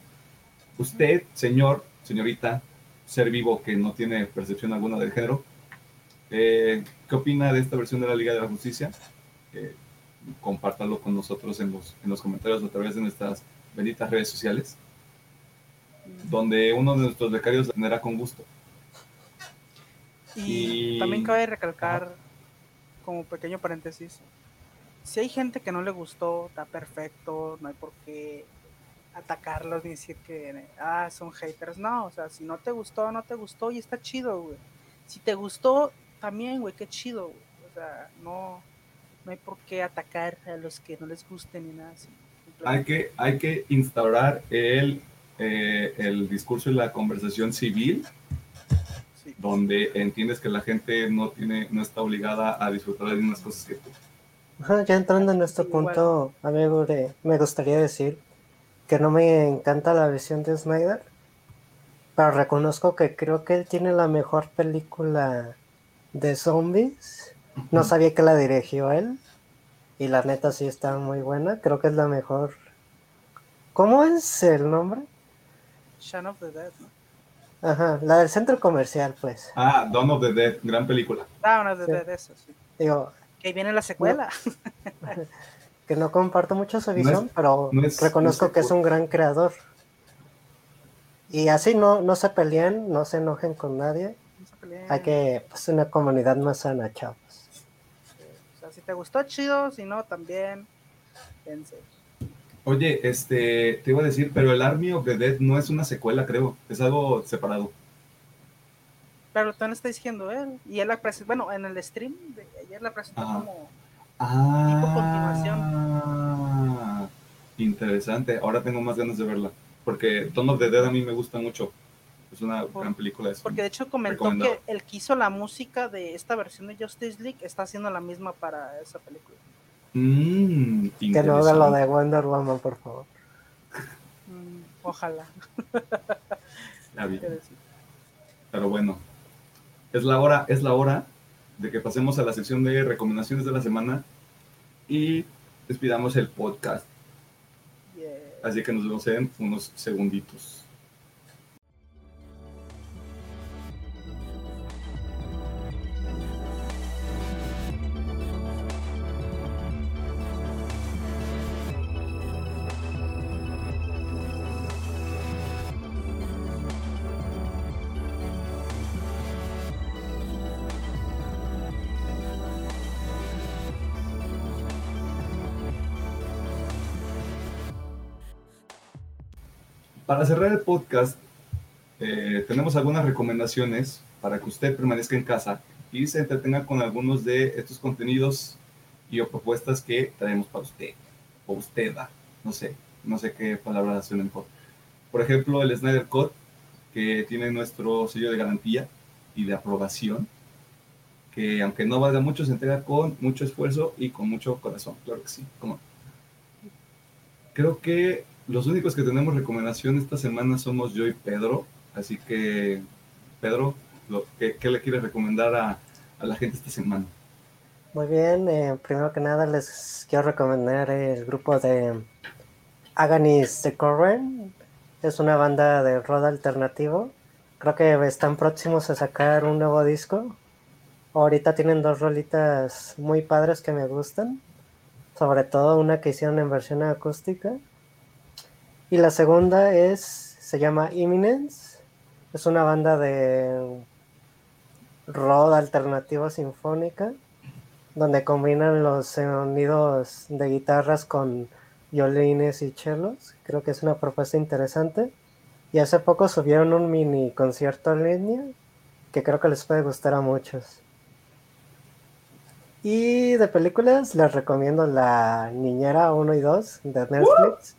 usted, señor, señorita, ser vivo que no tiene percepción alguna del género, eh, ¿qué opina de esta versión de la Liga de la Justicia? Eh, compártalo con nosotros en los, en los comentarios a través de nuestras benditas redes sociales, donde uno de nuestros becarios la tendrá con gusto. Y, también cabe recalcar, como pequeño paréntesis, si hay gente que no le gustó, está perfecto, no hay por qué atacarlos ni decir que ah, son haters. No, o sea, si no te gustó, no te gustó y está chido, güey. Si te gustó, también, güey, qué chido, O sea, no, no hay por qué atacar a los que no les gusten ni nada así. Hay que, hay que instaurar el, eh, el discurso y la conversación civil, donde entiendes que la gente no, tiene, no está obligada a disfrutar de unas cosas que tú. ya entrando en nuestro punto, amigo, me gustaría decir que no me encanta la visión de Snyder, pero reconozco que creo que él tiene la mejor película de zombies no sabía que la dirigió él. Y la neta sí está muy buena. Creo que es la mejor. ¿Cómo es el nombre? Shaun of the Dead, Ajá, la del centro comercial, pues. Ah, Dawn of the Dead, gran película. Dawn of the Dead, eso sí. Digo, que viene la secuela. que no comparto mucho su visión, pero reconozco que es un gran creador. Y así no, no se peleen, no se enojen con nadie. Hay que, pues, una comunidad más sana, chavos si te gustó, chido, si no, también, Oye, este, te iba a decir, pero el Army of the Dead no es una secuela, creo, es algo separado. Pero tú no está diciendo él, y él la presentó, bueno, en el stream de ayer la presentó como ah, tipo continuación. Interesante, ahora tengo más ganas de verla, porque Dawn of the Dead a mí me gusta mucho. Es una gran película. porque de hecho comentó que el que hizo la música de esta versión de Justice League está haciendo la misma para esa película. Mm, que no haga lo de Wonder Woman, por favor. Mm, ojalá. Pero bueno, es la hora, es la hora de que pasemos a la sección de recomendaciones de la semana y despidamos el podcast. Así que nos vemos en unos segunditos. Para cerrar el podcast, eh, tenemos algunas recomendaciones para que usted permanezca en casa y se entretenga con algunos de estos contenidos y propuestas que traemos para usted, o usted, no sé, no sé qué palabras suenan mejor. Por ejemplo, el Snyder Code, que tiene nuestro sello de garantía y de aprobación, que aunque no valga mucho, se entrega con mucho esfuerzo y con mucho corazón. Claro que sí, ¿cómo? Creo que los únicos que tenemos recomendación esta semana somos yo y Pedro. Así que, Pedro, ¿qué, le quieres recomendar a, la gente esta semana? Muy bien, eh, primero que nada les quiero recomendar el grupo de Aganis The Current. Es una banda de rock alternativo. Creo que están próximos a sacar un nuevo disco. Ahorita tienen dos rolitas muy padres que me gustan. Sobre todo una que hicieron en versión acústica. Y la segunda es, se llama Imminence. Es una banda de rock alternativo sinfónica donde combinan los sonidos de guitarras con violines y chelos. Creo que es una propuesta interesante. Y hace poco subieron un mini concierto en línea que creo que les puede gustar a muchos. Y de películas les recomiendo La Niñera 1 y 2 de Netflix.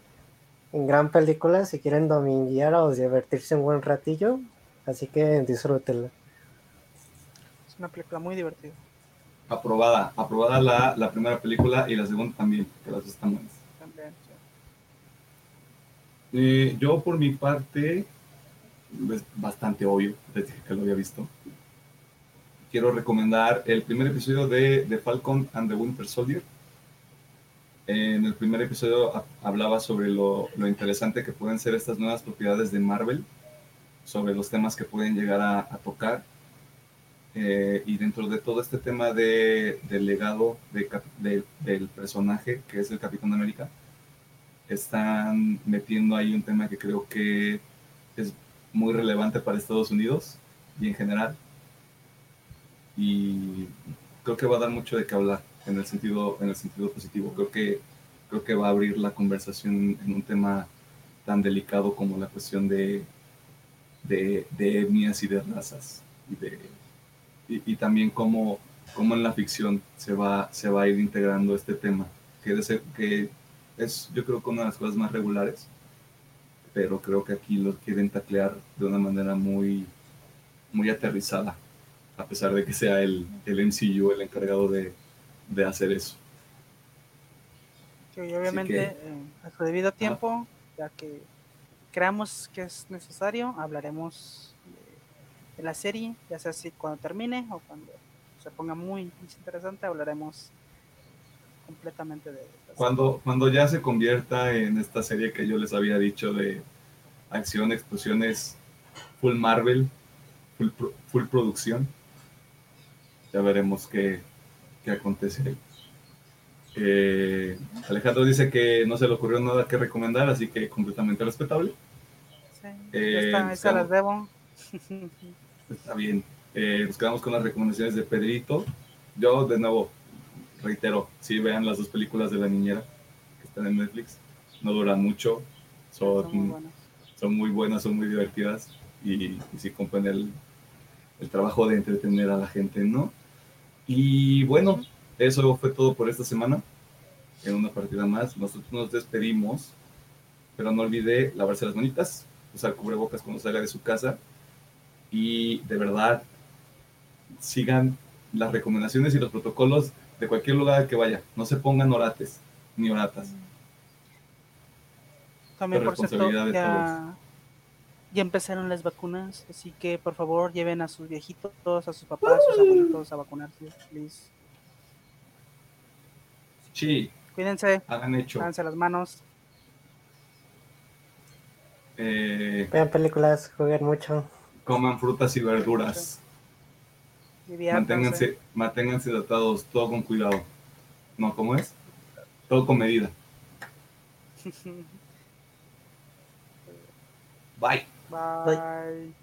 En gran película si quieren dominguear o divertirse un buen ratillo. Así que disfrútenla. Es una película muy divertida. Aprobada. Aprobada la, la primera película y la segunda también, que las dos están buenas. Eh, yo por mi parte, es bastante obvio, desde que lo había visto. Quiero recomendar el primer episodio de, de Falcon and the Winter Soldier. En el primer episodio hablaba sobre lo, interesante que pueden ser estas nuevas propiedades de Marvel, sobre los temas que pueden llegar a, tocar. Eh, y dentro de todo este tema de, del legado de, de, del personaje, que es el Capitán América, están metiendo ahí un tema que creo que es muy relevante para Estados Unidos y en general. Y creo que va a dar mucho de qué hablar en el sentido, en el sentido positivo. Creo que, creo que va a abrir la conversación en un tema tan delicado como la cuestión de, de, de etnias y de razas y, de, y, también cómo, cómo, en la ficción se va, se va a ir integrando este tema, que, que es yo creo que una de las cosas más regulares, pero creo que aquí lo quieren taclear de una manera muy, muy aterrizada, a pesar de que sea el, el MCU el encargado de, de hacer eso. y obviamente eh, a su debido tiempo, ya que creamos que es necesario, hablaremos de, la serie, ya sea si cuando termine o cuando se ponga muy interesante, hablaremos completamente de cuando, cuando ya se convierta en esta serie que yo les había dicho de acción, explosiones, full Marvel, full, producción, ya veremos qué, qué acontece eh, Alejandro dice que no se le ocurrió nada que recomendar, así que completamente respetable. Sí, eh, está, las debo. Está bien. Eh, nos quedamos con las recomendaciones de Pedrito. Yo, de nuevo, reitero, sí vean las dos películas de la niñera que están en Netflix. No duran mucho, son, son, muy, buenas. son muy divertidas y, y sí cumplen el, el, trabajo de entretener a la gente, ¿no? Y bueno, eso fue todo por esta semana. En una partida más, nosotros nos despedimos, pero no olvide lavarse las manitas, usar cubrebocas cuando salga de su casa y de verdad sigan las recomendaciones y los protocolos de cualquier lugar que vaya. No se pongan orates ni oratas. También, por cierto, ya, ya, empezaron las vacunas, así que por favor lleven a sus viejitos, a sus papás, a sus abuelitos a vacunarse, please. Sí. Cuídense. Hagan hecho. Háganse las manos. Eh, Vean películas, jueguen mucho. Coman frutas y verduras. Manténganse, manténganse hidratados, todo con cuidado. No, ¿cómo es? Todo con medida. Bye. Bye. Bye.